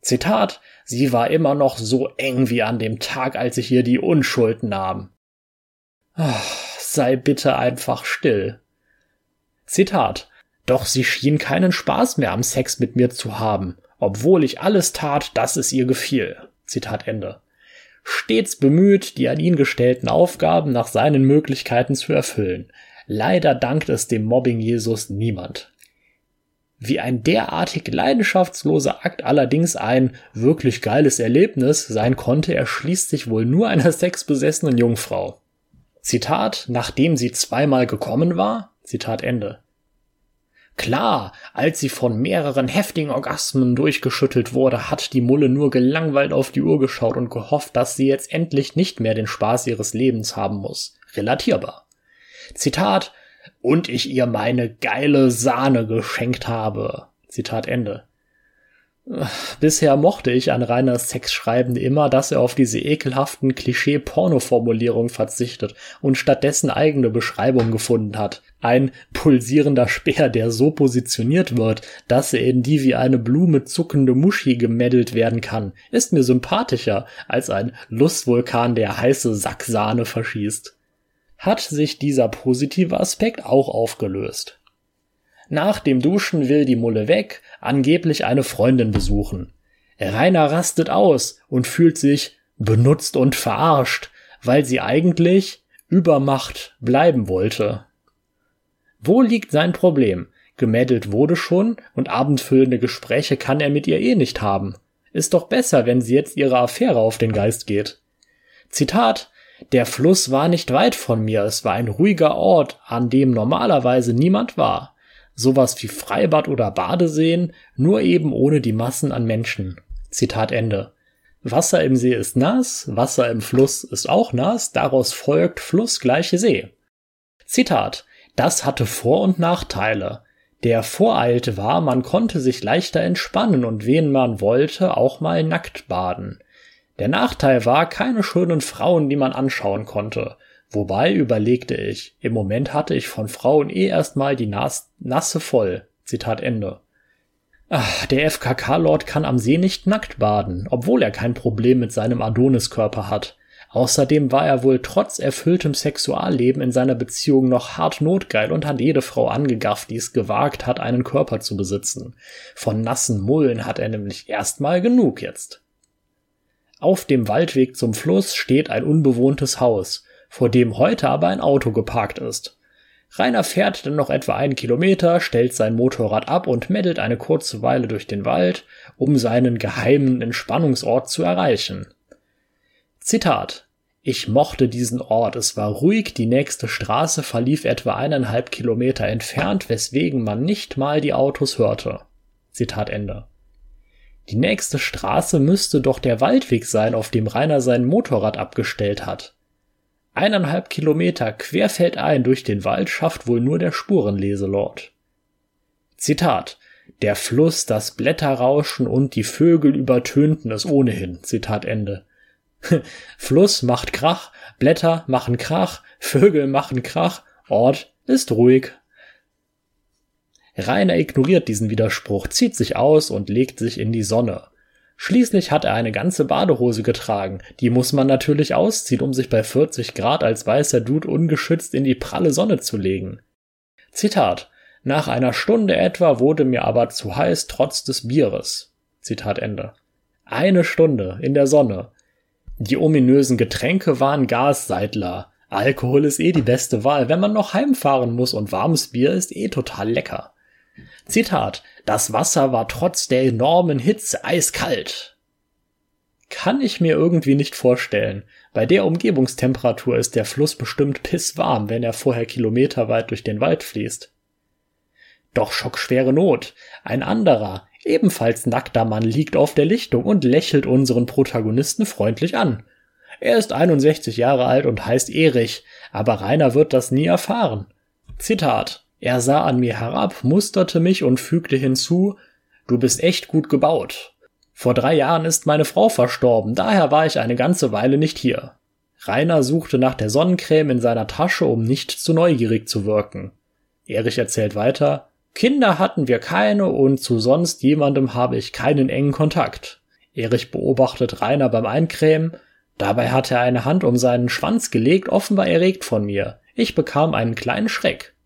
Zitat, sie war immer noch so eng wie an dem Tag, als ich ihr die Unschuld nahm. Ach, sei bitte einfach still. Zitat, doch sie schien keinen Spaß mehr am Sex mit mir zu haben, obwohl ich alles tat, dass es ihr gefiel. Zitat Ende. Stets bemüht, die an ihn gestellten Aufgaben nach seinen Möglichkeiten zu erfüllen. Leider dankt es dem Mobbing Jesus niemand. Wie ein derartig leidenschaftsloser Akt allerdings ein wirklich geiles Erlebnis sein konnte, erschließt sich wohl nur einer sexbesessenen Jungfrau. Zitat, nachdem sie zweimal gekommen war? Zitat Ende. Klar, als sie von mehreren heftigen Orgasmen durchgeschüttelt wurde, hat die Mulle nur gelangweilt auf die Uhr geschaut und gehofft, dass sie jetzt endlich nicht mehr den Spaß ihres Lebens haben muss. Relatierbar. Zitat, und ich ihr meine geile Sahne geschenkt habe. Zitat Ende. Bisher mochte ich an Reiners Sexschreiben immer, dass er auf diese ekelhaften Klischee-Porno-Formulierungen verzichtet und stattdessen eigene Beschreibungen gefunden hat. Ein pulsierender Speer, der so positioniert wird, dass er in die wie eine Blume zuckende Muschi gemeddelt werden kann, ist mir sympathischer als ein Lustvulkan, der heiße Sacksahne verschießt hat sich dieser positive Aspekt auch aufgelöst. Nach dem Duschen will die Mulle weg, angeblich eine Freundin besuchen. Rainer rastet aus und fühlt sich benutzt und verarscht, weil sie eigentlich Übermacht bleiben wollte. Wo liegt sein Problem? Gemädelt wurde schon und abendfüllende Gespräche kann er mit ihr eh nicht haben. Ist doch besser, wenn sie jetzt ihre Affäre auf den Geist geht. Zitat, der Fluss war nicht weit von mir, es war ein ruhiger Ort, an dem normalerweise niemand war. Sowas wie Freibad oder Badeseen, nur eben ohne die Massen an Menschen. Zitat Ende. Wasser im See ist nass, Wasser im Fluss ist auch nass, daraus folgt Fluss gleiche See. Zitat. Das hatte Vor- und Nachteile. Der Voreilte war, man konnte sich leichter entspannen und wen man wollte, auch mal nackt baden. Der Nachteil war keine schönen Frauen, die man anschauen konnte. Wobei, überlegte ich, im Moment hatte ich von Frauen eh erstmal die Nas Nasse voll. Zitat Ende. Ach, der FKK-Lord kann am See nicht nackt baden, obwohl er kein Problem mit seinem Adoniskörper hat. Außerdem war er wohl trotz erfülltem Sexualleben in seiner Beziehung noch hart notgeil und hat jede Frau angegafft, die es gewagt hat, einen Körper zu besitzen. Von nassen Mullen hat er nämlich erstmal genug jetzt. Auf dem Waldweg zum Fluss steht ein unbewohntes Haus, vor dem heute aber ein Auto geparkt ist. Rainer fährt dann noch etwa einen Kilometer, stellt sein Motorrad ab und meddelt eine kurze Weile durch den Wald, um seinen geheimen Entspannungsort zu erreichen. Zitat Ich mochte diesen Ort, es war ruhig, die nächste Straße verlief etwa eineinhalb Kilometer entfernt, weswegen man nicht mal die Autos hörte. Zitat Ende. Die nächste Straße müsste doch der Waldweg sein, auf dem Rainer sein Motorrad abgestellt hat. Eineinhalb Kilometer querfeldein durch den Wald schafft wohl nur der Spurenleselord. Zitat Der Fluss, das Blätterrauschen und die Vögel übertönten es ohnehin. Zitat Ende. Fluss macht Krach, Blätter machen Krach, Vögel machen Krach, Ort ist ruhig. Rainer ignoriert diesen Widerspruch, zieht sich aus und legt sich in die Sonne. Schließlich hat er eine ganze Badehose getragen. Die muss man natürlich ausziehen, um sich bei 40 Grad als weißer Dude ungeschützt in die pralle Sonne zu legen. Zitat. Nach einer Stunde etwa wurde mir aber zu heiß trotz des Bieres. Zitat Ende. Eine Stunde in der Sonne. Die ominösen Getränke waren Gasseidler. Alkohol ist eh die beste Wahl, wenn man noch heimfahren muss und warmes Bier ist eh total lecker. Zitat, das Wasser war trotz der enormen Hitze eiskalt. Kann ich mir irgendwie nicht vorstellen. Bei der Umgebungstemperatur ist der Fluss bestimmt pisswarm, wenn er vorher kilometerweit durch den Wald fließt. Doch schockschwere Not. Ein anderer, ebenfalls nackter Mann liegt auf der Lichtung und lächelt unseren Protagonisten freundlich an. Er ist 61 Jahre alt und heißt Erich, aber Rainer wird das nie erfahren. Zitat. Er sah an mir herab, musterte mich und fügte hinzu, du bist echt gut gebaut. Vor drei Jahren ist meine Frau verstorben, daher war ich eine ganze Weile nicht hier. Rainer suchte nach der Sonnencreme in seiner Tasche, um nicht zu neugierig zu wirken. Erich erzählt weiter, Kinder hatten wir keine und zu sonst jemandem habe ich keinen engen Kontakt. Erich beobachtet Rainer beim Eincremen, dabei hat er eine Hand um seinen Schwanz gelegt, offenbar erregt von mir. Ich bekam einen kleinen Schreck.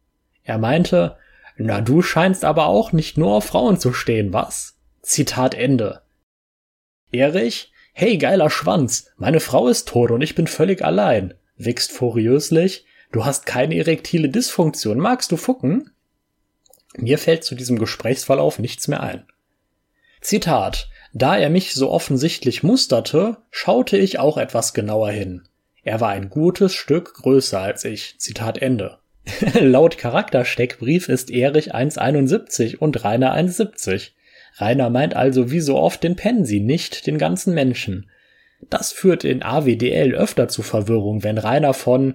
Er meinte, na du scheinst aber auch nicht nur auf Frauen zu stehen, was? Zitat Ende. Erich, hey geiler Schwanz, meine Frau ist tot und ich bin völlig allein, wächst furiöslich, du hast keine erektile Dysfunktion, magst du fucken? Mir fällt zu diesem Gesprächsverlauf nichts mehr ein. Zitat, da er mich so offensichtlich musterte, schaute ich auch etwas genauer hin. Er war ein gutes Stück größer als ich. Zitat Ende. Laut Charaktersteckbrief ist Erich 1,71 und Rainer 1,70. Rainer meint also wie so oft den Pensi, nicht den ganzen Menschen. Das führt in AWDL öfter zu Verwirrung, wenn Rainer von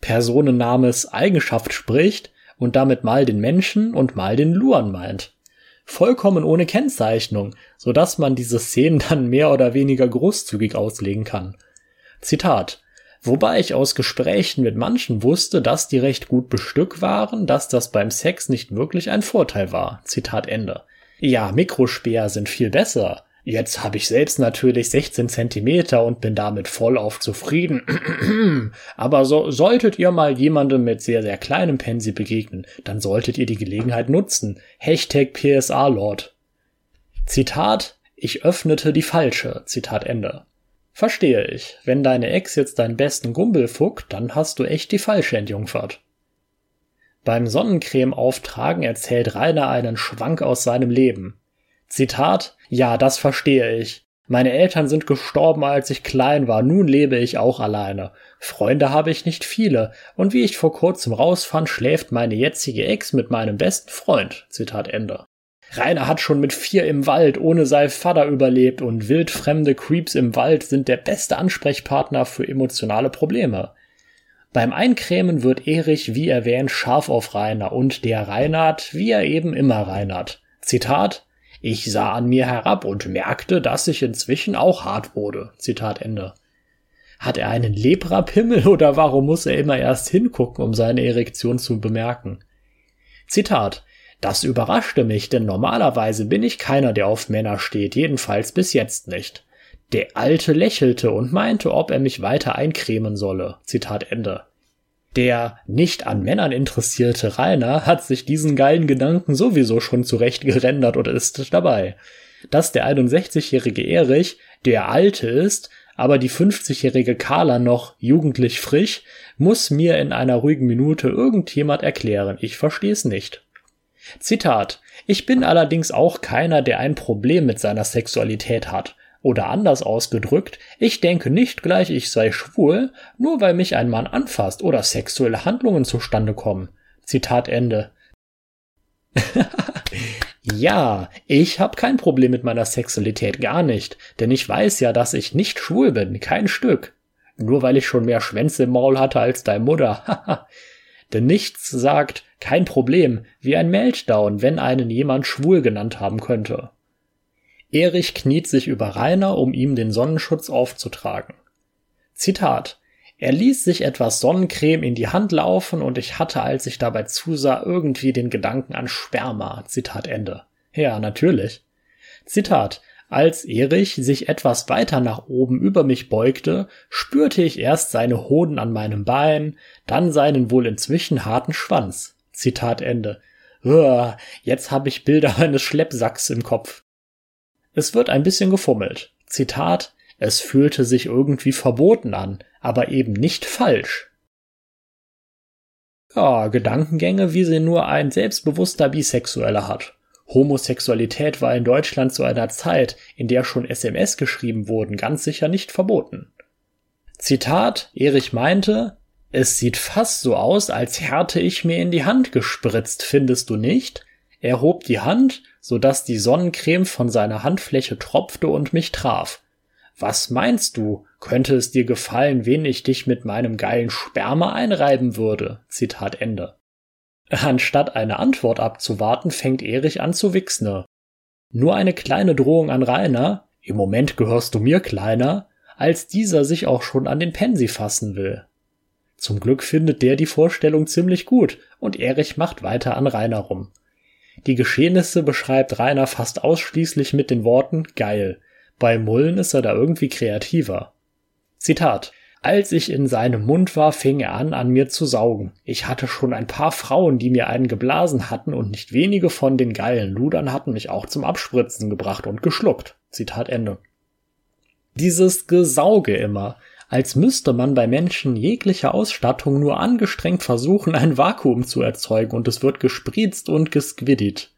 Personennames Eigenschaft spricht und damit mal den Menschen und mal den Luan meint. Vollkommen ohne Kennzeichnung, so dass man diese Szenen dann mehr oder weniger großzügig auslegen kann. Zitat Wobei ich aus Gesprächen mit manchen wusste, dass die recht gut bestückt waren, dass das beim Sex nicht wirklich ein Vorteil war. Zitat Ende. Ja, Mikrospeer sind viel besser. Jetzt habe ich selbst natürlich 16 Zentimeter und bin damit vollauf zufrieden. Aber so, solltet ihr mal jemandem mit sehr, sehr kleinem Pensi begegnen, dann solltet ihr die Gelegenheit nutzen. Hashtag PSA Lord. Zitat, ich öffnete die falsche. Zitat Ende. Verstehe ich. Wenn deine Ex jetzt deinen besten Gumbel fuckt, dann hast du echt die falsche entjungfert. Beim Sonnencreme auftragen erzählt Rainer einen Schwank aus seinem Leben. Zitat, ja, das verstehe ich. Meine Eltern sind gestorben, als ich klein war, nun lebe ich auch alleine. Freunde habe ich nicht viele, und wie ich vor kurzem rausfand, schläft meine jetzige Ex mit meinem besten Freund. Zitat Ende. Rainer hat schon mit vier im Wald ohne sein Vater überlebt und wildfremde Creeps im Wald sind der beste Ansprechpartner für emotionale Probleme. Beim Eincremen wird Erich, wie erwähnt, scharf auf Rainer und der Reinhard, wie er eben immer Reinhard. Zitat, ich sah an mir herab und merkte, dass ich inzwischen auch hart wurde. Zitat Ende. Hat er einen Leprapimmel oder warum muss er immer erst hingucken, um seine Erektion zu bemerken? Zitat. Das überraschte mich, denn normalerweise bin ich keiner, der auf Männer steht, jedenfalls bis jetzt nicht. Der Alte lächelte und meinte, ob er mich weiter eincremen solle. Zitat Ende. Der nicht an Männern interessierte Rainer hat sich diesen geilen Gedanken sowieso schon zurecht gerendert und ist dabei. Dass der 61-jährige Erich der Alte ist, aber die 50-jährige Carla noch jugendlich frisch, muss mir in einer ruhigen Minute irgendjemand erklären. Ich versteh's nicht. Zitat. Ich bin allerdings auch keiner, der ein Problem mit seiner Sexualität hat. Oder anders ausgedrückt, ich denke nicht gleich, ich sei schwul, nur weil mich ein Mann anfasst oder sexuelle Handlungen zustande kommen. Zitat Ende. ja, ich hab kein Problem mit meiner Sexualität, gar nicht, denn ich weiß ja, dass ich nicht schwul bin, kein Stück. Nur weil ich schon mehr Schwänze im Maul hatte als deine Mutter. denn nichts sagt kein Problem wie ein Meltdown, wenn einen jemand schwul genannt haben könnte. Erich kniet sich über Rainer, um ihm den Sonnenschutz aufzutragen. Zitat er ließ sich etwas Sonnencreme in die Hand laufen und ich hatte, als ich dabei zusah, irgendwie den Gedanken an Sperma. Zitat Ende. Ja, natürlich. Zitat. Als Erich sich etwas weiter nach oben über mich beugte, spürte ich erst seine Hoden an meinem Bein, dann seinen wohl inzwischen harten Schwanz. Zitat Ende. Uah, jetzt habe ich Bilder eines Schleppsacks im Kopf. Es wird ein bisschen gefummelt. Zitat, es fühlte sich irgendwie verboten an, aber eben nicht falsch. Ja, Gedankengänge, wie sie nur ein selbstbewusster Bisexueller hat. Homosexualität war in Deutschland zu einer Zeit, in der schon SMS geschrieben wurden, ganz sicher nicht verboten. Zitat, Erich meinte, es sieht fast so aus, als hätte ich mir in die Hand gespritzt, findest du nicht? Er hob die Hand, so dass die Sonnencreme von seiner Handfläche tropfte und mich traf. Was meinst du? Könnte es dir gefallen, wen ich dich mit meinem geilen Sperma einreiben würde? Zitat Ende. Anstatt eine Antwort abzuwarten, fängt Erich an zu wichsen. Nur eine kleine Drohung an Rainer, im Moment gehörst du mir, Kleiner, als dieser sich auch schon an den Pensi fassen will. Zum Glück findet der die Vorstellung ziemlich gut und Erich macht weiter an Rainer rum. Die Geschehnisse beschreibt Rainer fast ausschließlich mit den Worten geil. Bei Mullen ist er da irgendwie kreativer. Zitat. Als ich in seinem Mund war, fing er an, an mir zu saugen. Ich hatte schon ein paar Frauen, die mir einen geblasen hatten, und nicht wenige von den geilen Ludern hatten mich auch zum Abspritzen gebracht und geschluckt. Zitat Ende. Dieses Gesauge immer, als müsste man bei Menschen jeglicher Ausstattung nur angestrengt versuchen, ein Vakuum zu erzeugen und es wird gespritzt und gesquiddit.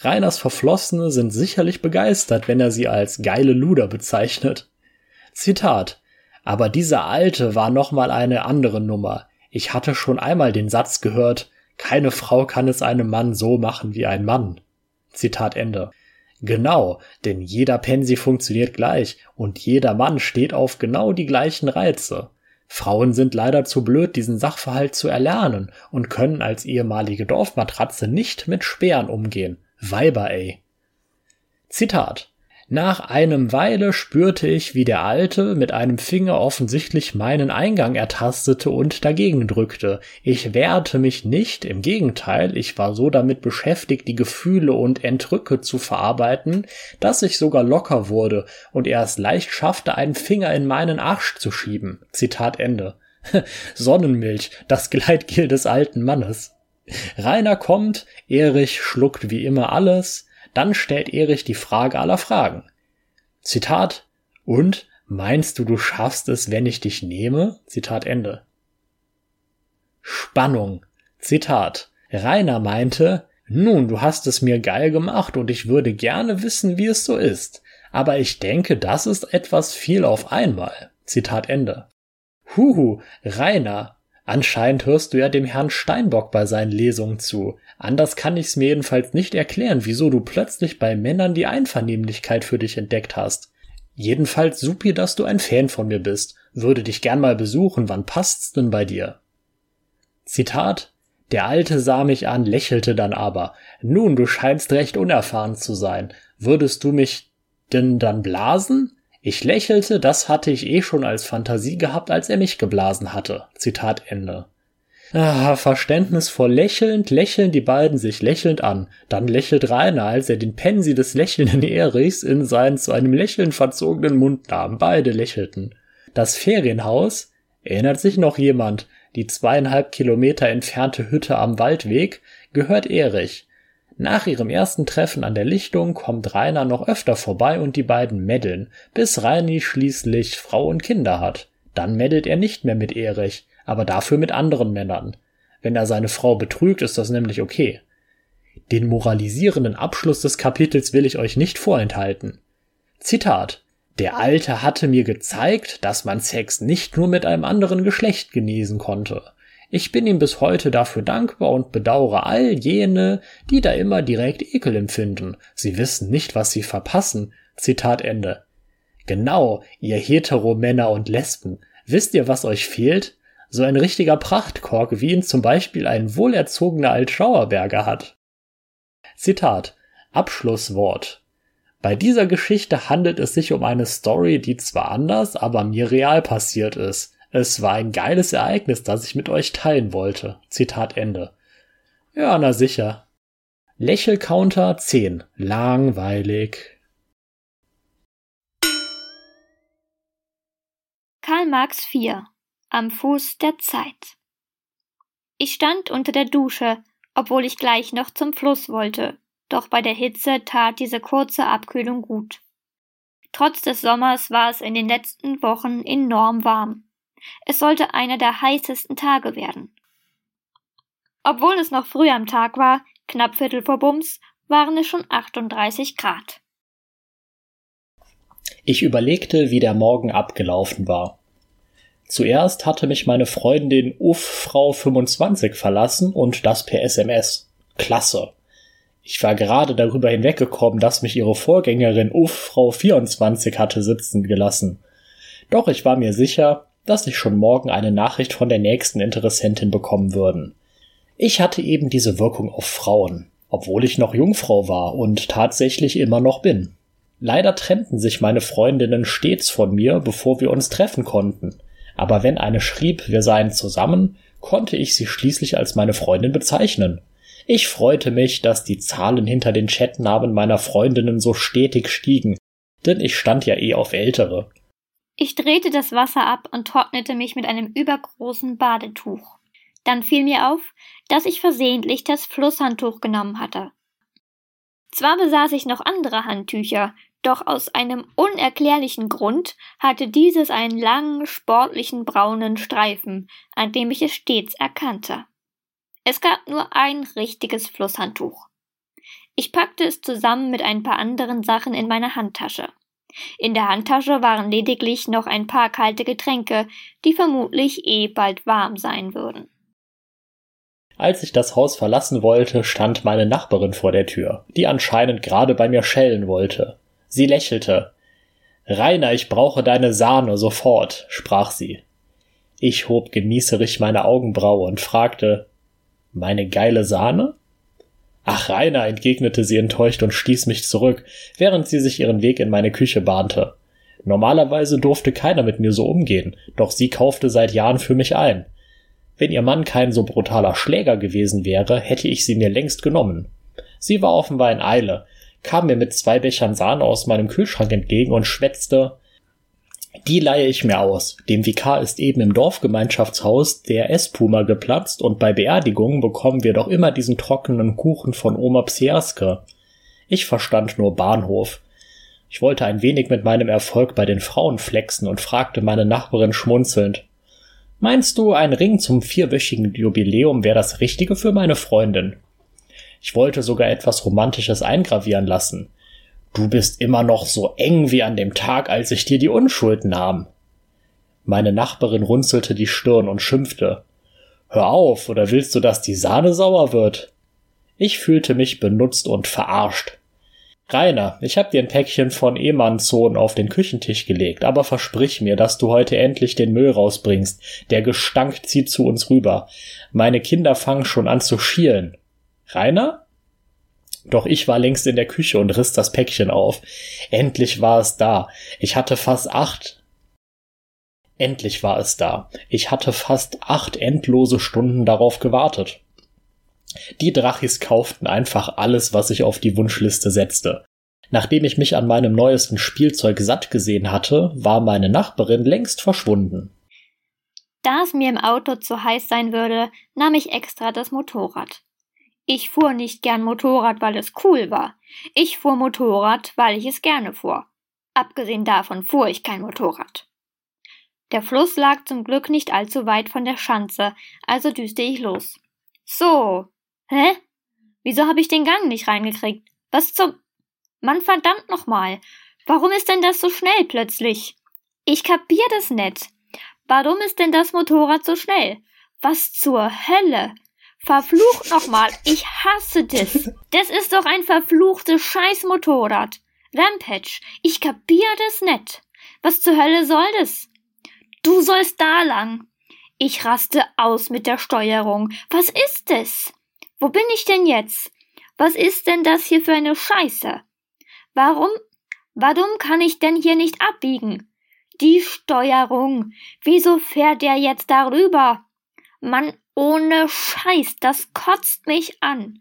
Reiners Verflossene sind sicherlich begeistert, wenn er sie als geile Luder bezeichnet. Zitat. Aber dieser Alte war nochmal eine andere Nummer. Ich hatte schon einmal den Satz gehört, keine Frau kann es einem Mann so machen wie ein Mann. Zitat Ende. Genau, denn jeder Pensi funktioniert gleich und jeder Mann steht auf genau die gleichen Reize. Frauen sind leider zu blöd, diesen Sachverhalt zu erlernen und können als ehemalige Dorfmatratze nicht mit Speeren umgehen. Weiber, ey. Zitat. Nach einem Weile spürte ich, wie der Alte mit einem Finger offensichtlich meinen Eingang ertastete und dagegen drückte. Ich wehrte mich nicht, im Gegenteil, ich war so damit beschäftigt, die Gefühle und Entrücke zu verarbeiten, dass ich sogar locker wurde und er es leicht schaffte, einen Finger in meinen Arsch zu schieben. Zitat Ende. Sonnenmilch, das Gleitgel des alten Mannes. Rainer kommt, Erich schluckt wie immer alles, dann stellt Erich die Frage aller Fragen. Zitat, und meinst du, du schaffst es, wenn ich dich nehme? Zitat Ende. Spannung. Zitat. Rainer meinte, nun, du hast es mir geil gemacht und ich würde gerne wissen, wie es so ist. Aber ich denke, das ist etwas viel auf einmal. Zitat Ende. Huhu, Rainer, Anscheinend hörst du ja dem Herrn Steinbock bei seinen Lesungen zu. Anders kann ich's mir jedenfalls nicht erklären, wieso du plötzlich bei Männern die Einvernehmlichkeit für dich entdeckt hast. Jedenfalls supi, dass du ein Fan von mir bist. Würde dich gern mal besuchen, wann passt's denn bei dir? Zitat Der Alte sah mich an, lächelte dann aber. Nun, du scheinst recht unerfahren zu sein. Würdest du mich denn dann blasen? Ich lächelte, das hatte ich eh schon als Fantasie gehabt, als er mich geblasen hatte. Zitat Ende. Ah, verständnisvoll lächelnd lächeln die beiden sich lächelnd an. Dann lächelt Rainer, als er den Pensi des lächelnden Erichs in seinen zu einem Lächeln verzogenen Mund nahm. Beide lächelten. Das Ferienhaus, erinnert sich noch jemand, die zweieinhalb Kilometer entfernte Hütte am Waldweg, gehört Erich. Nach ihrem ersten Treffen an der Lichtung kommt Rainer noch öfter vorbei und die beiden meddeln, bis Reini schließlich Frau und Kinder hat. Dann meddelt er nicht mehr mit Erich, aber dafür mit anderen Männern. Wenn er seine Frau betrügt, ist das nämlich okay. Den moralisierenden Abschluss des Kapitels will ich euch nicht vorenthalten. Zitat Der Alte hatte mir gezeigt, dass man Sex nicht nur mit einem anderen Geschlecht genießen konnte. Ich bin ihm bis heute dafür dankbar und bedauere all jene, die da immer direkt Ekel empfinden. Sie wissen nicht, was sie verpassen. Zitat Ende. Genau, ihr Hetero-Männer und Lesben. Wisst ihr, was euch fehlt? So ein richtiger Prachtkork, wie ihn zum Beispiel ein wohlerzogener Altschauerberger hat. Zitat. Abschlusswort. Bei dieser Geschichte handelt es sich um eine Story, die zwar anders, aber mir real passiert ist. Es war ein geiles Ereignis, das ich mit euch teilen wollte. Zitat Ende. Ja, na sicher. Lächelcounter 10. Langweilig. Karl Marx 4. Am Fuß der Zeit. Ich stand unter der Dusche, obwohl ich gleich noch zum Fluss wollte, doch bei der Hitze tat diese kurze Abkühlung gut. Trotz des Sommers war es in den letzten Wochen enorm warm. Es sollte einer der heißesten Tage werden. Obwohl es noch früh am Tag war, knapp Viertel vor Bums, waren es schon 38 Grad. Ich überlegte, wie der Morgen abgelaufen war. Zuerst hatte mich meine Freundin Uff Frau 25 verlassen und das per SMS. Klasse. Ich war gerade darüber hinweggekommen, dass mich ihre Vorgängerin Uff Frau 24 hatte sitzen gelassen. Doch ich war mir sicher, dass ich schon morgen eine Nachricht von der nächsten Interessentin bekommen würden. Ich hatte eben diese Wirkung auf Frauen, obwohl ich noch Jungfrau war und tatsächlich immer noch bin. Leider trennten sich meine Freundinnen stets von mir, bevor wir uns treffen konnten. Aber wenn eine schrieb, wir seien zusammen, konnte ich sie schließlich als meine Freundin bezeichnen. Ich freute mich, dass die Zahlen hinter den Chatnamen meiner Freundinnen so stetig stiegen, denn ich stand ja eh auf ältere. Ich drehte das Wasser ab und trocknete mich mit einem übergroßen Badetuch. Dann fiel mir auf, dass ich versehentlich das Flusshandtuch genommen hatte. Zwar besaß ich noch andere Handtücher, doch aus einem unerklärlichen Grund hatte dieses einen langen, sportlichen braunen Streifen, an dem ich es stets erkannte. Es gab nur ein richtiges Flusshandtuch. Ich packte es zusammen mit ein paar anderen Sachen in meine Handtasche. In der Handtasche waren lediglich noch ein paar kalte Getränke, die vermutlich eh bald warm sein würden. Als ich das Haus verlassen wollte, stand meine Nachbarin vor der Tür, die anscheinend gerade bei mir schellen wollte. Sie lächelte. Rainer, ich brauche deine Sahne sofort, sprach sie. Ich hob genießerig meine Augenbraue und fragte Meine geile Sahne? Ach, Rainer, entgegnete sie enttäuscht und stieß mich zurück, während sie sich ihren Weg in meine Küche bahnte. Normalerweise durfte keiner mit mir so umgehen, doch sie kaufte seit Jahren für mich ein. Wenn ihr Mann kein so brutaler Schläger gewesen wäre, hätte ich sie mir längst genommen. Sie war offenbar in Eile, kam mir mit zwei Bechern Sahne aus meinem Kühlschrank entgegen und schwätzte die leihe ich mir aus. Dem Vikar ist eben im Dorfgemeinschaftshaus der Esspuma geplatzt und bei Beerdigungen bekommen wir doch immer diesen trockenen Kuchen von Oma Psiaske. Ich verstand nur Bahnhof. Ich wollte ein wenig mit meinem Erfolg bei den Frauen flexen und fragte meine Nachbarin schmunzelnd. Meinst du, ein Ring zum vierwöchigen Jubiläum wäre das Richtige für meine Freundin? Ich wollte sogar etwas Romantisches eingravieren lassen. Du bist immer noch so eng wie an dem Tag, als ich dir die Unschuld nahm. Meine Nachbarin runzelte die Stirn und schimpfte. Hör auf, oder willst du, dass die Sahne sauer wird? Ich fühlte mich benutzt und verarscht. Rainer, ich hab dir ein Päckchen von Emanzon auf den Küchentisch gelegt, aber versprich mir, dass du heute endlich den Müll rausbringst. Der Gestank zieht zu uns rüber. Meine Kinder fangen schon an zu schielen. Rainer? Doch ich war längst in der Küche und riss das Päckchen auf. Endlich war es da. Ich hatte fast acht. Endlich war es da. Ich hatte fast acht endlose Stunden darauf gewartet. Die Drachis kauften einfach alles, was ich auf die Wunschliste setzte. Nachdem ich mich an meinem neuesten Spielzeug satt gesehen hatte, war meine Nachbarin längst verschwunden. Da es mir im Auto zu heiß sein würde, nahm ich extra das Motorrad. Ich fuhr nicht gern Motorrad, weil es cool war. Ich fuhr Motorrad, weil ich es gerne fuhr. Abgesehen davon fuhr ich kein Motorrad. Der Fluss lag zum Glück nicht allzu weit von der Schanze, also düste ich los. So. Hä? Wieso habe ich den Gang nicht reingekriegt? Was zum. Mann, verdammt nochmal. Warum ist denn das so schnell plötzlich? Ich kapier das nicht. Warum ist denn das Motorrad so schnell? Was zur Hölle? Verflucht nochmal, ich hasse das. Das ist doch ein verfluchtes Scheißmotorrad. Rampage, ich kapier das nicht. Was zur Hölle soll das? Du sollst da lang. Ich raste aus mit der Steuerung. Was ist das? Wo bin ich denn jetzt? Was ist denn das hier für eine Scheiße? Warum, warum kann ich denn hier nicht abbiegen? Die Steuerung. Wieso fährt der jetzt darüber? Mann, ohne Scheiß, das kotzt mich an.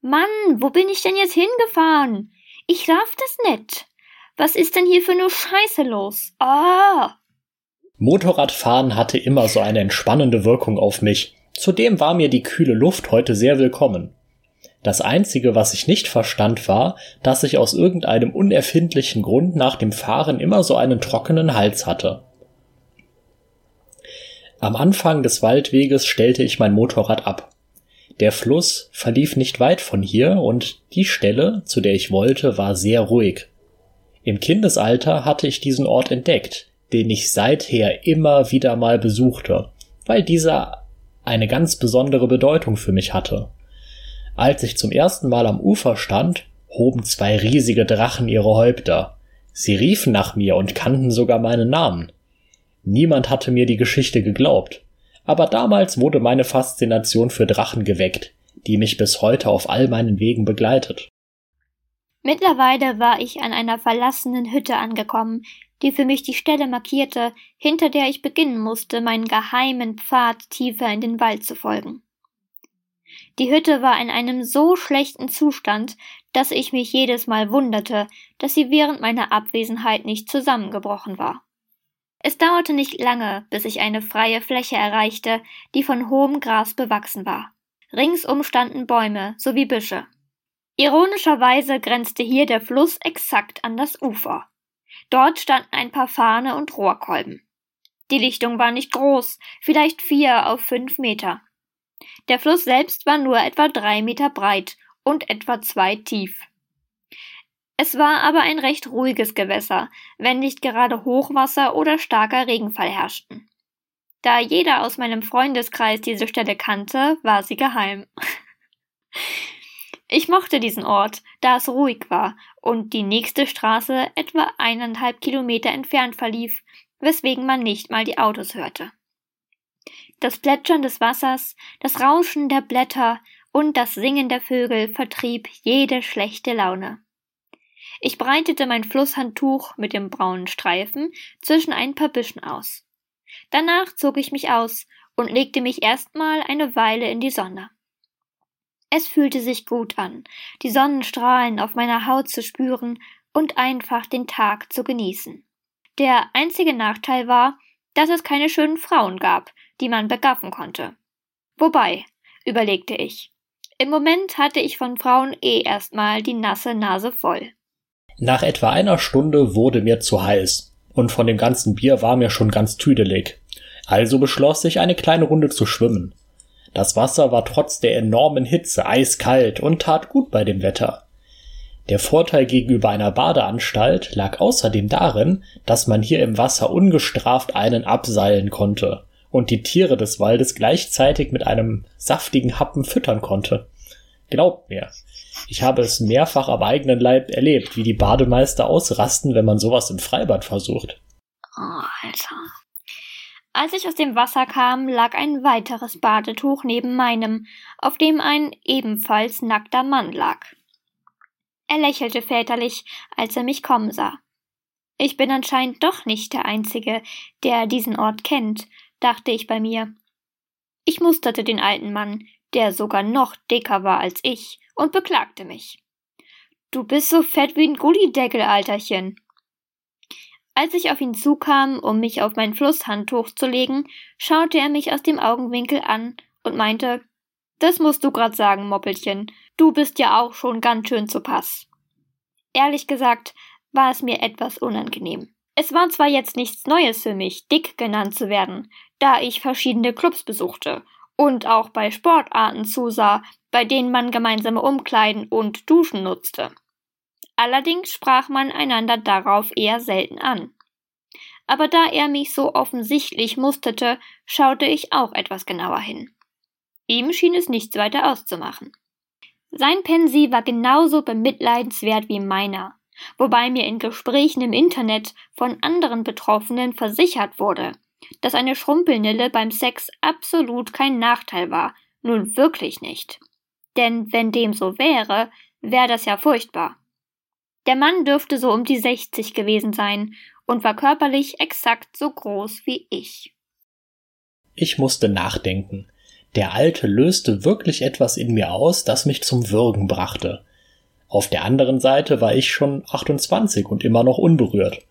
Mann, wo bin ich denn jetzt hingefahren? Ich raff das nicht. Was ist denn hier für eine Scheiße los? Ah! Motorradfahren hatte immer so eine entspannende Wirkung auf mich. Zudem war mir die kühle Luft heute sehr willkommen. Das einzige, was ich nicht verstand, war, dass ich aus irgendeinem unerfindlichen Grund nach dem Fahren immer so einen trockenen Hals hatte. Am Anfang des Waldweges stellte ich mein Motorrad ab. Der Fluss verlief nicht weit von hier und die Stelle, zu der ich wollte, war sehr ruhig. Im Kindesalter hatte ich diesen Ort entdeckt, den ich seither immer wieder mal besuchte, weil dieser eine ganz besondere Bedeutung für mich hatte. Als ich zum ersten Mal am Ufer stand, hoben zwei riesige Drachen ihre Häupter. Sie riefen nach mir und kannten sogar meinen Namen. Niemand hatte mir die Geschichte geglaubt, aber damals wurde meine Faszination für Drachen geweckt, die mich bis heute auf all meinen Wegen begleitet. Mittlerweile war ich an einer verlassenen Hütte angekommen, die für mich die Stelle markierte, hinter der ich beginnen musste, meinen geheimen Pfad tiefer in den Wald zu folgen. Die Hütte war in einem so schlechten Zustand, dass ich mich jedes Mal wunderte, dass sie während meiner Abwesenheit nicht zusammengebrochen war. Es dauerte nicht lange, bis ich eine freie Fläche erreichte, die von hohem Gras bewachsen war. Ringsum standen Bäume sowie Büsche. Ironischerweise grenzte hier der Fluss exakt an das Ufer. Dort standen ein paar Fahne und Rohrkolben. Die Lichtung war nicht groß, vielleicht vier auf fünf Meter. Der Fluss selbst war nur etwa drei Meter breit und etwa zwei tief. Es war aber ein recht ruhiges Gewässer, wenn nicht gerade Hochwasser oder starker Regenfall herrschten. Da jeder aus meinem Freundeskreis diese Stelle kannte, war sie geheim. Ich mochte diesen Ort, da es ruhig war und die nächste Straße etwa eineinhalb Kilometer entfernt verlief, weswegen man nicht mal die Autos hörte. Das Plätschern des Wassers, das Rauschen der Blätter und das Singen der Vögel vertrieb jede schlechte Laune. Ich breitete mein Flusshandtuch mit dem braunen Streifen zwischen ein paar Büschen aus. Danach zog ich mich aus und legte mich erstmal eine Weile in die Sonne. Es fühlte sich gut an, die Sonnenstrahlen auf meiner Haut zu spüren und einfach den Tag zu genießen. Der einzige Nachteil war, dass es keine schönen Frauen gab, die man begaffen konnte. Wobei, überlegte ich, im Moment hatte ich von Frauen eh erstmal die nasse Nase voll. Nach etwa einer Stunde wurde mir zu heiß, und von dem ganzen Bier war mir schon ganz tüdelig. Also beschloss ich, eine kleine Runde zu schwimmen. Das Wasser war trotz der enormen Hitze eiskalt und tat gut bei dem Wetter. Der Vorteil gegenüber einer Badeanstalt lag außerdem darin, dass man hier im Wasser ungestraft einen abseilen konnte und die Tiere des Waldes gleichzeitig mit einem saftigen Happen füttern konnte. Glaubt mir, ich habe es mehrfach am eigenen Leib erlebt, wie die Bademeister ausrasten, wenn man sowas im Freibad versucht. Oh, Alter. Als ich aus dem Wasser kam, lag ein weiteres Badetuch neben meinem, auf dem ein ebenfalls nackter Mann lag. Er lächelte väterlich, als er mich kommen sah. Ich bin anscheinend doch nicht der Einzige, der diesen Ort kennt, dachte ich bei mir. Ich musterte den alten Mann, der sogar noch dicker war als ich, und beklagte mich. Du bist so fett wie ein Gullideckel, Alterchen. Als ich auf ihn zukam, um mich auf mein Flusshandtuch zu legen, schaute er mich aus dem Augenwinkel an und meinte, das musst du grad sagen, Moppelchen, du bist ja auch schon ganz schön zu Pass. Ehrlich gesagt war es mir etwas unangenehm. Es war zwar jetzt nichts Neues für mich, dick genannt zu werden, da ich verschiedene Clubs besuchte und auch bei Sportarten zusah, bei denen man gemeinsame Umkleiden und Duschen nutzte. Allerdings sprach man einander darauf eher selten an. Aber da er mich so offensichtlich musterte, schaute ich auch etwas genauer hin. Ihm schien es nichts weiter auszumachen. Sein Pensi war genauso bemitleidenswert wie meiner, wobei mir in Gesprächen im Internet von anderen Betroffenen versichert wurde, dass eine Schrumpelnille beim Sex absolut kein Nachteil war, nun wirklich nicht. Denn wenn dem so wäre, wäre das ja furchtbar. Der Mann dürfte so um die 60 gewesen sein und war körperlich exakt so groß wie ich. Ich musste nachdenken. Der Alte löste wirklich etwas in mir aus, das mich zum Würgen brachte. Auf der anderen Seite war ich schon 28 und immer noch unberührt.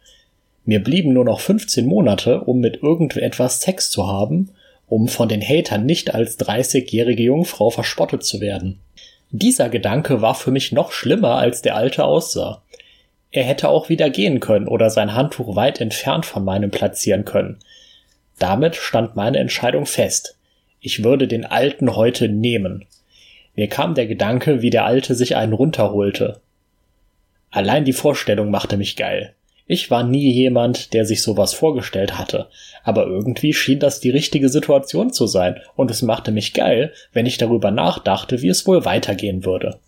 Mir blieben nur noch 15 Monate, um mit irgendetwas Sex zu haben, um von den Hatern nicht als 30-jährige Jungfrau verspottet zu werden. Dieser Gedanke war für mich noch schlimmer, als der Alte aussah. Er hätte auch wieder gehen können oder sein Handtuch weit entfernt von meinem platzieren können. Damit stand meine Entscheidung fest. Ich würde den Alten heute nehmen. Mir kam der Gedanke, wie der Alte sich einen runterholte. Allein die Vorstellung machte mich geil. Ich war nie jemand, der sich sowas vorgestellt hatte, aber irgendwie schien das die richtige Situation zu sein, und es machte mich geil, wenn ich darüber nachdachte, wie es wohl weitergehen würde.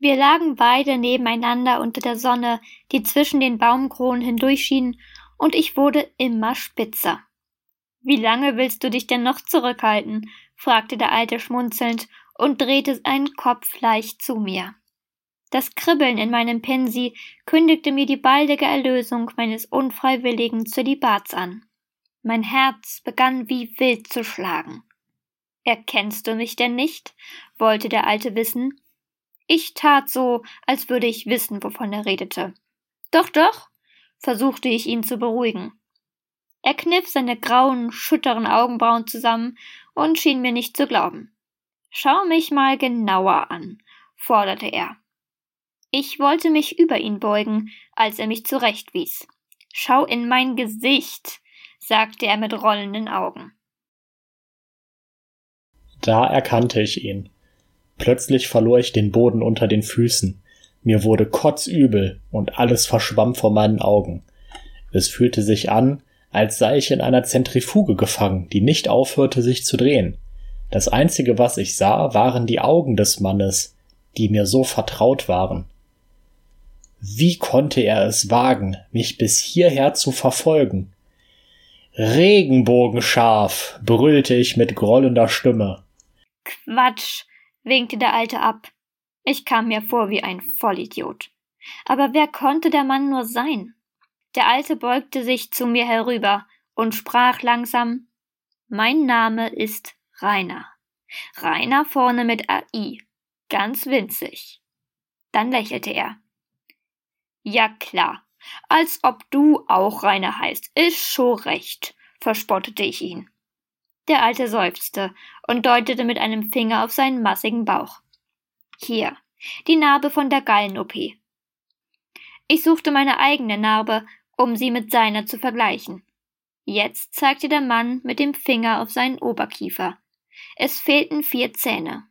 Wir lagen beide nebeneinander unter der Sonne, die zwischen den Baumkronen hindurchschien, und ich wurde immer spitzer. Wie lange willst du dich denn noch zurückhalten? fragte der Alte schmunzelnd und drehte seinen Kopf leicht zu mir. Das Kribbeln in meinem Pinsy kündigte mir die baldige Erlösung meines unfreiwilligen Zölibats an. Mein Herz begann wie wild zu schlagen. Erkennst du mich denn nicht? wollte der Alte wissen. Ich tat so, als würde ich wissen, wovon er redete. Doch, doch, versuchte ich ihn zu beruhigen. Er kniff seine grauen, schütteren Augenbrauen zusammen und schien mir nicht zu glauben. Schau mich mal genauer an, forderte er. Ich wollte mich über ihn beugen, als er mich zurechtwies. Schau in mein Gesicht, sagte er mit rollenden Augen. Da erkannte ich ihn. Plötzlich verlor ich den Boden unter den Füßen. Mir wurde kotzübel und alles verschwamm vor meinen Augen. Es fühlte sich an, als sei ich in einer Zentrifuge gefangen, die nicht aufhörte, sich zu drehen. Das einzige, was ich sah, waren die Augen des Mannes, die mir so vertraut waren. Wie konnte er es wagen, mich bis hierher zu verfolgen? Regenbogenscharf, brüllte ich mit grollender Stimme. Quatsch, winkte der Alte ab. Ich kam mir vor wie ein Vollidiot. Aber wer konnte der Mann nur sein? Der Alte beugte sich zu mir herüber und sprach langsam Mein Name ist Rainer. Rainer vorne mit AI. Ganz winzig. Dann lächelte er. Ja klar, als ob du auch Rainer heißt, ist schon recht, verspottete ich ihn. Der Alte seufzte und deutete mit einem Finger auf seinen massigen Bauch. Hier, die Narbe von der Gallen-OP. Ich suchte meine eigene Narbe, um sie mit seiner zu vergleichen. Jetzt zeigte der Mann mit dem Finger auf seinen Oberkiefer. Es fehlten vier Zähne.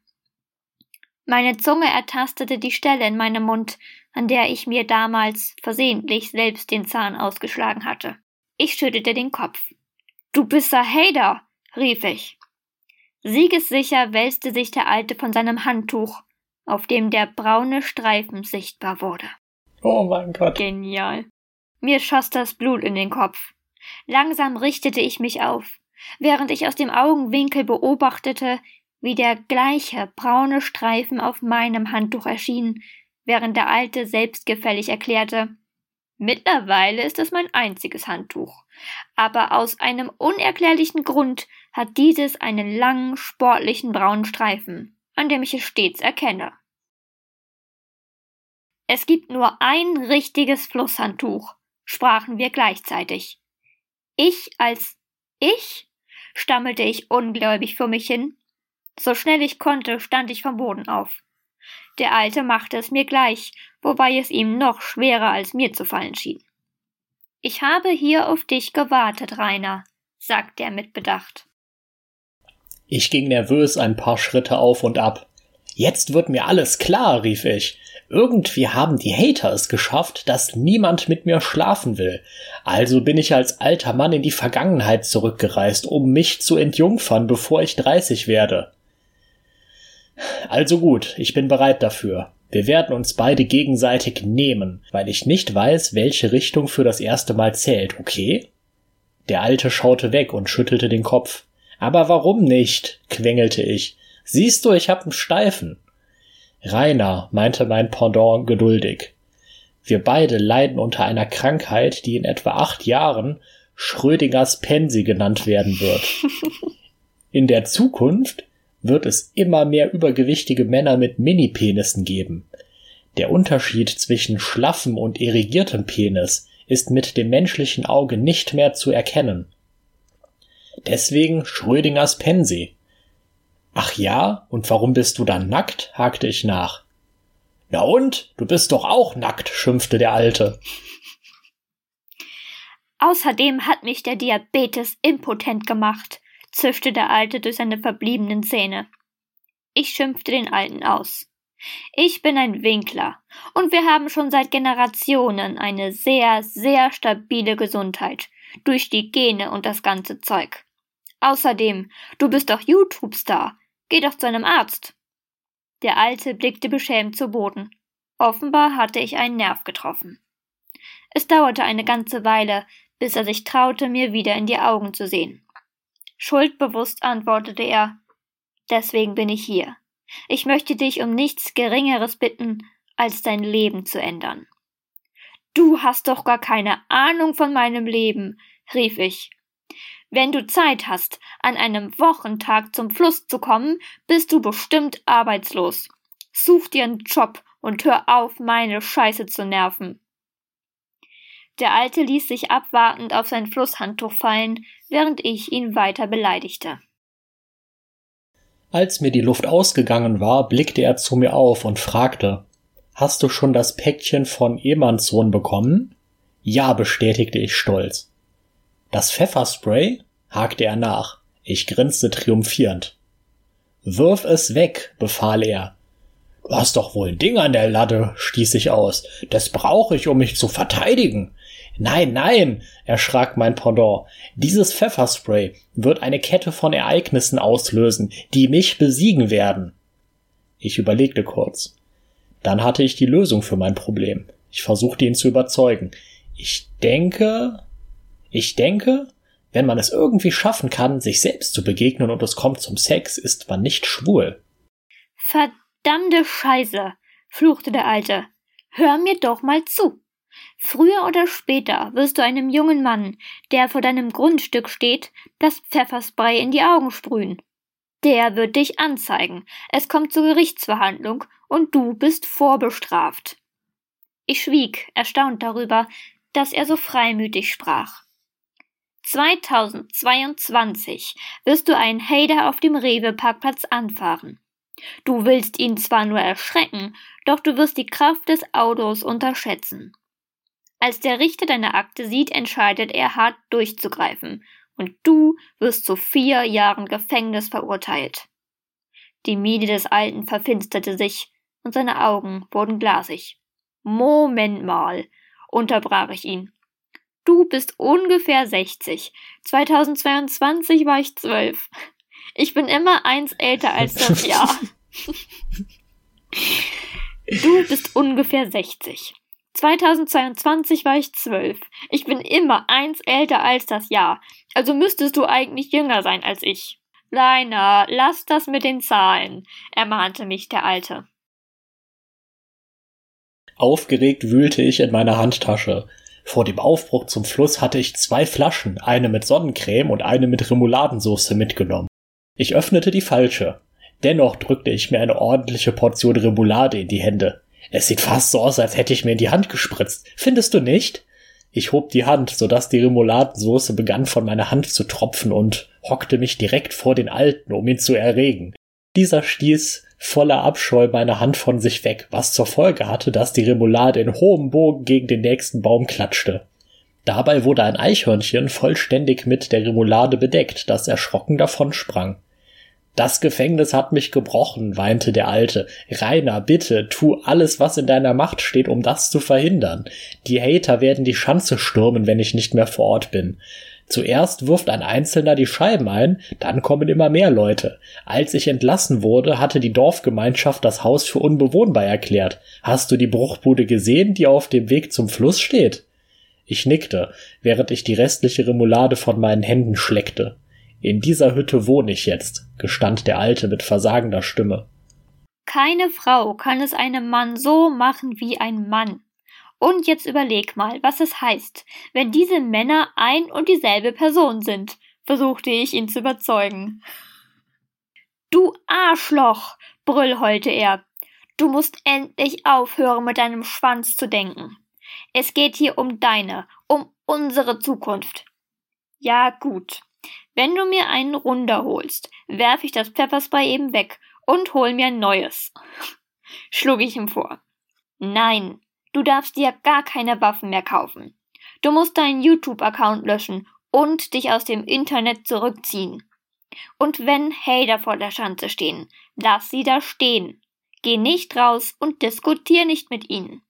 Meine Zunge ertastete die Stelle in meinem Mund, an der ich mir damals versehentlich selbst den Zahn ausgeschlagen hatte. Ich schüttelte den Kopf. Du bist der Hader, rief ich. Siegessicher wälzte sich der Alte von seinem Handtuch, auf dem der braune Streifen sichtbar wurde. Oh mein Gott. Genial. Mir schoss das Blut in den Kopf. Langsam richtete ich mich auf, während ich aus dem Augenwinkel beobachtete, wie der gleiche braune Streifen auf meinem Handtuch erschien, während der Alte selbstgefällig erklärte Mittlerweile ist es mein einziges Handtuch. Aber aus einem unerklärlichen Grund hat dieses einen langen, sportlichen braunen Streifen, an dem ich es stets erkenne. Es gibt nur ein richtiges Flusshandtuch, sprachen wir gleichzeitig. Ich als ich? stammelte ich ungläubig vor mich hin. So schnell ich konnte, stand ich vom Boden auf. Der Alte machte es mir gleich, wobei es ihm noch schwerer als mir zu fallen schien. Ich habe hier auf dich gewartet, Rainer, sagte er mit Bedacht. Ich ging nervös ein paar Schritte auf und ab. Jetzt wird mir alles klar, rief ich. Irgendwie haben die Hater es geschafft, dass niemand mit mir schlafen will. Also bin ich als alter Mann in die Vergangenheit zurückgereist, um mich zu entjungfern, bevor ich dreißig werde. Also gut, ich bin bereit dafür. Wir werden uns beide gegenseitig nehmen, weil ich nicht weiß, welche Richtung für das erste Mal zählt, okay? Der Alte schaute weg und schüttelte den Kopf. Aber warum nicht? quengelte ich. Siehst du, ich hab'n Steifen. Rainer, meinte mein Pendant geduldig. Wir beide leiden unter einer Krankheit, die in etwa acht Jahren Schrödingers Pensi genannt werden wird. In der Zukunft wird es immer mehr übergewichtige Männer mit Mini-Penissen geben. Der Unterschied zwischen schlaffem und irrigiertem Penis ist mit dem menschlichen Auge nicht mehr zu erkennen. Deswegen Schrödingers Pensi. Ach ja, und warum bist du dann nackt? hakte ich nach. Na und? Du bist doch auch nackt, schimpfte der Alte. Außerdem hat mich der Diabetes impotent gemacht zischte der Alte durch seine verbliebenen Zähne. Ich schimpfte den Alten aus. Ich bin ein Winkler und wir haben schon seit Generationen eine sehr, sehr stabile Gesundheit durch die Gene und das ganze Zeug. Außerdem, du bist doch YouTube-Star. Geh doch zu einem Arzt. Der Alte blickte beschämt zu Boden. Offenbar hatte ich einen Nerv getroffen. Es dauerte eine ganze Weile, bis er sich traute, mir wieder in die Augen zu sehen. Schuldbewusst antwortete er Deswegen bin ich hier. Ich möchte dich um nichts Geringeres bitten, als dein Leben zu ändern. Du hast doch gar keine Ahnung von meinem Leben, rief ich. Wenn du Zeit hast, an einem Wochentag zum Fluss zu kommen, bist du bestimmt arbeitslos. Such dir einen Job und hör auf, meine Scheiße zu nerven. Der Alte ließ sich abwartend auf sein Flusshandtuch fallen, während ich ihn weiter beleidigte. Als mir die Luft ausgegangen war, blickte er zu mir auf und fragte Hast du schon das Päckchen von Emanns Sohn bekommen? Ja, bestätigte ich stolz. Das Pfefferspray? hakte er nach. Ich grinste triumphierend. Wirf es weg, befahl er. Du hast doch wohl ein Ding an der Latte, stieß ich aus. Das brauche ich, um mich zu verteidigen. Nein, nein, erschrak mein Pendant. Dieses Pfefferspray wird eine Kette von Ereignissen auslösen, die mich besiegen werden. Ich überlegte kurz. Dann hatte ich die Lösung für mein Problem. Ich versuchte ihn zu überzeugen. Ich denke, ich denke, wenn man es irgendwie schaffen kann, sich selbst zu begegnen und es kommt zum Sex, ist man nicht schwul. Verdammte Scheiße, fluchte der Alte. Hör mir doch mal zu. Früher oder später wirst du einem jungen Mann, der vor deinem Grundstück steht, das Pfefferspray in die Augen sprühen. Der wird dich anzeigen, es kommt zur Gerichtsverhandlung und du bist vorbestraft. Ich schwieg, erstaunt darüber, dass er so freimütig sprach. 2022 wirst du einen Hader auf dem Rewe-Parkplatz anfahren. Du willst ihn zwar nur erschrecken, doch du wirst die Kraft des Autos unterschätzen. Als der Richter deine Akte sieht, entscheidet er hart durchzugreifen, und du wirst zu vier Jahren Gefängnis verurteilt. Die Miene des Alten verfinsterte sich, und seine Augen wurden glasig. Moment mal, unterbrach ich ihn. Du bist ungefähr 60. 2022 war ich zwölf. Ich bin immer eins älter als das Jahr. Du bist ungefähr 60. 2022 war ich zwölf. Ich bin immer eins älter als das Jahr. Also müsstest du eigentlich jünger sein als ich. Leiner, lass das mit den Zahlen, ermahnte mich der Alte. Aufgeregt wühlte ich in meiner Handtasche. Vor dem Aufbruch zum Fluss hatte ich zwei Flaschen, eine mit Sonnencreme und eine mit Remouladensauce mitgenommen. Ich öffnete die falsche. Dennoch drückte ich mir eine ordentliche Portion Remoulade in die Hände. Es sieht fast so aus, als hätte ich mir in die Hand gespritzt. Findest du nicht? Ich hob die Hand, so dass die Remouladensoße begann von meiner Hand zu tropfen und hockte mich direkt vor den Alten, um ihn zu erregen. Dieser stieß voller Abscheu meine Hand von sich weg, was zur Folge hatte, dass die Remoulade in hohem Bogen gegen den nächsten Baum klatschte. Dabei wurde ein Eichhörnchen vollständig mit der Remoulade bedeckt, das erschrocken davonsprang. Das Gefängnis hat mich gebrochen, weinte der Alte. Rainer, bitte, tu alles, was in deiner Macht steht, um das zu verhindern. Die Hater werden die Schanze stürmen, wenn ich nicht mehr vor Ort bin. Zuerst wirft ein Einzelner die Scheiben ein, dann kommen immer mehr Leute. Als ich entlassen wurde, hatte die Dorfgemeinschaft das Haus für unbewohnbar erklärt. Hast du die Bruchbude gesehen, die auf dem Weg zum Fluss steht? Ich nickte, während ich die restliche Remoulade von meinen Händen schleckte. In dieser Hütte wohne ich jetzt, gestand der Alte mit versagender Stimme. Keine Frau kann es einem Mann so machen wie ein Mann. Und jetzt überleg mal, was es heißt, wenn diese Männer ein und dieselbe Person sind, versuchte ich ihn zu überzeugen. Du Arschloch, brüllheulte er. Du musst endlich aufhören, mit deinem Schwanz zu denken. Es geht hier um deine, um unsere Zukunft. Ja, gut. Wenn du mir einen runterholst, werf ich das Pfefferspray eben weg und hol mir ein neues. Schlug ich ihm vor. Nein, du darfst dir gar keine Waffen mehr kaufen. Du musst deinen YouTube-Account löschen und dich aus dem Internet zurückziehen. Und wenn Hater vor der Schanze stehen, lass sie da stehen. Geh nicht raus und diskutier nicht mit ihnen.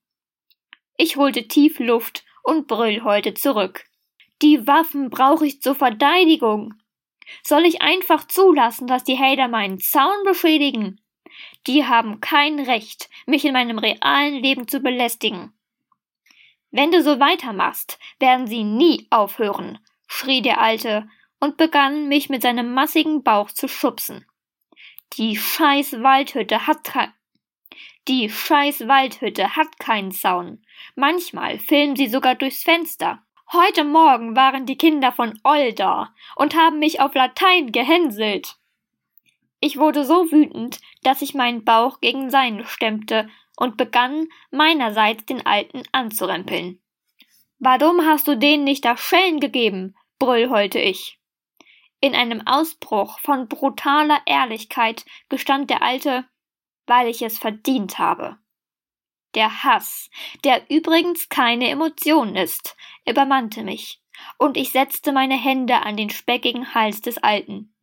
Ich holte tief Luft und brüll heute zurück. Die Waffen brauche ich zur Verteidigung. Soll ich einfach zulassen, dass die Hater meinen Zaun beschädigen? Die haben kein Recht, mich in meinem realen Leben zu belästigen. Wenn du so weitermachst, werden sie nie aufhören, schrie der Alte und begann mich mit seinem massigen Bauch zu schubsen. Die scheiß Waldhütte hat kein die scheiß Waldhütte hat keinen Zaun. Manchmal filmen sie sogar durchs Fenster. Heute Morgen waren die Kinder von Oll da und haben mich auf Latein gehänselt. Ich wurde so wütend, dass ich meinen Bauch gegen seinen stemmte und begann meinerseits den Alten anzurempeln. Warum hast du denen nicht das Schellen gegeben? brüllholte ich. In einem Ausbruch von brutaler Ehrlichkeit gestand der Alte, weil ich es verdient habe. Der Hass, der übrigens keine Emotion ist, übermannte mich, und ich setzte meine Hände an den speckigen Hals des Alten.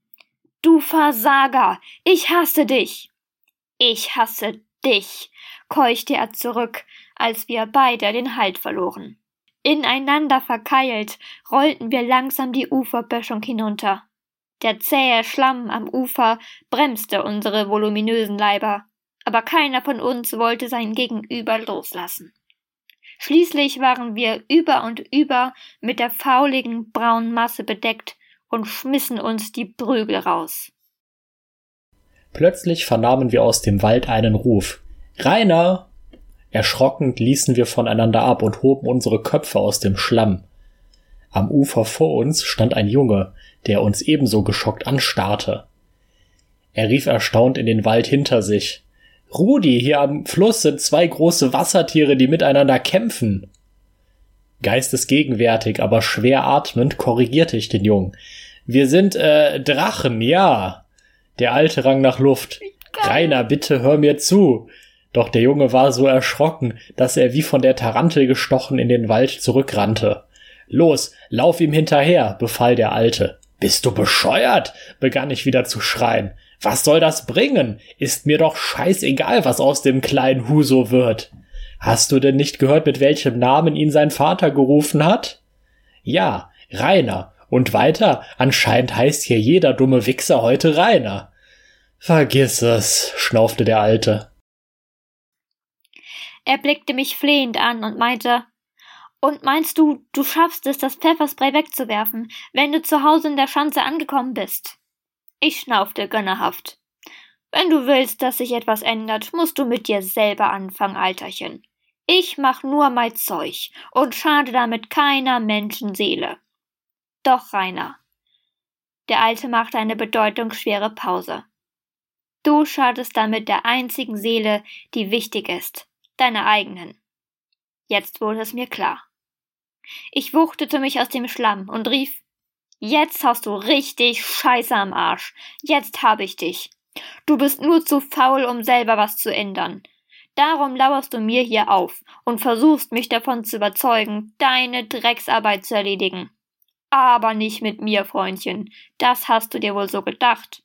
Du Versager, ich hasse dich. Ich hasse dich, keuchte er zurück, als wir beide den Halt verloren. Ineinander verkeilt rollten wir langsam die Uferböschung hinunter. Der zähe Schlamm am Ufer bremste unsere voluminösen Leiber, aber keiner von uns wollte sein Gegenüber loslassen. Schließlich waren wir über und über mit der fauligen braunen Masse bedeckt und schmissen uns die Prügel raus. Plötzlich vernahmen wir aus dem Wald einen Ruf. Rainer! Erschrocken ließen wir voneinander ab und hoben unsere Köpfe aus dem Schlamm. Am Ufer vor uns stand ein Junge, der uns ebenso geschockt anstarrte. Er rief erstaunt in den Wald hinter sich. Rudi, hier am Fluss sind zwei große Wassertiere, die miteinander kämpfen. Geistesgegenwärtig, aber schwer atmend korrigierte ich den Jungen. Wir sind äh, Drachen, ja. Der Alte rang nach Luft. Rainer, bitte hör mir zu. Doch der Junge war so erschrocken, dass er wie von der Tarantel gestochen in den Wald zurückrannte. Los, lauf ihm hinterher, befahl der Alte. Bist du bescheuert? begann ich wieder zu schreien. Was soll das bringen? Ist mir doch scheißegal, was aus dem kleinen Huso wird. Hast du denn nicht gehört, mit welchem Namen ihn sein Vater gerufen hat? Ja, Rainer. Und weiter, anscheinend heißt hier jeder dumme Wichser heute Rainer. Vergiss es, schnaufte der Alte. Er blickte mich flehend an und meinte, und meinst du, du schaffst es, das Pfefferspray wegzuwerfen, wenn du zu Hause in der Schanze angekommen bist? Ich schnaufte gönnerhaft. Wenn du willst, dass sich etwas ändert, musst du mit dir selber anfangen, Alterchen. Ich mach nur mein Zeug und schade damit keiner Menschenseele. Doch, Rainer. Der Alte machte eine bedeutungsschwere Pause. Du schadest damit der einzigen Seele, die wichtig ist, deiner eigenen. Jetzt wurde es mir klar. Ich wuchtete mich aus dem Schlamm und rief Jetzt hast du richtig Scheiße am Arsch. Jetzt hab ich dich. Du bist nur zu faul, um selber was zu ändern. Darum lauerst du mir hier auf und versuchst mich davon zu überzeugen, deine Drecksarbeit zu erledigen. Aber nicht mit mir, Freundchen. Das hast du dir wohl so gedacht.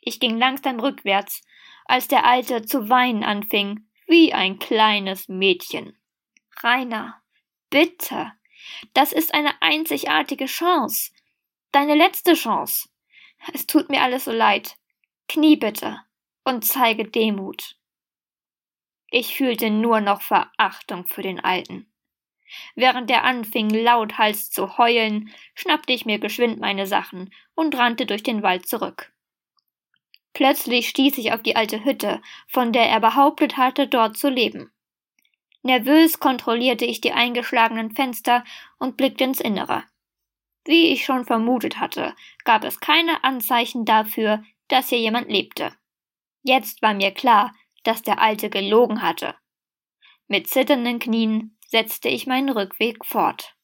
Ich ging langsam rückwärts, als der Alte zu weinen anfing, wie ein kleines Mädchen. Rainer, bitte. Das ist eine einzigartige Chance. Deine letzte Chance. Es tut mir alles so leid. Knie bitte und zeige Demut. Ich fühlte nur noch Verachtung für den Alten. Während er anfing, lauthals zu heulen, schnappte ich mir geschwind meine Sachen und rannte durch den Wald zurück. Plötzlich stieß ich auf die alte Hütte, von der er behauptet hatte, dort zu leben. Nervös kontrollierte ich die eingeschlagenen Fenster und blickte ins Innere. Wie ich schon vermutet hatte, gab es keine Anzeichen dafür, dass hier jemand lebte. Jetzt war mir klar, dass der Alte gelogen hatte. Mit zitternden Knien setzte ich meinen Rückweg fort.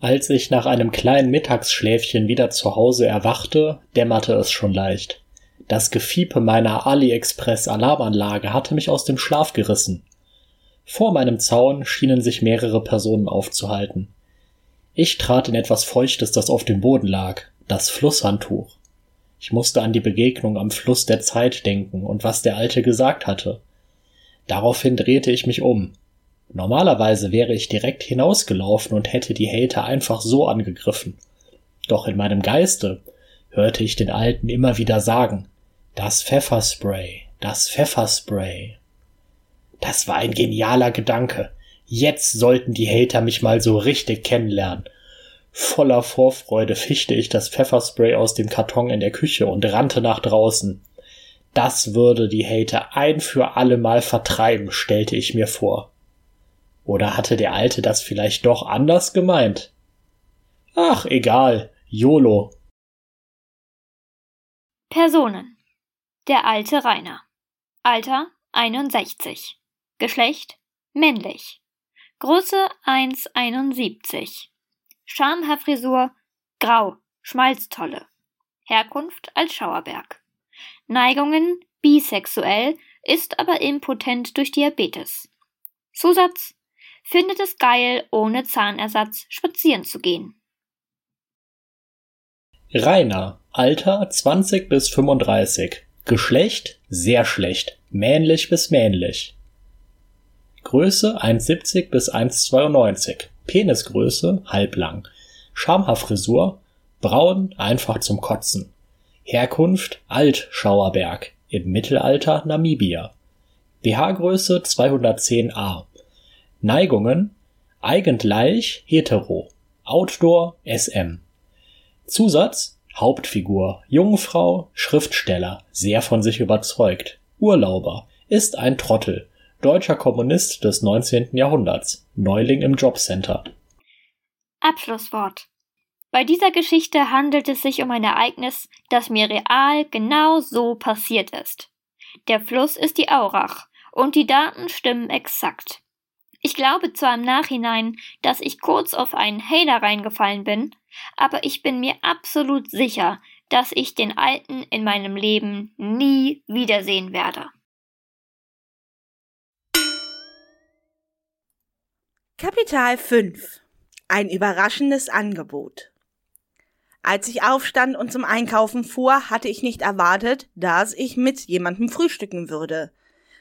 Als ich nach einem kleinen Mittagsschläfchen wieder zu Hause erwachte, dämmerte es schon leicht. Das Gefiepe meiner AliExpress-Alarmanlage hatte mich aus dem Schlaf gerissen. Vor meinem Zaun schienen sich mehrere Personen aufzuhalten. Ich trat in etwas Feuchtes, das auf dem Boden lag, das Flusshandtuch. Ich musste an die Begegnung am Fluss der Zeit denken und was der Alte gesagt hatte. Daraufhin drehte ich mich um. Normalerweise wäre ich direkt hinausgelaufen und hätte die Hater einfach so angegriffen. Doch in meinem Geiste hörte ich den Alten immer wieder sagen, das Pfefferspray, das Pfefferspray. Das war ein genialer Gedanke. Jetzt sollten die Hater mich mal so richtig kennenlernen. Voller Vorfreude fischte ich das Pfefferspray aus dem Karton in der Küche und rannte nach draußen. Das würde die Hater ein für alle Mal vertreiben, stellte ich mir vor. Oder hatte der Alte das vielleicht doch anders gemeint? Ach, egal. YOLO. Personen. Der alte Rainer. Alter 61. Geschlecht männlich. Größe 1,71. Schamhaarfrisur grau, Schmalztolle. Herkunft als Schauerberg. Neigungen bisexuell, ist aber impotent durch Diabetes. Zusatz findet es geil, ohne Zahnersatz spazieren zu gehen. Rainer, Alter 20 bis 35. Geschlecht sehr schlecht, männlich bis männlich. Größe 1,70 bis 1,92. Penisgröße halblang. Schamhaarfrisur braun, einfach zum Kotzen. Herkunft Altschauerberg, im Mittelalter Namibia. BH-Größe 210a. Neigungen Eigentleich hetero. Outdoor SM. Zusatz Hauptfigur Jungfrau, Schriftsteller, sehr von sich überzeugt. Urlauber, ist ein Trottel. Deutscher Kommunist des 19. Jahrhunderts. Neuling im Jobcenter. Abschlusswort. Bei dieser Geschichte handelt es sich um ein Ereignis, das mir real genau so passiert ist. Der Fluss ist die Aurach und die Daten stimmen exakt. Ich glaube zwar im Nachhinein, dass ich kurz auf einen Hater reingefallen bin, aber ich bin mir absolut sicher, dass ich den Alten in meinem Leben nie wiedersehen werde. Kapital 5 Ein überraschendes Angebot als ich aufstand und zum Einkaufen fuhr, hatte ich nicht erwartet, dass ich mit jemandem frühstücken würde.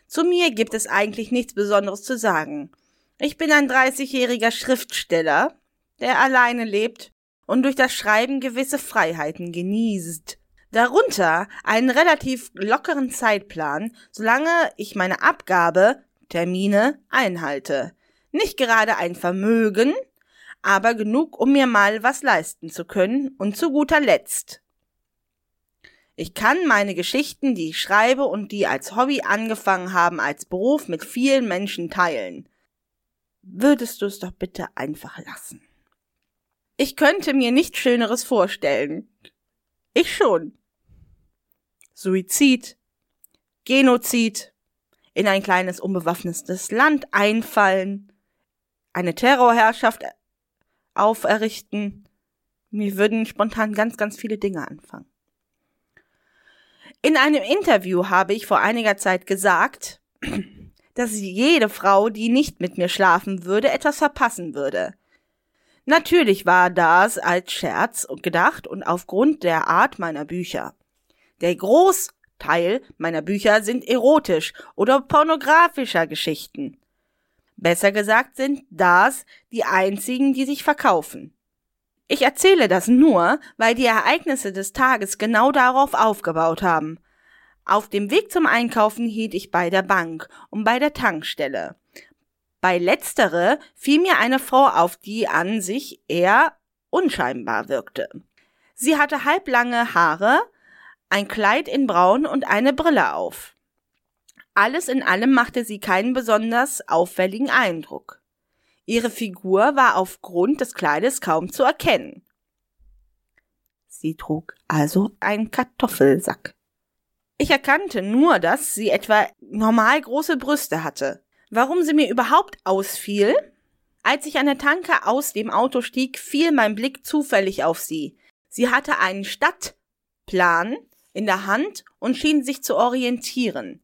Zu mir gibt es eigentlich nichts Besonderes zu sagen. Ich bin ein 30-jähriger Schriftsteller, der alleine lebt und durch das Schreiben gewisse Freiheiten genießt. Darunter einen relativ lockeren Zeitplan, solange ich meine Abgabe, Termine, einhalte. Nicht gerade ein Vermögen, aber genug, um mir mal was leisten zu können und zu guter Letzt. Ich kann meine Geschichten, die ich schreibe und die als Hobby angefangen haben, als Beruf mit vielen Menschen teilen. Würdest du es doch bitte einfach lassen. Ich könnte mir nichts Schöneres vorstellen. Ich schon. Suizid, Genozid, in ein kleines unbewaffnetes Land einfallen, eine Terrorherrschaft auferrichten. Mir würden spontan ganz, ganz viele Dinge anfangen. In einem Interview habe ich vor einiger Zeit gesagt, dass jede Frau, die nicht mit mir schlafen würde, etwas verpassen würde. Natürlich war das als Scherz gedacht und aufgrund der Art meiner Bücher. Der Großteil meiner Bücher sind erotisch oder pornografischer Geschichten. Besser gesagt sind das die einzigen, die sich verkaufen. Ich erzähle das nur, weil die Ereignisse des Tages genau darauf aufgebaut haben. Auf dem Weg zum Einkaufen hielt ich bei der Bank und bei der Tankstelle. Bei letztere fiel mir eine Frau auf, die an sich eher unscheinbar wirkte. Sie hatte halblange Haare, ein Kleid in Braun und eine Brille auf. Alles in allem machte sie keinen besonders auffälligen Eindruck. Ihre Figur war aufgrund des Kleides kaum zu erkennen. Sie trug also einen Kartoffelsack. Ich erkannte nur, dass sie etwa normal große Brüste hatte. Warum sie mir überhaupt ausfiel? Als ich an der Tanke aus dem Auto stieg, fiel mein Blick zufällig auf sie. Sie hatte einen Stadtplan in der Hand und schien sich zu orientieren.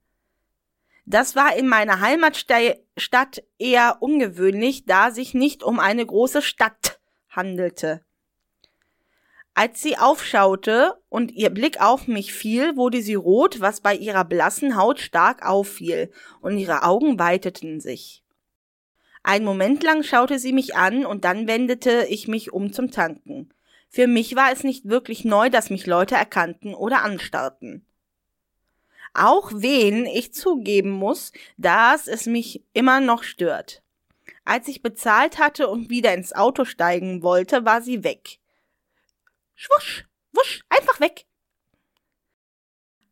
Das war in meiner Heimatstadt eher ungewöhnlich, da sich nicht um eine große Stadt handelte. Als sie aufschaute und ihr Blick auf mich fiel, wurde sie rot, was bei ihrer blassen Haut stark auffiel, und ihre Augen weiteten sich. Ein Moment lang schaute sie mich an, und dann wendete ich mich um zum Tanken. Für mich war es nicht wirklich neu, dass mich Leute erkannten oder anstarrten. Auch wen ich zugeben muss, dass es mich immer noch stört. Als ich bezahlt hatte und wieder ins Auto steigen wollte, war sie weg. Schwusch, wusch, einfach weg.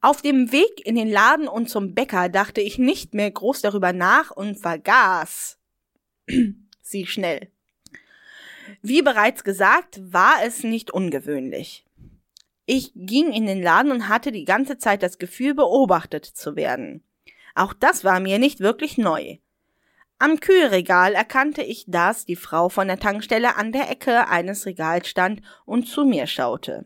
Auf dem Weg in den Laden und zum Bäcker dachte ich nicht mehr groß darüber nach und vergaß sie schnell. Wie bereits gesagt, war es nicht ungewöhnlich. Ich ging in den Laden und hatte die ganze Zeit das Gefühl, beobachtet zu werden. Auch das war mir nicht wirklich neu. Am Kühlregal erkannte ich, dass die Frau von der Tankstelle an der Ecke eines Regals stand und zu mir schaute.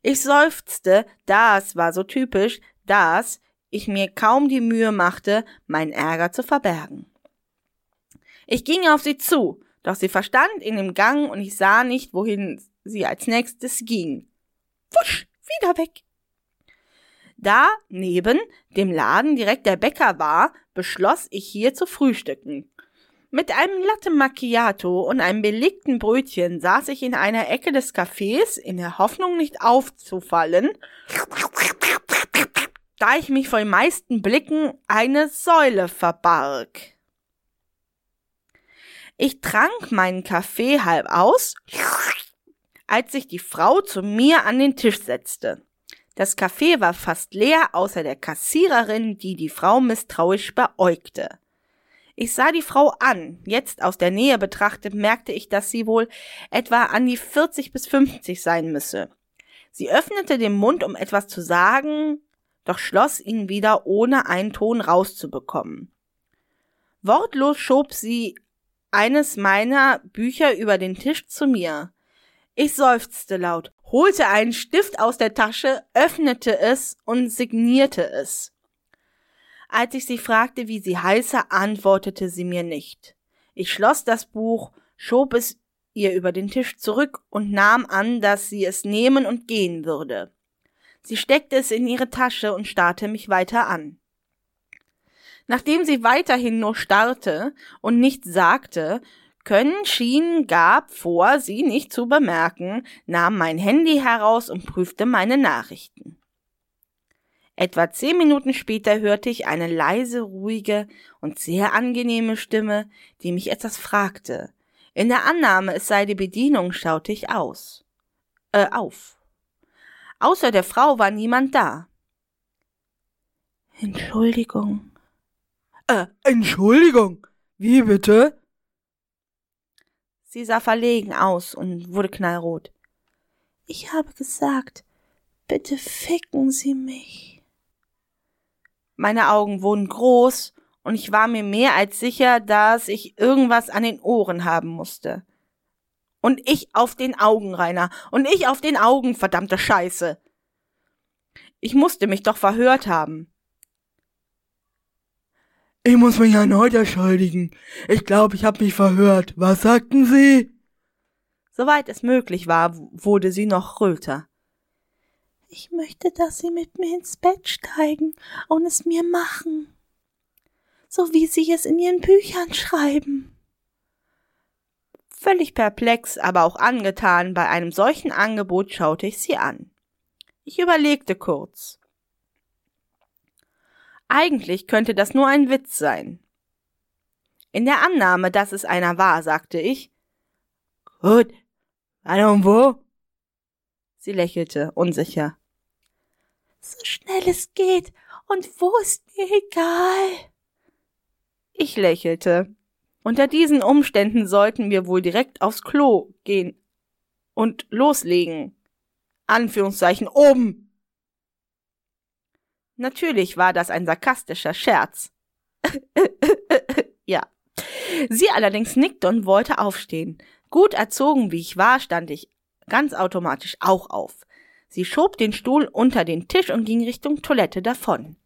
Ich seufzte, das war so typisch, dass ich mir kaum die Mühe machte, meinen Ärger zu verbergen. Ich ging auf sie zu, doch sie verstand in dem Gang und ich sah nicht, wohin sie als nächstes ging. Wusch, wieder weg. Da neben dem Laden direkt der Bäcker war, beschloss ich hier zu frühstücken. Mit einem Latte Macchiato und einem belegten Brötchen saß ich in einer Ecke des Cafés in der Hoffnung nicht aufzufallen, da ich mich vor den meisten Blicken eine Säule verbarg. Ich trank meinen Kaffee halb aus, als sich die Frau zu mir an den Tisch setzte. Das Café war fast leer, außer der Kassiererin, die die Frau misstrauisch beäugte. Ich sah die Frau an. Jetzt aus der Nähe betrachtet merkte ich, dass sie wohl etwa an die 40 bis 50 sein müsse. Sie öffnete den Mund, um etwas zu sagen, doch schloss ihn wieder, ohne einen Ton rauszubekommen. Wortlos schob sie eines meiner Bücher über den Tisch zu mir. Ich seufzte laut, holte einen Stift aus der Tasche, öffnete es und signierte es. Als ich sie fragte, wie sie heiße, antwortete sie mir nicht. Ich schloss das Buch, schob es ihr über den Tisch zurück und nahm an, dass sie es nehmen und gehen würde. Sie steckte es in ihre Tasche und starrte mich weiter an. Nachdem sie weiterhin nur starrte und nichts sagte, können schien gab vor, sie nicht zu bemerken, nahm mein Handy heraus und prüfte meine Nachrichten. Etwa zehn Minuten später hörte ich eine leise, ruhige und sehr angenehme Stimme, die mich etwas fragte. In der Annahme, es sei die Bedienung, schaute ich aus. Äh, auf. Außer der Frau war niemand da. Entschuldigung. Äh, Entschuldigung. Wie bitte? Sie sah verlegen aus und wurde knallrot. Ich habe gesagt, bitte ficken Sie mich. Meine Augen wurden groß und ich war mir mehr als sicher, dass ich irgendwas an den Ohren haben musste. Und ich auf den Augen, Rainer, und ich auf den Augen, verdammte Scheiße. Ich musste mich doch verhört haben. Ich muss mich erneut entschuldigen. Ich glaube, ich habe mich verhört. Was sagten Sie? Soweit es möglich war, wurde sie noch röter. Ich möchte, dass Sie mit mir ins Bett steigen und es mir machen. So wie Sie es in Ihren Büchern schreiben. Völlig perplex, aber auch angetan bei einem solchen Angebot schaute ich sie an. Ich überlegte kurz. Eigentlich könnte das nur ein Witz sein. In der Annahme, dass es einer war, sagte ich Gut, wann und wo? Sie lächelte, unsicher. So schnell es geht, und wo ist mir egal. Ich lächelte. Unter diesen Umständen sollten wir wohl direkt aufs Klo gehen und loslegen. Anführungszeichen oben. Natürlich war das ein sarkastischer Scherz. ja. Sie allerdings nickte und wollte aufstehen. Gut erzogen wie ich war, stand ich ganz automatisch auch auf. Sie schob den Stuhl unter den Tisch und ging Richtung Toilette davon.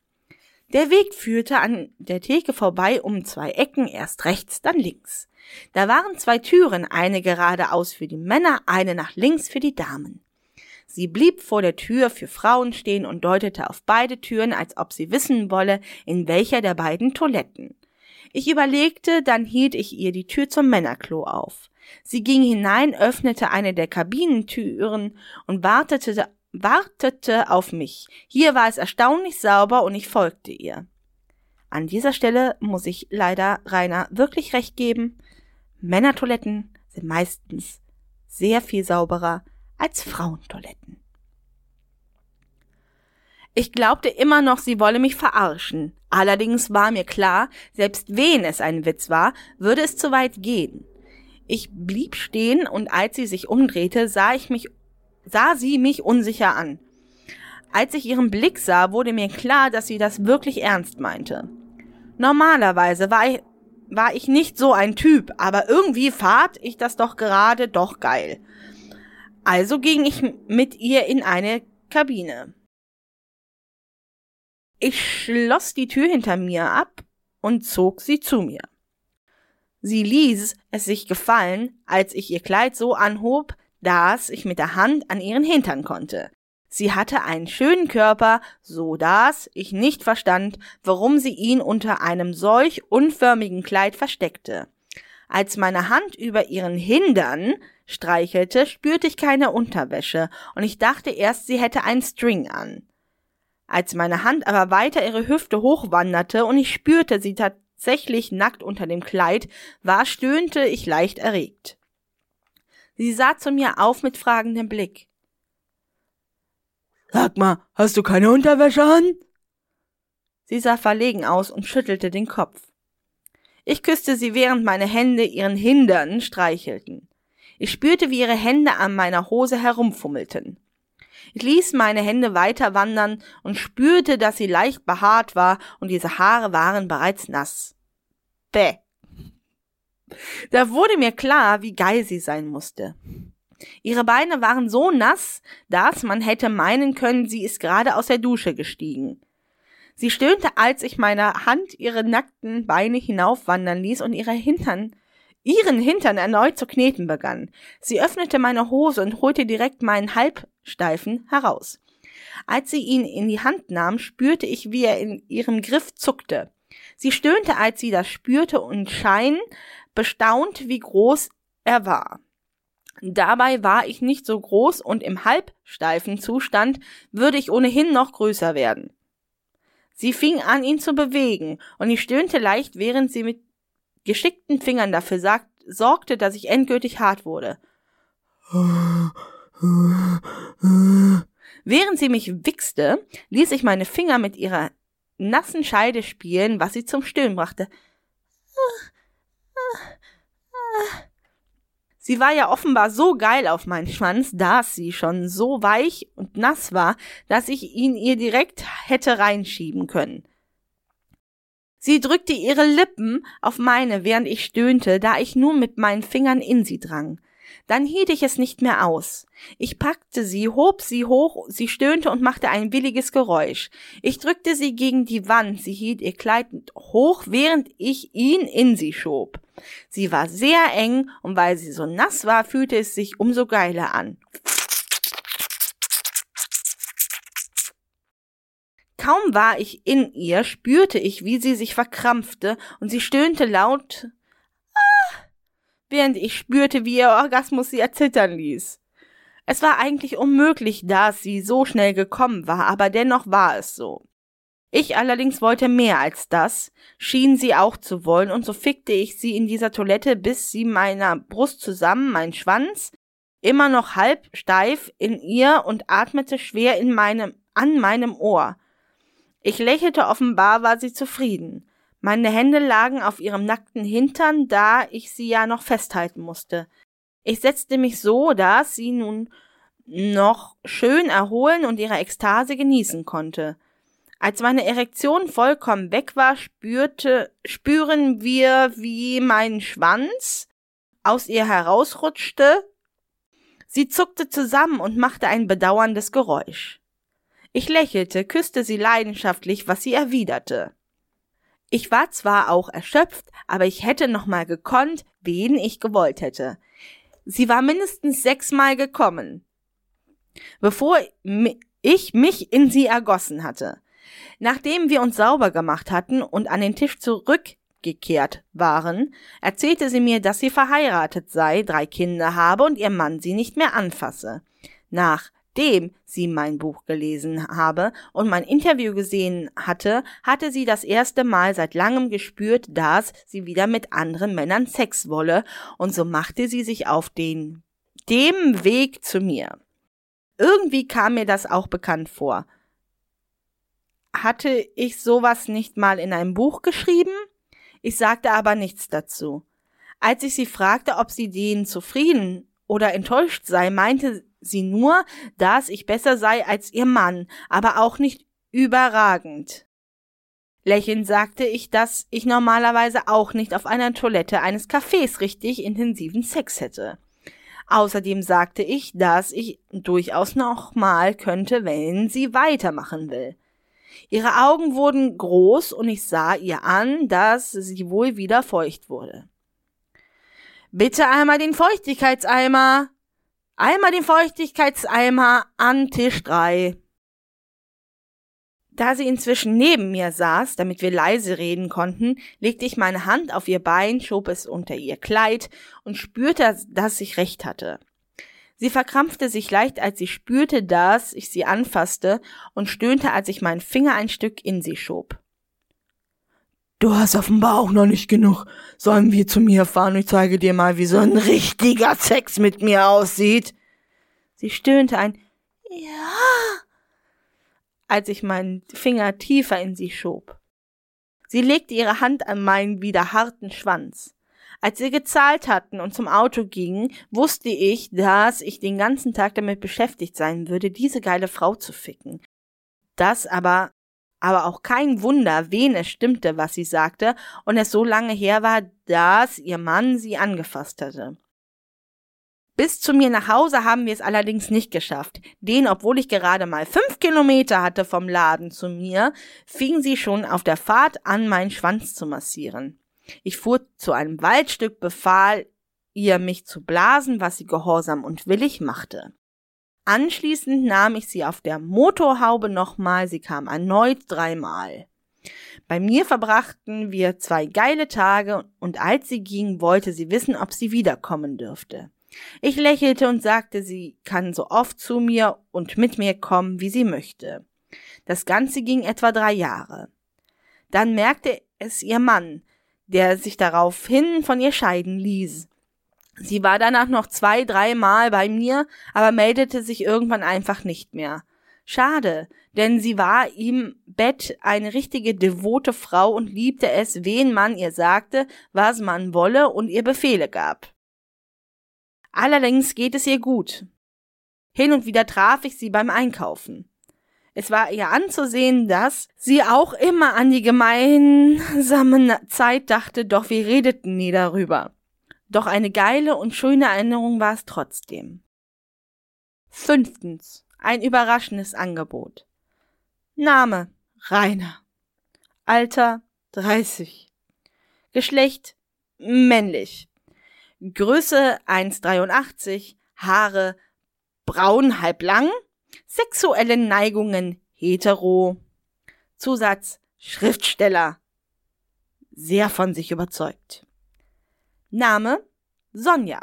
Der Weg führte an der Theke vorbei um zwei Ecken, erst rechts, dann links. Da waren zwei Türen, eine geradeaus für die Männer, eine nach links für die Damen. Sie blieb vor der Tür für Frauen stehen und deutete auf beide Türen, als ob sie wissen wolle, in welcher der beiden Toiletten. Ich überlegte, dann hielt ich ihr die Tür zum Männerklo auf. Sie ging hinein, öffnete eine der Kabinentüren und wartete, wartete auf mich. Hier war es erstaunlich sauber und ich folgte ihr. An dieser Stelle muss ich leider Rainer wirklich recht geben. Männertoiletten sind meistens sehr viel sauberer als Frauentoiletten. Ich glaubte immer noch, sie wolle mich verarschen. Allerdings war mir klar, selbst wenn es ein Witz war, würde es zu weit gehen. Ich blieb stehen und als sie sich umdrehte, sah ich mich, sah sie mich unsicher an. Als ich ihren Blick sah, wurde mir klar, dass sie das wirklich ernst meinte. Normalerweise war ich, war ich nicht so ein Typ, aber irgendwie fand ich das doch gerade doch geil. Also ging ich mit ihr in eine Kabine. Ich schloss die Tür hinter mir ab und zog sie zu mir. Sie ließ es sich gefallen, als ich ihr Kleid so anhob, dass ich mit der Hand an ihren Hintern konnte. Sie hatte einen schönen Körper, so dass ich nicht verstand, warum sie ihn unter einem solch unförmigen Kleid versteckte. Als meine Hand über ihren Hindern streichelte, spürte ich keine Unterwäsche und ich dachte erst, sie hätte einen String an. Als meine Hand aber weiter ihre Hüfte hochwanderte und ich spürte sie tatsächlich nackt unter dem Kleid war, stöhnte ich leicht erregt. Sie sah zu mir auf mit fragendem Blick. Sag mal, hast du keine Unterwäsche an? Sie sah verlegen aus und schüttelte den Kopf. Ich küsste sie, während meine Hände ihren Hindern streichelten. Ich spürte, wie ihre Hände an meiner Hose herumfummelten. Ich ließ meine Hände weiter wandern und spürte, dass sie leicht behaart war und diese Haare waren bereits nass. Bäh. Da wurde mir klar, wie geil sie sein musste. Ihre Beine waren so nass, dass man hätte meinen können, sie ist gerade aus der Dusche gestiegen. Sie stöhnte, als ich meine Hand ihre nackten Beine hinaufwandern ließ und ihre Hintern ihren Hintern erneut zu kneten begann. Sie öffnete meine Hose und holte direkt meinen Halbsteifen heraus. Als sie ihn in die Hand nahm, spürte ich, wie er in ihrem Griff zuckte. Sie stöhnte, als sie das spürte und schein bestaunt, wie groß er war. Dabei war ich nicht so groß und im halbsteifen Zustand würde ich ohnehin noch größer werden. Sie fing an, ihn zu bewegen, und ich stöhnte leicht, während sie mit geschickten Fingern dafür sagt, sorgte, dass ich endgültig hart wurde. Während sie mich wichste, ließ ich meine Finger mit ihrer nassen Scheide spielen, was sie zum Stöhnen brachte. Sie war ja offenbar so geil auf meinen Schwanz, dass sie schon so weich und nass war, dass ich ihn ihr direkt hätte reinschieben können. Sie drückte ihre Lippen auf meine, während ich stöhnte, da ich nur mit meinen Fingern in sie drang. Dann hielt ich es nicht mehr aus. Ich packte sie, hob sie hoch, sie stöhnte und machte ein williges Geräusch. Ich drückte sie gegen die Wand, sie hielt ihr Kleid hoch, während ich ihn in sie schob. Sie war sehr eng, und weil sie so nass war, fühlte es sich umso geiler an. Kaum war ich in ihr, spürte ich, wie sie sich verkrampfte, und sie stöhnte laut, ah, während ich spürte, wie ihr Orgasmus sie erzittern ließ. Es war eigentlich unmöglich, da sie so schnell gekommen war, aber dennoch war es so. Ich allerdings wollte mehr als das, schien sie auch zu wollen, und so fickte ich sie in dieser Toilette, bis sie meiner Brust zusammen, mein Schwanz, immer noch halb steif in ihr und atmete schwer in meinem, an meinem Ohr. Ich lächelte offenbar, war sie zufrieden. Meine Hände lagen auf ihrem nackten Hintern, da ich sie ja noch festhalten musste. Ich setzte mich so, dass sie nun noch schön erholen und ihre Ekstase genießen konnte. Als meine Erektion vollkommen weg war, spürte, spüren wir, wie mein Schwanz aus ihr herausrutschte. Sie zuckte zusammen und machte ein bedauerndes Geräusch. Ich lächelte, küsste sie leidenschaftlich, was sie erwiderte. Ich war zwar auch erschöpft, aber ich hätte noch mal gekonnt, wen ich gewollt hätte. Sie war mindestens sechsmal gekommen. bevor ich mich in sie ergossen hatte. Nachdem wir uns sauber gemacht hatten und an den Tisch zurückgekehrt waren, erzählte sie mir, dass sie verheiratet sei, drei Kinder habe und ihr Mann sie nicht mehr anfasse. Nachdem sie mein Buch gelesen habe und mein Interview gesehen hatte, hatte sie das erste Mal seit langem gespürt, dass sie wieder mit anderen Männern Sex wolle, und so machte sie sich auf den dem Weg zu mir. Irgendwie kam mir das auch bekannt vor. Hatte ich sowas nicht mal in einem Buch geschrieben? Ich sagte aber nichts dazu. Als ich sie fragte, ob sie denen zufrieden oder enttäuscht sei, meinte sie nur, dass ich besser sei als ihr Mann, aber auch nicht überragend. Lächelnd sagte ich, dass ich normalerweise auch nicht auf einer Toilette eines Cafés richtig intensiven Sex hätte. Außerdem sagte ich, dass ich durchaus noch mal könnte, wenn sie weitermachen will. Ihre Augen wurden groß und ich sah ihr an, dass sie wohl wieder feucht wurde. Bitte einmal den Feuchtigkeitseimer. Einmal den Feuchtigkeitseimer an Tisch drei. Da sie inzwischen neben mir saß, damit wir leise reden konnten, legte ich meine Hand auf ihr Bein, schob es unter ihr Kleid und spürte, dass ich recht hatte. Sie verkrampfte sich leicht, als sie spürte, dass ich sie anfasste und stöhnte, als ich meinen Finger ein Stück in sie schob. Du hast offenbar auch noch nicht genug. Sollen wir zu mir fahren? Ich zeige dir mal, wie so ein richtiger Sex mit mir aussieht. Sie stöhnte ein Ja als ich meinen Finger tiefer in sie schob. Sie legte ihre Hand an meinen wieder harten Schwanz. Als wir gezahlt hatten und zum Auto gingen, wusste ich, dass ich den ganzen Tag damit beschäftigt sein würde, diese geile Frau zu ficken. Das aber, aber auch kein Wunder, wen es stimmte, was sie sagte, und es so lange her war, dass ihr Mann sie angefasst hatte. Bis zu mir nach Hause haben wir es allerdings nicht geschafft. Den, obwohl ich gerade mal fünf Kilometer hatte vom Laden zu mir, fing sie schon auf der Fahrt an, meinen Schwanz zu massieren. Ich fuhr zu einem Waldstück, befahl ihr, mich zu blasen, was sie gehorsam und willig machte. Anschließend nahm ich sie auf der Motorhaube nochmal, sie kam erneut dreimal. Bei mir verbrachten wir zwei geile Tage und als sie ging, wollte sie wissen, ob sie wiederkommen dürfte. Ich lächelte und sagte, sie kann so oft zu mir und mit mir kommen, wie sie möchte. Das Ganze ging etwa drei Jahre. Dann merkte es ihr Mann, der sich daraufhin von ihr scheiden ließ. Sie war danach noch zwei, dreimal bei mir, aber meldete sich irgendwann einfach nicht mehr. Schade, denn sie war im Bett eine richtige devote Frau und liebte es, wen man ihr sagte, was man wolle und ihr Befehle gab. Allerdings geht es ihr gut. Hin und wieder traf ich sie beim Einkaufen. Es war ihr anzusehen, dass sie auch immer an die gemeinsame Zeit dachte, doch wir redeten nie darüber. Doch eine geile und schöne Erinnerung war es trotzdem. Fünftens. Ein überraschendes Angebot. Name Rainer. Alter 30. Geschlecht männlich. Größe 1,83, Haare braun halblang, sexuelle Neigungen hetero, Zusatz Schriftsteller, sehr von sich überzeugt. Name Sonja,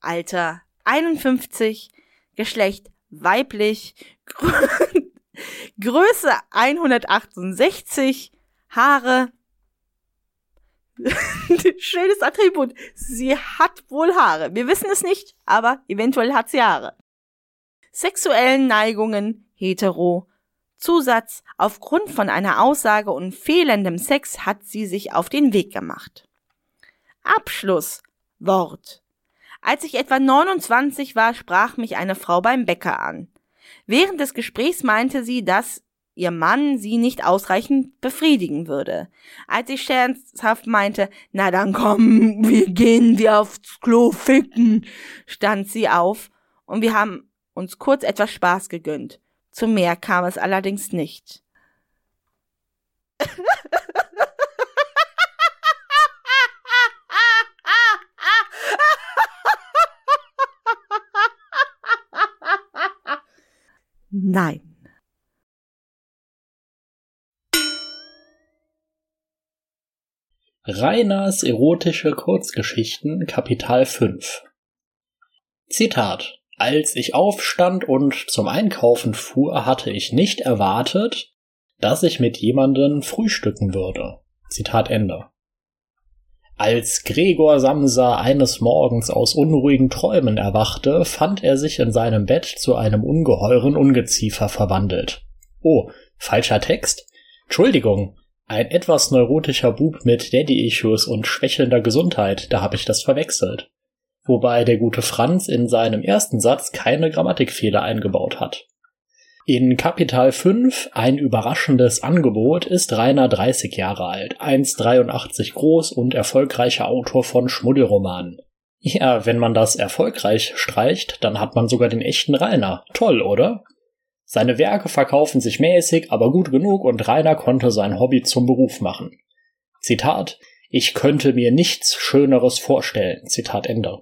Alter 51, Geschlecht weiblich, Größe 168, Haare Schönes Attribut. Sie hat wohl Haare. Wir wissen es nicht, aber eventuell hat sie Haare. Sexuellen Neigungen hetero. Zusatz, aufgrund von einer Aussage und fehlendem Sex hat sie sich auf den Weg gemacht. Abschluss. Wort. Als ich etwa 29 war, sprach mich eine Frau beim Bäcker an. Während des Gesprächs meinte sie, dass ihr Mann sie nicht ausreichend befriedigen würde. Als ich scherzhaft meinte, na dann komm, wir gehen wir aufs Klo ficken, stand sie auf und wir haben uns kurz etwas Spaß gegönnt. Zu mehr kam es allerdings nicht. Nein. Reiners erotische Kurzgeschichten Kapital 5 Zitat Als ich aufstand und zum Einkaufen fuhr, hatte ich nicht erwartet, dass ich mit jemandem frühstücken würde. Zitat Ende. Als Gregor Samsa eines Morgens aus unruhigen Träumen erwachte, fand er sich in seinem Bett zu einem ungeheuren Ungeziefer verwandelt. Oh, falscher Text? Entschuldigung, ein etwas neurotischer Bub mit Daddy-Issues und schwächelnder Gesundheit, da habe ich das verwechselt. Wobei der gute Franz in seinem ersten Satz keine Grammatikfehler eingebaut hat. In Kapital 5, ein überraschendes Angebot, ist Rainer 30 Jahre alt, 1,83 groß und erfolgreicher Autor von Schmuddelromanen. Ja, wenn man das erfolgreich streicht, dann hat man sogar den echten Rainer. Toll, oder? Seine Werke verkaufen sich mäßig, aber gut genug und Rainer konnte sein Hobby zum Beruf machen. Zitat Ich könnte mir nichts Schöneres vorstellen. Zitat Ende.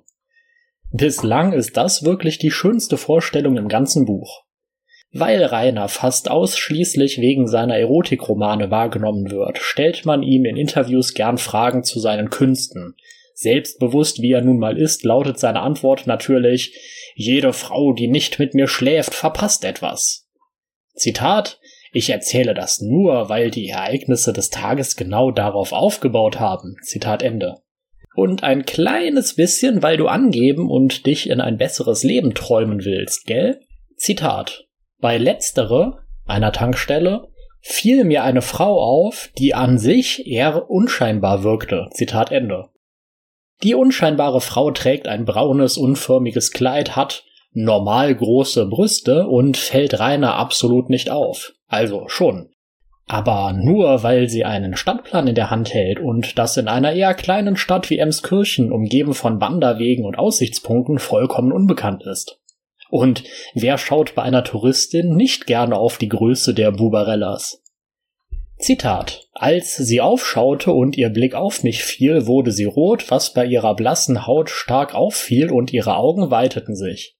Bislang ist das wirklich die schönste Vorstellung im ganzen Buch. Weil Rainer fast ausschließlich wegen seiner Erotikromane wahrgenommen wird, stellt man ihm in Interviews gern Fragen zu seinen Künsten. Selbstbewusst wie er nun mal ist, lautet seine Antwort natürlich jede Frau, die nicht mit mir schläft, verpasst etwas. Zitat Ich erzähle das nur, weil die Ereignisse des Tages genau darauf aufgebaut haben. Zitat Ende. Und ein kleines bisschen, weil du angeben und dich in ein besseres Leben träumen willst, gell? Zitat Bei letztere, einer Tankstelle, fiel mir eine Frau auf, die an sich eher unscheinbar wirkte. Zitat Ende. Die unscheinbare Frau trägt ein braunes, unförmiges Kleid, hat normal große Brüste und fällt Rainer absolut nicht auf. Also schon. Aber nur weil sie einen Stadtplan in der Hand hält und das in einer eher kleinen Stadt wie Emskirchen, umgeben von Wanderwegen und Aussichtspunkten, vollkommen unbekannt ist. Und wer schaut bei einer Touristin nicht gerne auf die Größe der Bubarellas? Zitat. Als sie aufschaute und ihr Blick auf mich fiel, wurde sie rot, was bei ihrer blassen Haut stark auffiel und ihre Augen weiteten sich.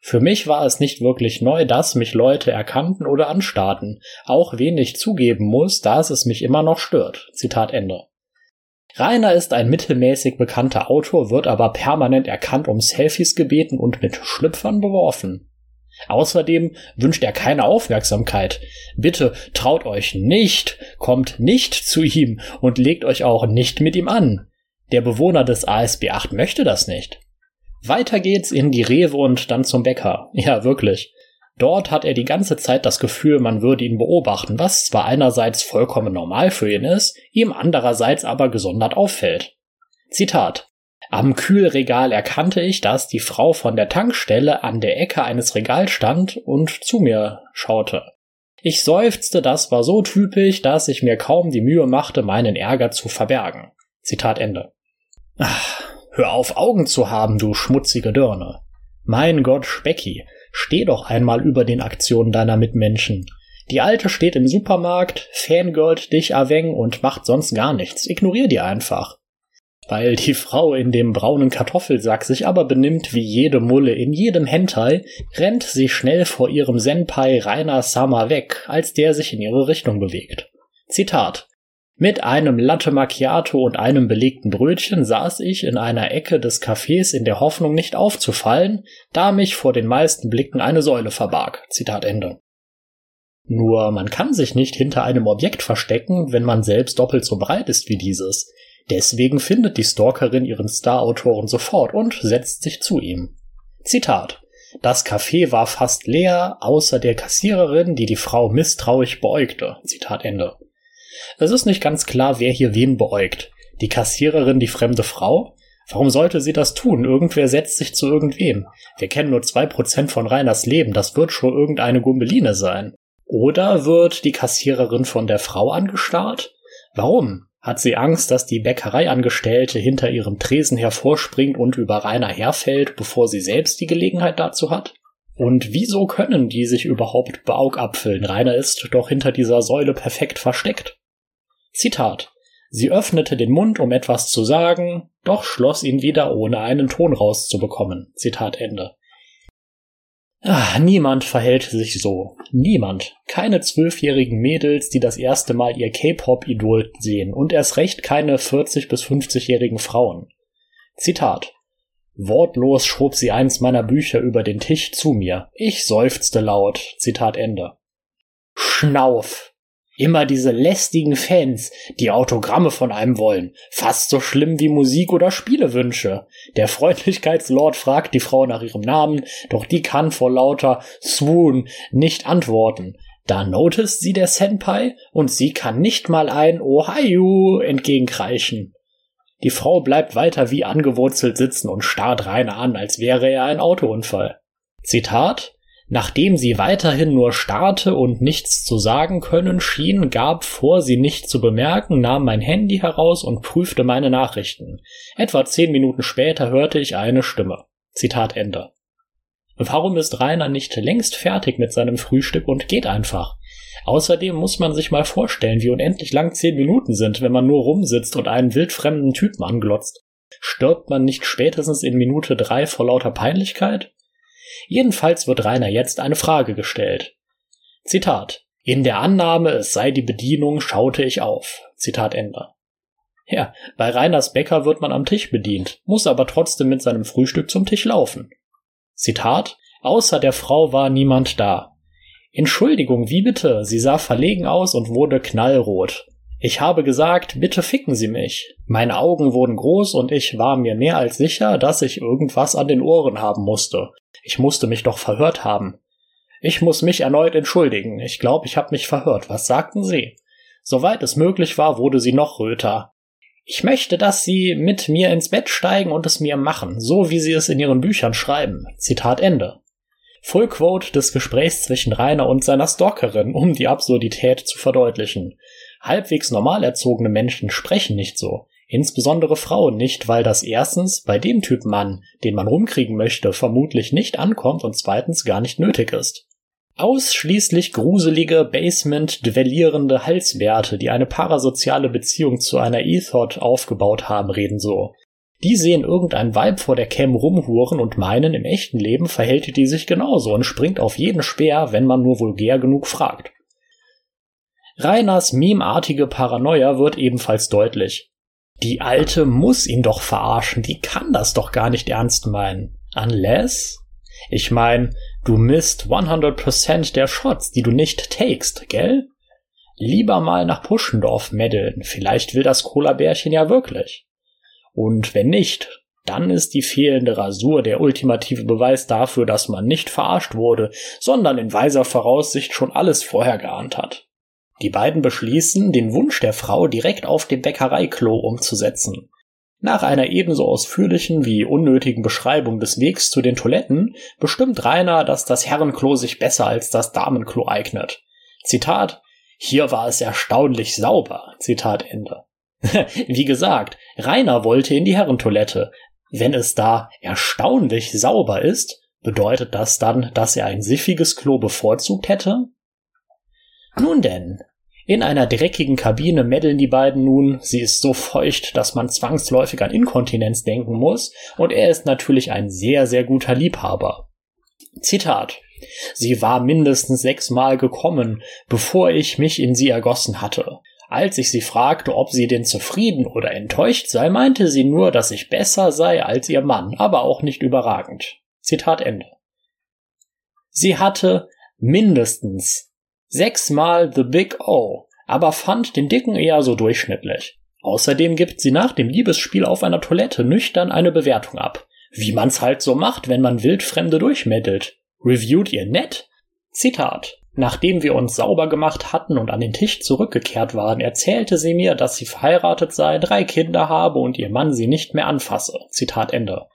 Für mich war es nicht wirklich neu, dass mich Leute erkannten oder anstarrten, auch wen ich zugeben muss, dass es mich immer noch stört. Zitat Ende. Rainer ist ein mittelmäßig bekannter Autor, wird aber permanent erkannt, um Selfies gebeten und mit Schlüpfern beworfen. Außerdem wünscht er keine Aufmerksamkeit. Bitte traut euch nicht, kommt nicht zu ihm und legt euch auch nicht mit ihm an. Der Bewohner des ASB 8 möchte das nicht. Weiter geht's in die Rewe und dann zum Bäcker. Ja, wirklich. Dort hat er die ganze Zeit das Gefühl, man würde ihn beobachten, was zwar einerseits vollkommen normal für ihn ist, ihm andererseits aber gesondert auffällt. Zitat am Kühlregal erkannte ich, dass die Frau von der Tankstelle an der Ecke eines Regals stand und zu mir schaute. Ich seufzte, das war so typisch, dass ich mir kaum die Mühe machte, meinen Ärger zu verbergen. Zitat Ende. Ach, hör auf Augen zu haben, du schmutzige Dirne. Mein Gott, Specki, steh doch einmal über den Aktionen deiner Mitmenschen. Die Alte steht im Supermarkt, fangirlt dich erwäng und macht sonst gar nichts. Ignorier die einfach. Weil die Frau in dem braunen Kartoffelsack sich aber benimmt wie jede Mulle in jedem Hentai, rennt sie schnell vor ihrem Senpai Rainer Sama weg, als der sich in ihre Richtung bewegt. Zitat mit einem Latte Macchiato und einem belegten Brötchen saß ich in einer Ecke des Cafés in der Hoffnung nicht aufzufallen, da mich vor den meisten Blicken eine Säule verbarg. Zitat Ende. Nur man kann sich nicht hinter einem Objekt verstecken, wenn man selbst doppelt so breit ist wie dieses. Deswegen findet die Stalkerin ihren Star-Autoren sofort und setzt sich zu ihm. Zitat. Das Café war fast leer, außer der Kassiererin, die die Frau misstrauisch beäugte. Zitat Ende. Es ist nicht ganz klar, wer hier wen beäugt. Die Kassiererin die fremde Frau? Warum sollte sie das tun? Irgendwer setzt sich zu irgendwem. Wir kennen nur zwei Prozent von Reiners Leben, das wird schon irgendeine Gumbeline sein. Oder wird die Kassiererin von der Frau angestarrt? Warum? Hat sie Angst, dass die Bäckereiangestellte hinter ihrem Tresen hervorspringt und über Rainer herfällt, bevor sie selbst die Gelegenheit dazu hat? Und wieso können die sich überhaupt beaugapfeln? Rainer ist doch hinter dieser Säule perfekt versteckt. Zitat. Sie öffnete den Mund, um etwas zu sagen, doch schloss ihn wieder, ohne einen Ton rauszubekommen. Zitat Ende. Ach, niemand verhält sich so. Niemand. Keine zwölfjährigen Mädels, die das erste Mal ihr K-Pop-Idol sehen und erst recht keine 40- bis 50-jährigen Frauen. Zitat. Wortlos schob sie eins meiner Bücher über den Tisch zu mir. Ich seufzte laut. Zitat Ende. Schnauf. Immer diese lästigen Fans, die Autogramme von einem wollen. Fast so schlimm wie Musik- oder Spielewünsche. Der Freundlichkeitslord fragt die Frau nach ihrem Namen, doch die kann vor lauter Swoon nicht antworten. Da notice sie der Senpai und sie kann nicht mal ein Ohio entgegenkreischen. Die Frau bleibt weiter wie angewurzelt sitzen und starrt Rainer an, als wäre er ein Autounfall. Zitat Nachdem sie weiterhin nur starrte und nichts zu sagen können schien, gab vor, sie nicht zu bemerken, nahm mein Handy heraus und prüfte meine Nachrichten. Etwa zehn Minuten später hörte ich eine Stimme. Zitat Ende. Warum ist Rainer nicht längst fertig mit seinem Frühstück und geht einfach? Außerdem muss man sich mal vorstellen, wie unendlich lang zehn Minuten sind, wenn man nur rumsitzt und einen wildfremden Typen anglotzt. Stirbt man nicht spätestens in Minute drei vor lauter Peinlichkeit? Jedenfalls wird Rainer jetzt eine Frage gestellt. Zitat. In der Annahme, es sei die Bedienung, schaute ich auf. Zitat Ende. Ja, bei Reiners Bäcker wird man am Tisch bedient, muss aber trotzdem mit seinem Frühstück zum Tisch laufen. Zitat. Außer der Frau war niemand da. Entschuldigung, wie bitte? Sie sah verlegen aus und wurde knallrot. Ich habe gesagt, bitte ficken Sie mich. Meine Augen wurden groß und ich war mir mehr als sicher, dass ich irgendwas an den Ohren haben musste. Ich musste mich doch verhört haben. Ich muss mich erneut entschuldigen. Ich glaube, ich habe mich verhört. Was sagten Sie? Soweit es möglich war, wurde sie noch röter. Ich möchte, dass Sie mit mir ins Bett steigen und es mir machen, so wie Sie es in Ihren Büchern schreiben. Zitat Ende. Full Quote des Gesprächs zwischen Rainer und seiner Stalkerin, um die Absurdität zu verdeutlichen. Halbwegs normal erzogene Menschen sprechen nicht so. Insbesondere Frauen nicht, weil das erstens bei dem Typ Mann, den man rumkriegen möchte, vermutlich nicht ankommt und zweitens gar nicht nötig ist. Ausschließlich gruselige, basement-dwellierende Halswerte, die eine parasoziale Beziehung zu einer Ethod aufgebaut haben, reden so. Die sehen irgendein Weib vor der Cam rumhuren und meinen, im echten Leben verhält die sich genauso und springt auf jeden Speer, wenn man nur vulgär genug fragt. Reiners memeartige Paranoia wird ebenfalls deutlich. Die Alte muss ihn doch verarschen, die kann das doch gar nicht ernst meinen. Unless? Ich mein, du misst 100% der Shots, die du nicht takest, gell? Lieber mal nach Puschendorf meddeln, vielleicht will das Cola-Bärchen ja wirklich. Und wenn nicht, dann ist die fehlende Rasur der ultimative Beweis dafür, dass man nicht verarscht wurde, sondern in weiser Voraussicht schon alles vorher geahnt hat. Die beiden beschließen, den Wunsch der Frau direkt auf dem Bäckereiklo umzusetzen. Nach einer ebenso ausführlichen wie unnötigen Beschreibung des Wegs zu den Toiletten bestimmt Rainer, dass das Herrenklo sich besser als das Damenklo eignet. Zitat Hier war es erstaunlich sauber. Zitat Ende. wie gesagt, Rainer wollte in die Herrentoilette. Wenn es da erstaunlich sauber ist, bedeutet das dann, dass er ein siffiges Klo bevorzugt hätte? Nun denn, in einer dreckigen Kabine meddeln die beiden nun, sie ist so feucht, dass man zwangsläufig an Inkontinenz denken muss, und er ist natürlich ein sehr, sehr guter Liebhaber. Zitat Sie war mindestens sechsmal gekommen, bevor ich mich in sie ergossen hatte. Als ich sie fragte, ob sie denn zufrieden oder enttäuscht sei, meinte sie nur, dass ich besser sei als ihr Mann, aber auch nicht überragend. Zitat Ende. Sie hatte mindestens sechsmal The Big O, aber fand den Dicken eher so durchschnittlich. Außerdem gibt sie nach dem Liebesspiel auf einer Toilette nüchtern eine Bewertung ab. Wie man's halt so macht, wenn man Wildfremde durchmittelt. Reviewt ihr nett? Zitat. Nachdem wir uns sauber gemacht hatten und an den Tisch zurückgekehrt waren, erzählte sie mir, dass sie verheiratet sei, drei Kinder habe und ihr Mann sie nicht mehr anfasse. Zitat Ende.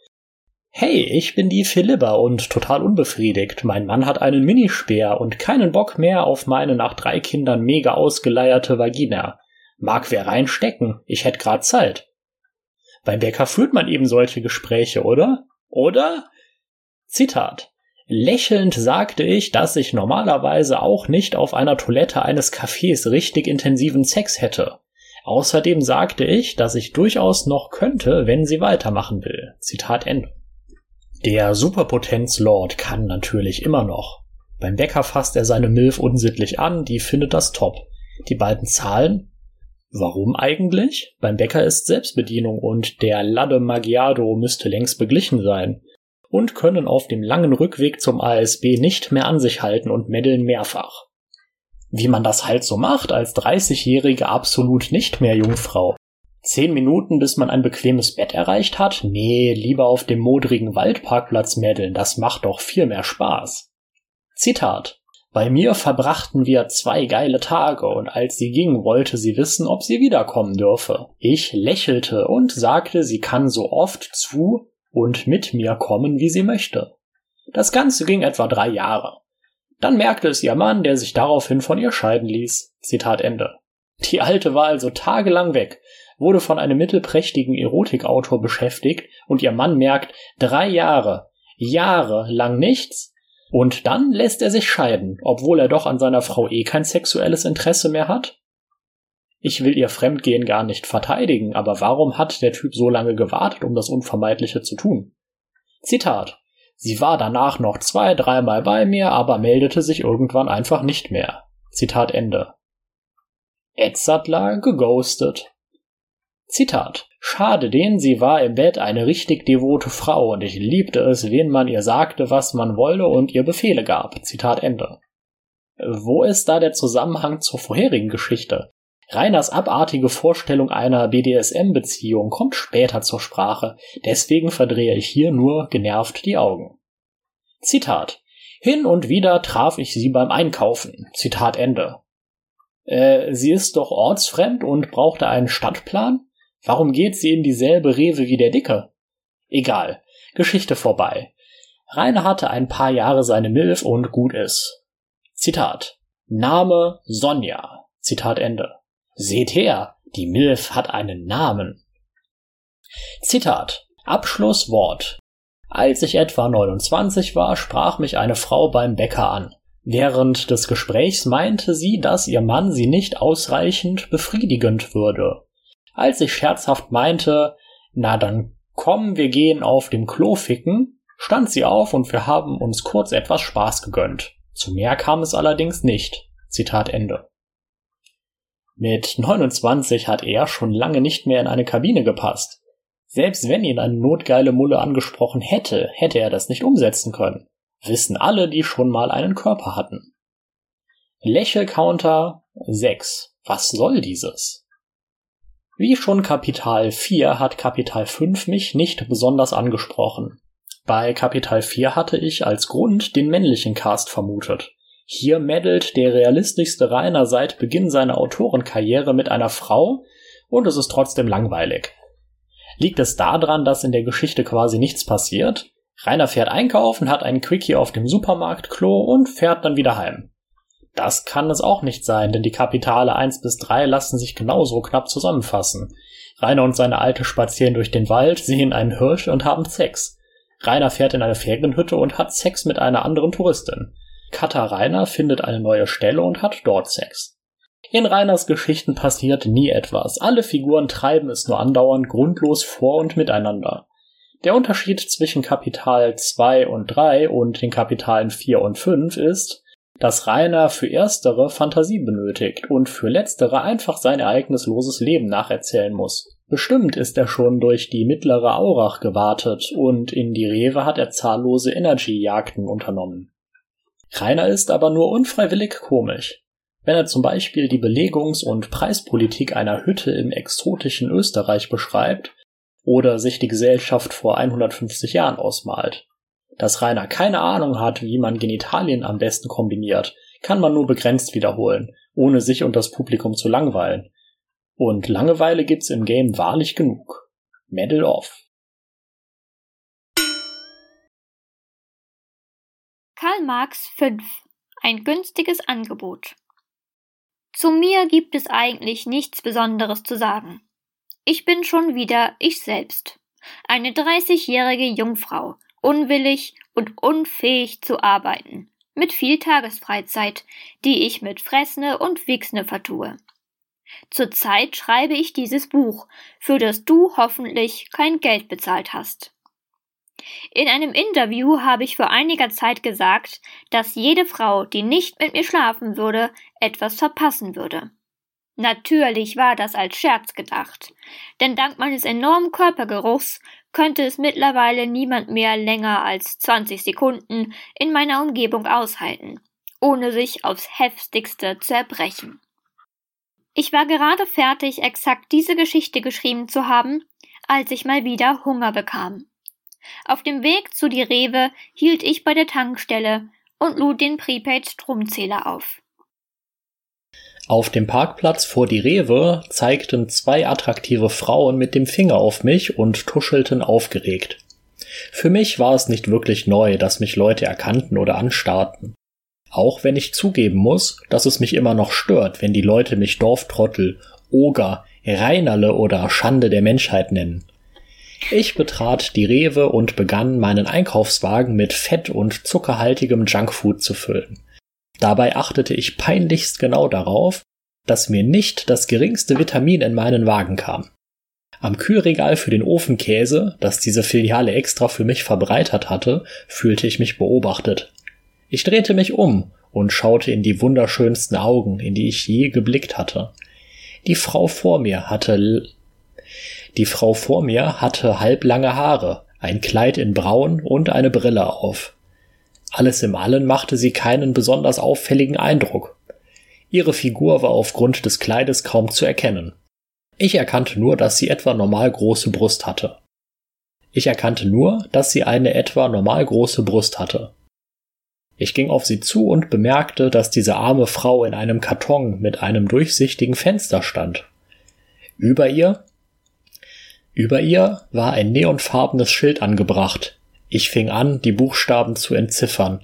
Hey, ich bin die Philippa und total unbefriedigt. Mein Mann hat einen Minispeer und keinen Bock mehr auf meine nach drei Kindern mega ausgeleierte Vagina. Mag wer reinstecken, ich hätt grad Zeit. Beim Bäcker führt man eben solche Gespräche, oder? Oder? Zitat. Lächelnd sagte ich, dass ich normalerweise auch nicht auf einer Toilette eines Cafés richtig intensiven Sex hätte. Außerdem sagte ich, dass ich durchaus noch könnte, wenn sie weitermachen will. Zitat Ende. Der Superpotenz-Lord kann natürlich immer noch. Beim Bäcker fasst er seine Milf unsittlich an, die findet das top. Die beiden zahlen. Warum eigentlich? Beim Bäcker ist Selbstbedienung und der Lade Magiado müsste längst beglichen sein. Und können auf dem langen Rückweg zum ASB nicht mehr an sich halten und meddeln mehrfach. Wie man das halt so macht als 30-jährige absolut nicht mehr Jungfrau. Zehn Minuten, bis man ein bequemes Bett erreicht hat? Nee, lieber auf dem modrigen Waldparkplatz meddeln, das macht doch viel mehr Spaß. Zitat bei mir verbrachten wir zwei geile Tage, und als sie ging, wollte sie wissen, ob sie wiederkommen dürfe. Ich lächelte und sagte, sie kann so oft zu und mit mir kommen, wie sie möchte. Das Ganze ging etwa drei Jahre. Dann merkte es ihr Mann, der sich daraufhin von ihr scheiden ließ. Zitat Ende. Die Alte war also tagelang weg, wurde von einem mittelprächtigen Erotikautor beschäftigt und ihr Mann merkt, drei Jahre, Jahre lang nichts, und dann lässt er sich scheiden, obwohl er doch an seiner Frau eh kein sexuelles Interesse mehr hat? Ich will ihr Fremdgehen gar nicht verteidigen, aber warum hat der Typ so lange gewartet, um das Unvermeidliche zu tun? Zitat. Sie war danach noch zwei, dreimal bei mir, aber meldete sich irgendwann einfach nicht mehr. Zitat Ende. Edzardler geghostet. Zitat. Schade den, sie war im Bett eine richtig devote Frau und ich liebte es, wen man ihr sagte, was man wolle und ihr Befehle gab. Zitat Ende. Wo ist da der Zusammenhang zur vorherigen Geschichte? Reiners abartige Vorstellung einer BDSM-Beziehung kommt später zur Sprache, deswegen verdrehe ich hier nur genervt die Augen. Zitat. Hin und wieder traf ich sie beim Einkaufen. Zitat Ende. Äh, sie ist doch ortsfremd und brauchte einen Stadtplan? Warum geht sie in dieselbe Rewe wie der Dicke? Egal. Geschichte vorbei. Rainer hatte ein paar Jahre seine Milf und gut ist. Zitat. Name Sonja. Zitat Ende. Seht her, die Milf hat einen Namen. Zitat. Abschlusswort. Als ich etwa 29 war, sprach mich eine Frau beim Bäcker an. Während des Gesprächs meinte sie, dass ihr Mann sie nicht ausreichend befriedigend würde. Als ich scherzhaft meinte, na dann komm, wir gehen auf dem Klo ficken, stand sie auf und wir haben uns kurz etwas Spaß gegönnt. Zu mehr kam es allerdings nicht. Zitat Ende. Mit 29 hat er schon lange nicht mehr in eine Kabine gepasst. Selbst wenn ihn eine notgeile Mulle angesprochen hätte, hätte er das nicht umsetzen können. Wissen alle, die schon mal einen Körper hatten. Lächelcounter 6. Was soll dieses? Wie schon Kapital 4 hat Kapital 5 mich nicht besonders angesprochen. Bei Kapital 4 hatte ich als Grund den männlichen Cast vermutet. Hier meddelt der realistischste Rainer seit Beginn seiner Autorenkarriere mit einer Frau und es ist trotzdem langweilig. Liegt es daran, dass in der Geschichte quasi nichts passiert? Rainer fährt einkaufen, hat einen Quickie auf dem Supermarktklo und fährt dann wieder heim. Das kann es auch nicht sein, denn die Kapitale 1 bis 3 lassen sich genauso knapp zusammenfassen. Rainer und seine Alte spazieren durch den Wald, sehen einen Hirsch und haben Sex. Rainer fährt in eine Ferienhütte und hat Sex mit einer anderen Touristin. Katar Rainer findet eine neue Stelle und hat dort Sex. In Rainers Geschichten passiert nie etwas. Alle Figuren treiben es nur andauernd grundlos vor und miteinander. Der Unterschied zwischen Kapital 2 und 3 und den Kapitalen 4 und 5 ist, dass Rainer für erstere Fantasie benötigt und für letztere einfach sein ereignisloses Leben nacherzählen muss. Bestimmt ist er schon durch die mittlere Aurach gewartet und in die Rewe hat er zahllose Energy-Jagden unternommen. Rainer ist aber nur unfreiwillig komisch. Wenn er zum Beispiel die Belegungs- und Preispolitik einer Hütte im exotischen Österreich beschreibt oder sich die Gesellschaft vor 150 Jahren ausmalt. Dass Rainer keine Ahnung hat, wie man Genitalien am besten kombiniert, kann man nur begrenzt wiederholen, ohne sich und das Publikum zu langweilen. Und Langeweile gibt's im Game wahrlich genug. Medal off. Karl Marx 5. Ein günstiges Angebot. Zu mir gibt es eigentlich nichts Besonderes zu sagen. Ich bin schon wieder ich selbst. Eine 30-jährige Jungfrau, unwillig und unfähig zu arbeiten, mit viel Tagesfreizeit, die ich mit Fressne und Wichsne vertue. Zurzeit schreibe ich dieses Buch, für das du hoffentlich kein Geld bezahlt hast. In einem Interview habe ich vor einiger Zeit gesagt, dass jede Frau, die nicht mit mir schlafen würde, etwas verpassen würde. Natürlich war das als Scherz gedacht, denn dank meines enormen Körpergeruchs könnte es mittlerweile niemand mehr länger als 20 Sekunden in meiner Umgebung aushalten, ohne sich aufs heftigste zu erbrechen. Ich war gerade fertig, exakt diese Geschichte geschrieben zu haben, als ich mal wieder Hunger bekam. Auf dem Weg zu die Rewe hielt ich bei der Tankstelle und lud den Prepaid-Stromzähler auf. Auf dem Parkplatz vor die Rewe zeigten zwei attraktive Frauen mit dem Finger auf mich und tuschelten aufgeregt. Für mich war es nicht wirklich neu, dass mich Leute erkannten oder anstarrten. Auch wenn ich zugeben muss, dass es mich immer noch stört, wenn die Leute mich Dorftrottel, Oger, Reinerle oder Schande der Menschheit nennen. Ich betrat die Rewe und begann meinen Einkaufswagen mit fett und zuckerhaltigem Junkfood zu füllen. Dabei achtete ich peinlichst genau darauf, dass mir nicht das geringste Vitamin in meinen Wagen kam. Am Kühlregal für den Ofenkäse, das diese Filiale extra für mich verbreitert hatte, fühlte ich mich beobachtet. Ich drehte mich um und schaute in die wunderschönsten Augen, in die ich je geblickt hatte. Die Frau vor mir hatte die Frau vor mir hatte halblange Haare, ein Kleid in Braun und eine Brille auf. Alles im Allen machte sie keinen besonders auffälligen Eindruck. Ihre Figur war aufgrund des Kleides kaum zu erkennen. Ich erkannte nur, dass sie etwa normal große Brust hatte. Ich erkannte nur, dass sie eine etwa normal große Brust hatte. Ich ging auf sie zu und bemerkte, dass diese arme Frau in einem Karton mit einem durchsichtigen Fenster stand. Über ihr über ihr war ein neonfarbenes Schild angebracht, ich fing an, die Buchstaben zu entziffern.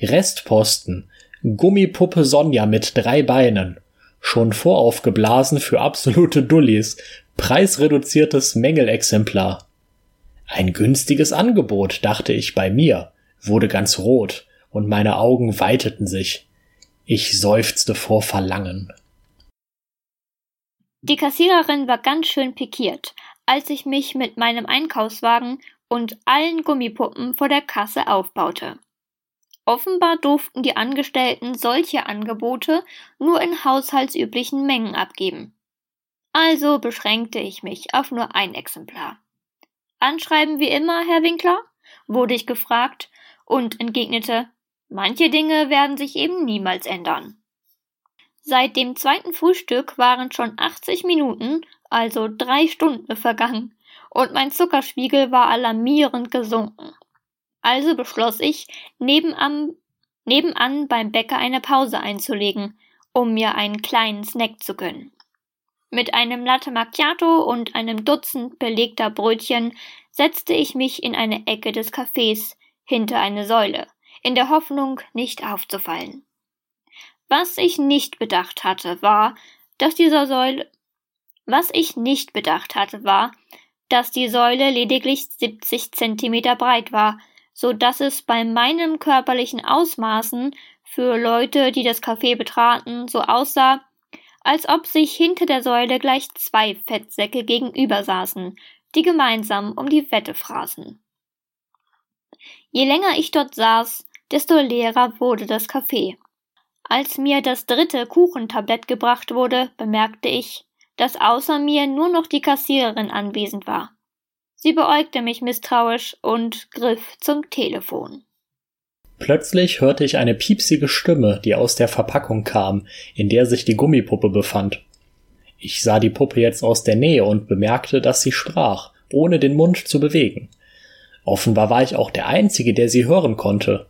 Restposten. Gummipuppe Sonja mit drei Beinen. Schon voraufgeblasen für absolute Dullis. Preisreduziertes Mängelexemplar. Ein günstiges Angebot, dachte ich bei mir, wurde ganz rot und meine Augen weiteten sich. Ich seufzte vor Verlangen. Die Kassiererin war ganz schön pikiert, als ich mich mit meinem Einkaufswagen und allen Gummipuppen vor der Kasse aufbaute. Offenbar durften die Angestellten solche Angebote nur in haushaltsüblichen Mengen abgeben. Also beschränkte ich mich auf nur ein Exemplar. Anschreiben wie immer, Herr Winkler? wurde ich gefragt und entgegnete, manche Dinge werden sich eben niemals ändern. Seit dem zweiten Frühstück waren schon 80 Minuten, also drei Stunden vergangen, und mein Zuckerspiegel war alarmierend gesunken. Also beschloss ich, nebenan, nebenan beim Bäcker eine Pause einzulegen, um mir einen kleinen Snack zu gönnen. Mit einem Latte Macchiato und einem Dutzend belegter Brötchen setzte ich mich in eine Ecke des Cafés hinter eine Säule, in der Hoffnung, nicht aufzufallen. Was ich nicht bedacht hatte, war, dass dieser Säule was ich nicht bedacht hatte, war, dass die Säule lediglich 70 Zentimeter breit war, so dass es bei meinen körperlichen Ausmaßen für Leute, die das Café betraten, so aussah, als ob sich hinter der Säule gleich zwei Fettsäcke gegenüber saßen, die gemeinsam um die Wette fraßen. Je länger ich dort saß, desto leerer wurde das Café. Als mir das dritte Kuchentablett gebracht wurde, bemerkte ich, dass außer mir nur noch die Kassiererin anwesend war. Sie beäugte mich misstrauisch und griff zum Telefon. Plötzlich hörte ich eine piepsige Stimme, die aus der Verpackung kam, in der sich die Gummipuppe befand. Ich sah die Puppe jetzt aus der Nähe und bemerkte, dass sie sprach, ohne den Mund zu bewegen. Offenbar war ich auch der Einzige, der sie hören konnte.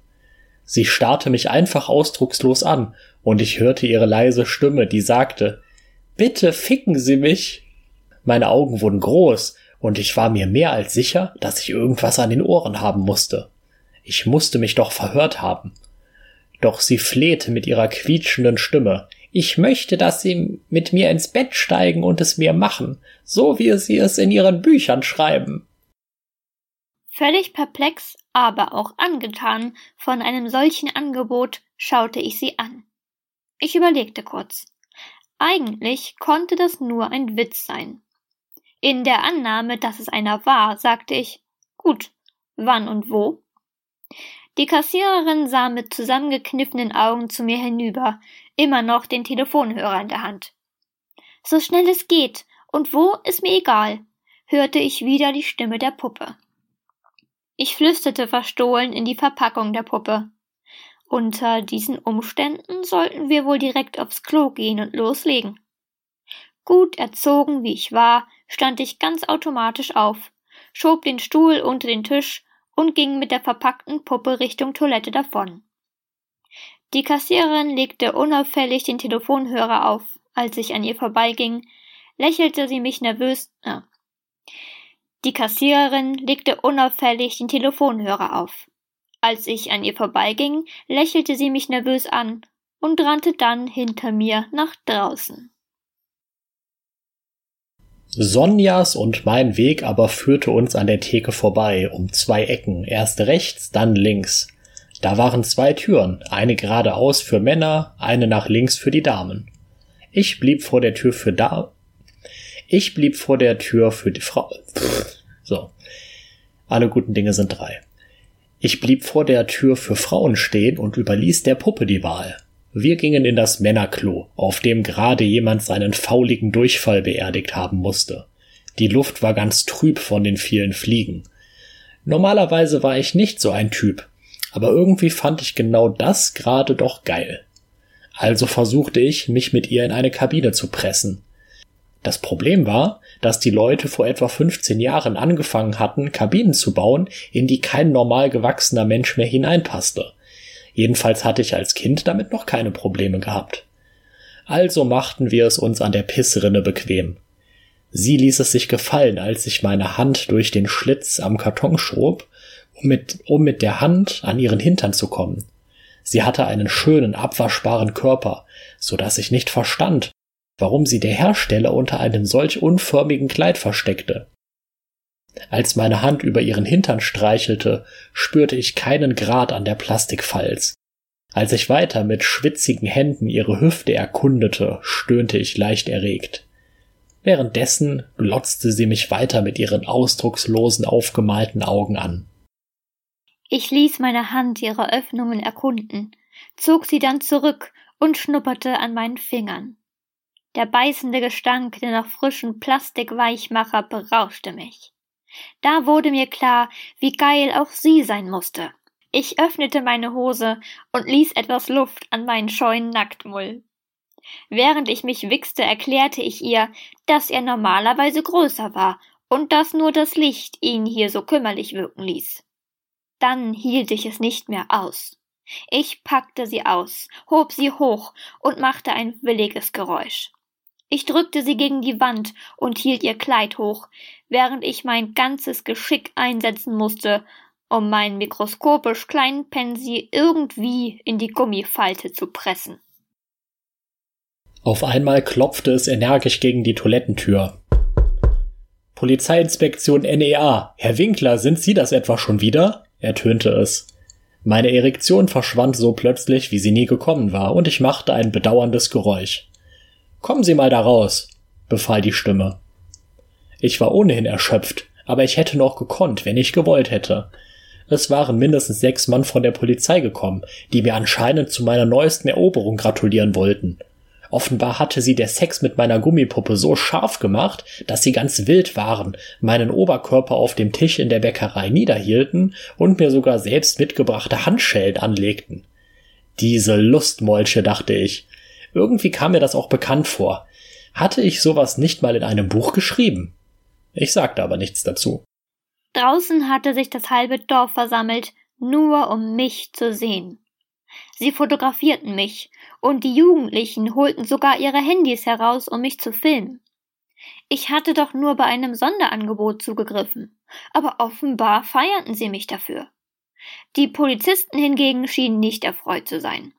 Sie starrte mich einfach ausdruckslos an, und ich hörte ihre leise Stimme, die sagte Bitte ficken Sie mich. Meine Augen wurden groß, und ich war mir mehr als sicher, dass ich irgendwas an den Ohren haben musste. Ich musste mich doch verhört haben. Doch sie flehte mit ihrer quietschenden Stimme. Ich möchte, dass Sie mit mir ins Bett steigen und es mir machen, so wie Sie es in Ihren Büchern schreiben. Völlig perplex, aber auch angetan von einem solchen Angebot, schaute ich sie an. Ich überlegte kurz. Eigentlich konnte das nur ein Witz sein. In der Annahme, dass es einer war, sagte ich Gut, Wann und wo? Die Kassiererin sah mit zusammengekniffenen Augen zu mir hinüber, immer noch den Telefonhörer in der Hand. So schnell es geht, und wo ist mir egal, hörte ich wieder die Stimme der Puppe. Ich flüsterte verstohlen in die Verpackung der Puppe. Unter diesen Umständen sollten wir wohl direkt aufs Klo gehen und loslegen. Gut erzogen wie ich war, stand ich ganz automatisch auf, schob den Stuhl unter den Tisch und ging mit der verpackten Puppe Richtung Toilette davon. Die Kassiererin legte unauffällig den Telefonhörer auf. Als ich an ihr vorbeiging, lächelte sie mich nervös. Äh. Die Kassiererin legte unauffällig den Telefonhörer auf. Als ich an ihr vorbeiging, lächelte sie mich nervös an und rannte dann hinter mir nach draußen. Sonjas und mein Weg aber führte uns an der Theke vorbei, um zwei Ecken, erst rechts, dann links. Da waren zwei Türen, eine geradeaus für Männer, eine nach links für die Damen. Ich blieb vor der Tür für da. Ich blieb vor der Tür für die Frau. So. Alle guten Dinge sind drei. Ich blieb vor der Tür für Frauen stehen und überließ der Puppe die Wahl. Wir gingen in das Männerklo, auf dem gerade jemand seinen fauligen Durchfall beerdigt haben musste. Die Luft war ganz trüb von den vielen Fliegen. Normalerweise war ich nicht so ein Typ, aber irgendwie fand ich genau das gerade doch geil. Also versuchte ich, mich mit ihr in eine Kabine zu pressen. Das Problem war, dass die Leute vor etwa 15 Jahren angefangen hatten, Kabinen zu bauen, in die kein normal gewachsener Mensch mehr hineinpasste. Jedenfalls hatte ich als Kind damit noch keine Probleme gehabt. Also machten wir es uns an der Pissrinne bequem. Sie ließ es sich gefallen, als ich meine Hand durch den Schlitz am Karton schob, um mit, um mit der Hand an ihren Hintern zu kommen. Sie hatte einen schönen, abwaschbaren Körper, so dass ich nicht verstand, warum sie der Hersteller unter einem solch unförmigen Kleid versteckte. Als meine Hand über ihren Hintern streichelte, spürte ich keinen Grad an der Plastikfalz. Als ich weiter mit schwitzigen Händen ihre Hüfte erkundete, stöhnte ich leicht erregt. Währenddessen glotzte sie mich weiter mit ihren ausdruckslosen aufgemalten Augen an. Ich ließ meine Hand ihre Öffnungen erkunden, zog sie dann zurück und schnupperte an meinen Fingern. Der beißende Gestank der noch frischen Plastikweichmacher berauschte mich. Da wurde mir klar, wie geil auch sie sein musste. Ich öffnete meine Hose und ließ etwas Luft an meinen scheuen Nacktmull. Während ich mich wichste, erklärte ich ihr, dass er normalerweise größer war und dass nur das Licht ihn hier so kümmerlich wirken ließ. Dann hielt ich es nicht mehr aus. Ich packte sie aus, hob sie hoch und machte ein williges Geräusch. Ich drückte sie gegen die Wand und hielt ihr Kleid hoch, während ich mein ganzes Geschick einsetzen musste, um meinen mikroskopisch kleinen Pensi irgendwie in die Gummifalte zu pressen. Auf einmal klopfte es energisch gegen die Toilettentür. Polizeiinspektion NEA. Herr Winkler, sind Sie das etwa schon wieder? ertönte es. Meine Erektion verschwand so plötzlich, wie sie nie gekommen war, und ich machte ein bedauerndes Geräusch. Kommen Sie mal da raus, befahl die Stimme. Ich war ohnehin erschöpft, aber ich hätte noch gekonnt, wenn ich gewollt hätte. Es waren mindestens sechs Mann von der Polizei gekommen, die mir anscheinend zu meiner neuesten Eroberung gratulieren wollten. Offenbar hatte sie der Sex mit meiner Gummipuppe so scharf gemacht, dass sie ganz wild waren, meinen Oberkörper auf dem Tisch in der Bäckerei niederhielten und mir sogar selbst mitgebrachte Handschellen anlegten. Diese Lustmolche, dachte ich. Irgendwie kam mir das auch bekannt vor. Hatte ich sowas nicht mal in einem Buch geschrieben? Ich sagte aber nichts dazu. Draußen hatte sich das halbe Dorf versammelt, nur um mich zu sehen. Sie fotografierten mich, und die Jugendlichen holten sogar ihre Handys heraus, um mich zu filmen. Ich hatte doch nur bei einem Sonderangebot zugegriffen, aber offenbar feierten sie mich dafür. Die Polizisten hingegen schienen nicht erfreut zu sein.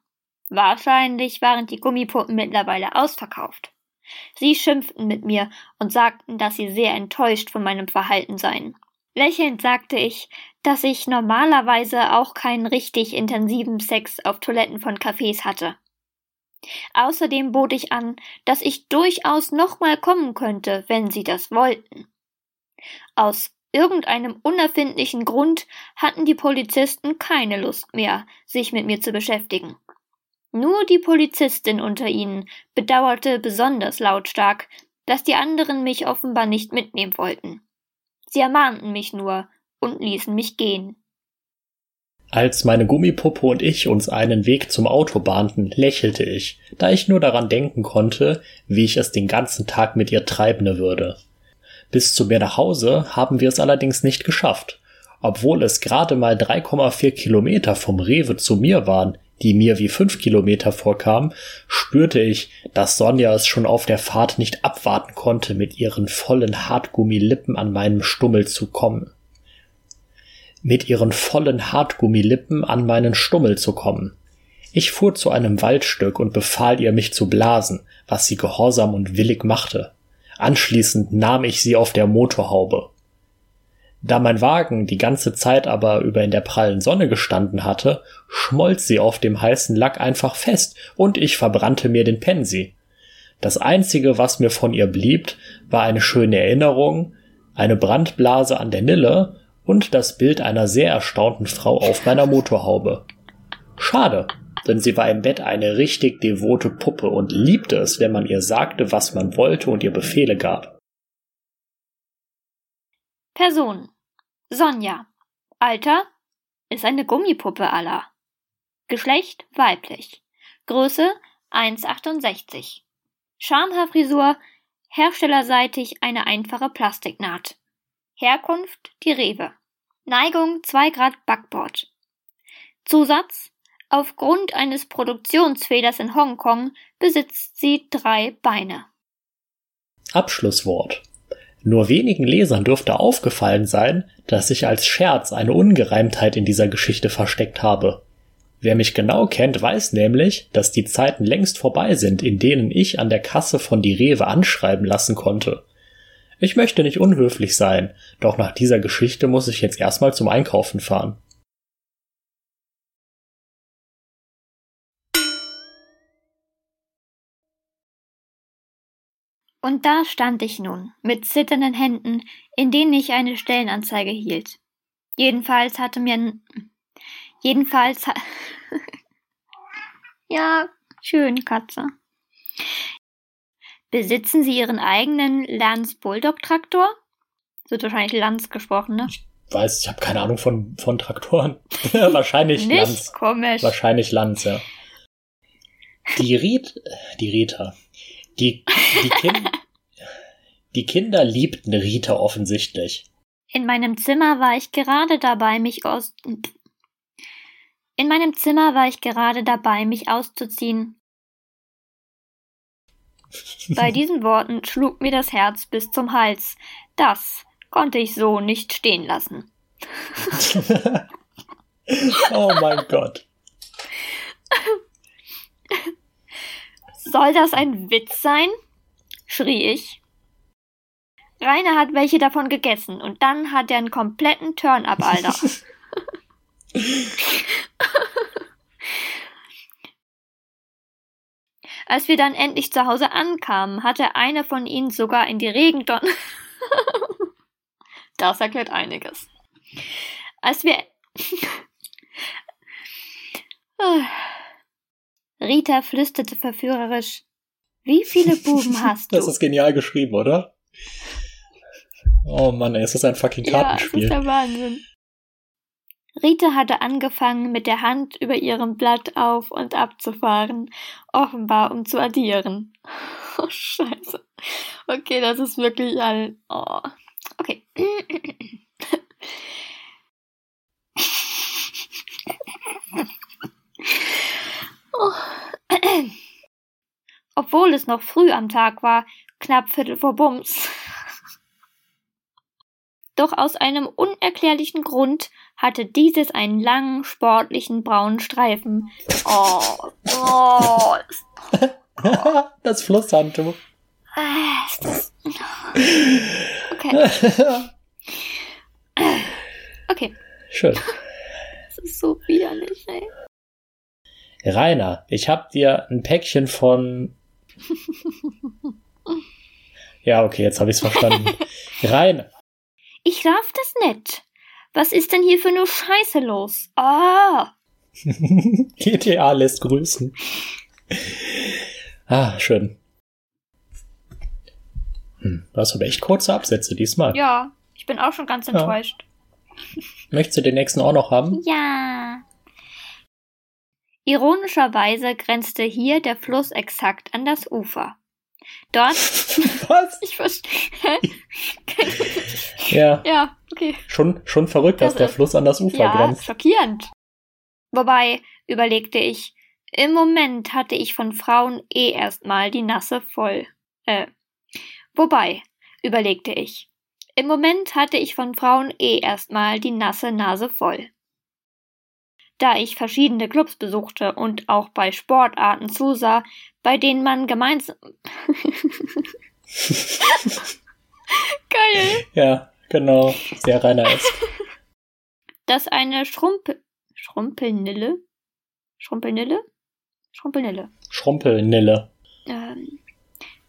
Wahrscheinlich waren die Gummipuppen mittlerweile ausverkauft. Sie schimpften mit mir und sagten, dass sie sehr enttäuscht von meinem Verhalten seien. Lächelnd sagte ich, dass ich normalerweise auch keinen richtig intensiven Sex auf Toiletten von Cafés hatte. Außerdem bot ich an, dass ich durchaus nochmal kommen könnte, wenn sie das wollten. Aus irgendeinem unerfindlichen Grund hatten die Polizisten keine Lust mehr, sich mit mir zu beschäftigen. Nur die Polizistin unter ihnen bedauerte besonders lautstark, dass die anderen mich offenbar nicht mitnehmen wollten. Sie ermahnten mich nur und ließen mich gehen. Als meine Gummipuppe und ich uns einen Weg zum Auto bahnten, lächelte ich, da ich nur daran denken konnte, wie ich es den ganzen Tag mit ihr treibende würde. Bis zu mir nach Hause haben wir es allerdings nicht geschafft. Obwohl es gerade mal 3,4 Kilometer vom Rewe zu mir waren, die mir wie fünf Kilometer vorkamen, spürte ich, dass Sonja es schon auf der Fahrt nicht abwarten konnte, mit ihren vollen Hartgummilippen an meinem Stummel zu kommen. Mit ihren vollen Hartgummilippen an meinen Stummel zu kommen. Ich fuhr zu einem Waldstück und befahl ihr, mich zu blasen, was sie gehorsam und willig machte. Anschließend nahm ich sie auf der Motorhaube. Da mein Wagen die ganze Zeit aber über in der prallen Sonne gestanden hatte, schmolz sie auf dem heißen Lack einfach fest und ich verbrannte mir den Pensi. Das einzige, was mir von ihr blieb, war eine schöne Erinnerung, eine Brandblase an der Nille und das Bild einer sehr erstaunten Frau auf meiner Motorhaube. Schade, denn sie war im Bett eine richtig devote Puppe und liebte es, wenn man ihr sagte, was man wollte und ihr Befehle gab. Person Sonja. Alter ist eine Gummipuppe aller. Geschlecht weiblich. Größe 1,68. Schamhaarfrisur, herstellerseitig eine einfache Plastiknaht. Herkunft die Rewe. Neigung 2 Grad Backbord. Zusatz Aufgrund eines Produktionsfehlers in Hongkong besitzt sie drei Beine. Abschlusswort. Nur wenigen Lesern dürfte aufgefallen sein, dass ich als Scherz eine Ungereimtheit in dieser Geschichte versteckt habe. Wer mich genau kennt, weiß nämlich, dass die Zeiten längst vorbei sind, in denen ich an der Kasse von die Rewe anschreiben lassen konnte. Ich möchte nicht unhöflich sein, doch nach dieser Geschichte muss ich jetzt erstmal zum Einkaufen fahren. Und da stand ich nun, mit zitternden Händen, in denen ich eine Stellenanzeige hielt. Jedenfalls hatte mir. Jedenfalls. Ha ja, schön, Katze. Besitzen Sie Ihren eigenen Lanz Bulldog Traktor? Wird wahrscheinlich Lanz gesprochen, ne? Ich weiß, ich habe keine Ahnung von, von Traktoren. Wahrscheinlich Nicht Lanz. komisch. Wahrscheinlich Lanz, ja. Die Ried, die Rita. Die, die, kind, die Kinder liebten Rita offensichtlich. In meinem Zimmer war ich gerade dabei, mich aus. In meinem Zimmer war ich gerade dabei, mich auszuziehen. Bei diesen Worten schlug mir das Herz bis zum Hals. Das konnte ich so nicht stehen lassen. oh mein Gott. Soll das ein Witz sein? schrie ich. Rainer hat welche davon gegessen und dann hat er einen kompletten Turn-up, Alter. Als wir dann endlich zu Hause ankamen, hatte eine von ihnen sogar in die Regentonne. das erklärt einiges. Als wir. Rita flüsterte verführerisch. Wie viele Buben hast du? Das ist genial geschrieben, oder? Oh Mann, ey, ist das ein fucking Kartenspiel. Ja, das ist der Wahnsinn. Rita hatte angefangen, mit der Hand über ihrem Blatt auf und ab zu fahren, offenbar um zu addieren. Oh, scheiße. Okay, das ist wirklich ein... Oh. Okay. Oh. Obwohl es noch früh am Tag war, knapp Viertel vor Bums. Doch aus einem unerklärlichen Grund hatte dieses einen langen, sportlichen braunen Streifen. Oh, oh. das Flusshandtuch. Okay. Okay. Schön. Das ist so widerlich, ey. Rainer, ich hab dir ein Päckchen von. Ja, okay, jetzt habe ich's verstanden. Rainer. Ich raff das nicht. Was ist denn hier für eine Scheiße los? Ah! GTA lässt grüßen. Ah, schön. Hm, du hast aber echt kurze Absätze diesmal. Ja, ich bin auch schon ganz Ja. enttäuscht. Möchtest du den nächsten auch noch haben? Ja. Ironischerweise grenzte hier der Fluss exakt an das Ufer. Dort, Was? ich verstehe. Ja, ja, okay. schon, schon verrückt, dass Das der ist- Fluss an das Ufer Ja, grenzt. schockierend. Wobei, überlegte ich, im Moment hatte ich von Frauen eh erstmal die Nasse voll. Äh, wobei, überlegte ich, im Moment hatte ich von Frauen eh erstmal die nasse Nase voll. Da ich verschiedene Clubs besuchte und auch bei Sportarten zusah, bei denen man gemeinsam. Geil! Ja, genau. Sehr reiner ist. dass eine Schrumpel Schrumpelnille Schrumpelnille Schrumpelnille Schrumpelnille. ähm,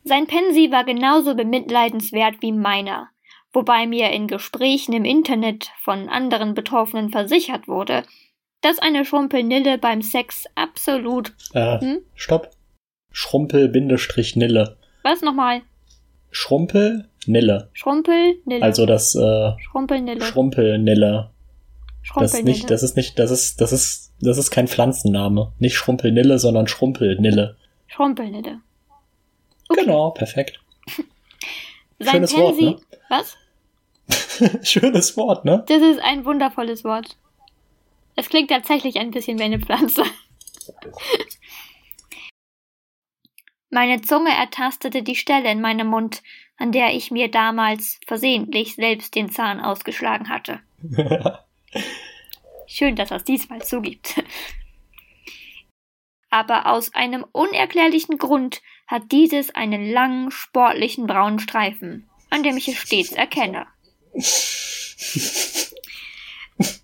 sein Pensi war genauso bemitleidenswert wie meiner, wobei mir in Gesprächen im Internet von anderen Betroffenen versichert wurde, dass eine Schrumpelnille beim Sex absolut Äh, Hm? stopp. Schrumpel-Nille. was nochmal Schrumpel-Nille. Schrumpelnille Also das äh, Schrumpelnille Schrumpelnille. Das ist Schrumpelnille nicht, das ist nicht, das ist, das ist, das ist kein Pflanzenname. Nicht Schrumpelnille, sondern Schrumpelnille. Schrumpelnille Okay. Genau, perfekt. sein Schönes Pensi Wort, ne? was Schönes Wort, ne? Das ist ein wundervolles Wort. Es klingt tatsächlich ein bisschen wie eine Pflanze. Meine Zunge ertastete die Stelle in meinem Mund, an der ich mir damals versehentlich selbst den Zahn ausgeschlagen hatte. Schön, dass er es diesmal zugibt. Aber aus einem unerklärlichen Grund hat dieses einen langen, sportlichen braunen Streifen, an dem ich es stets erkenne.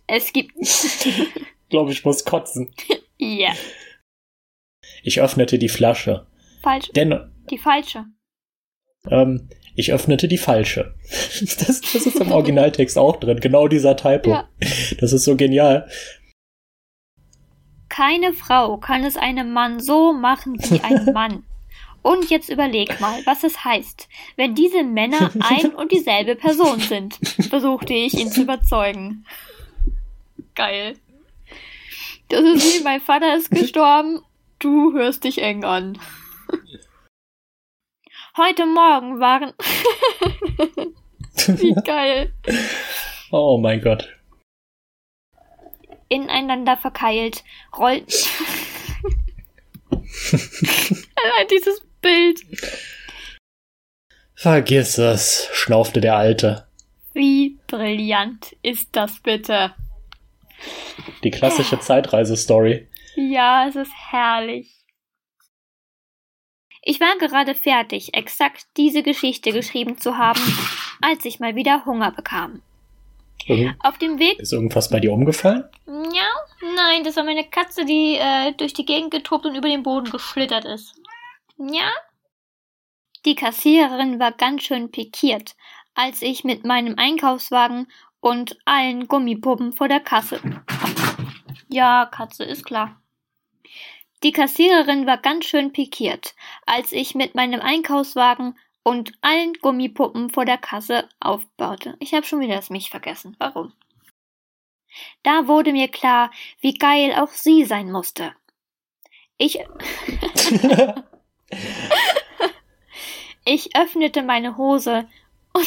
Es gibt. Glaube ich muss kotzen. Ja, Ich öffnete die Flasche. falsch. Denn Die falsche. ähm, ich öffnete die falsche. Das, das ist im Originaltext auch drin. Genau dieser Typo. Ja. Das ist so genial. Keine Frau kann es einem Mann so machen wie ein Mann. Und jetzt überleg mal, was es heißt, wenn diese Männer ein und dieselbe Person sind, versuchte ich ihn zu überzeugen. Geil. Das ist wie, mein Vater ist gestorben, du hörst dich eng an. Heute Morgen waren. wie geil. Oh mein Gott. ineinander verkeilt, rollten. Allein dieses Bild. Vergiss es, schnaufte der Alte. Wie brillant ist das bitte? Die klassische Zeitreisestory. Ja, es ist herrlich. Ich war gerade fertig, exakt diese Geschichte geschrieben zu haben, als ich mal wieder Hunger bekam. Irgend- Auf dem Weg Ist irgendwas bei dir umgefallen? Ja, nein, das war meine Katze, die äh, durch die Gegend getobt und über den Boden geschlittert ist. Ja? Die Kassiererin war ganz schön pikiert, als ich mit meinem Einkaufswagen und allen Gummipuppen vor der Kasse. Ja, Katze, ist klar. Die Kassiererin war ganz schön pikiert, als ich mit meinem Einkaufswagen und allen Gummipuppen vor der Kasse aufbaute. Ich habe schon wieder das mich vergessen. Warum? Da wurde mir klar, wie geil auch sie sein musste. Ich, ich öffnete meine Hose und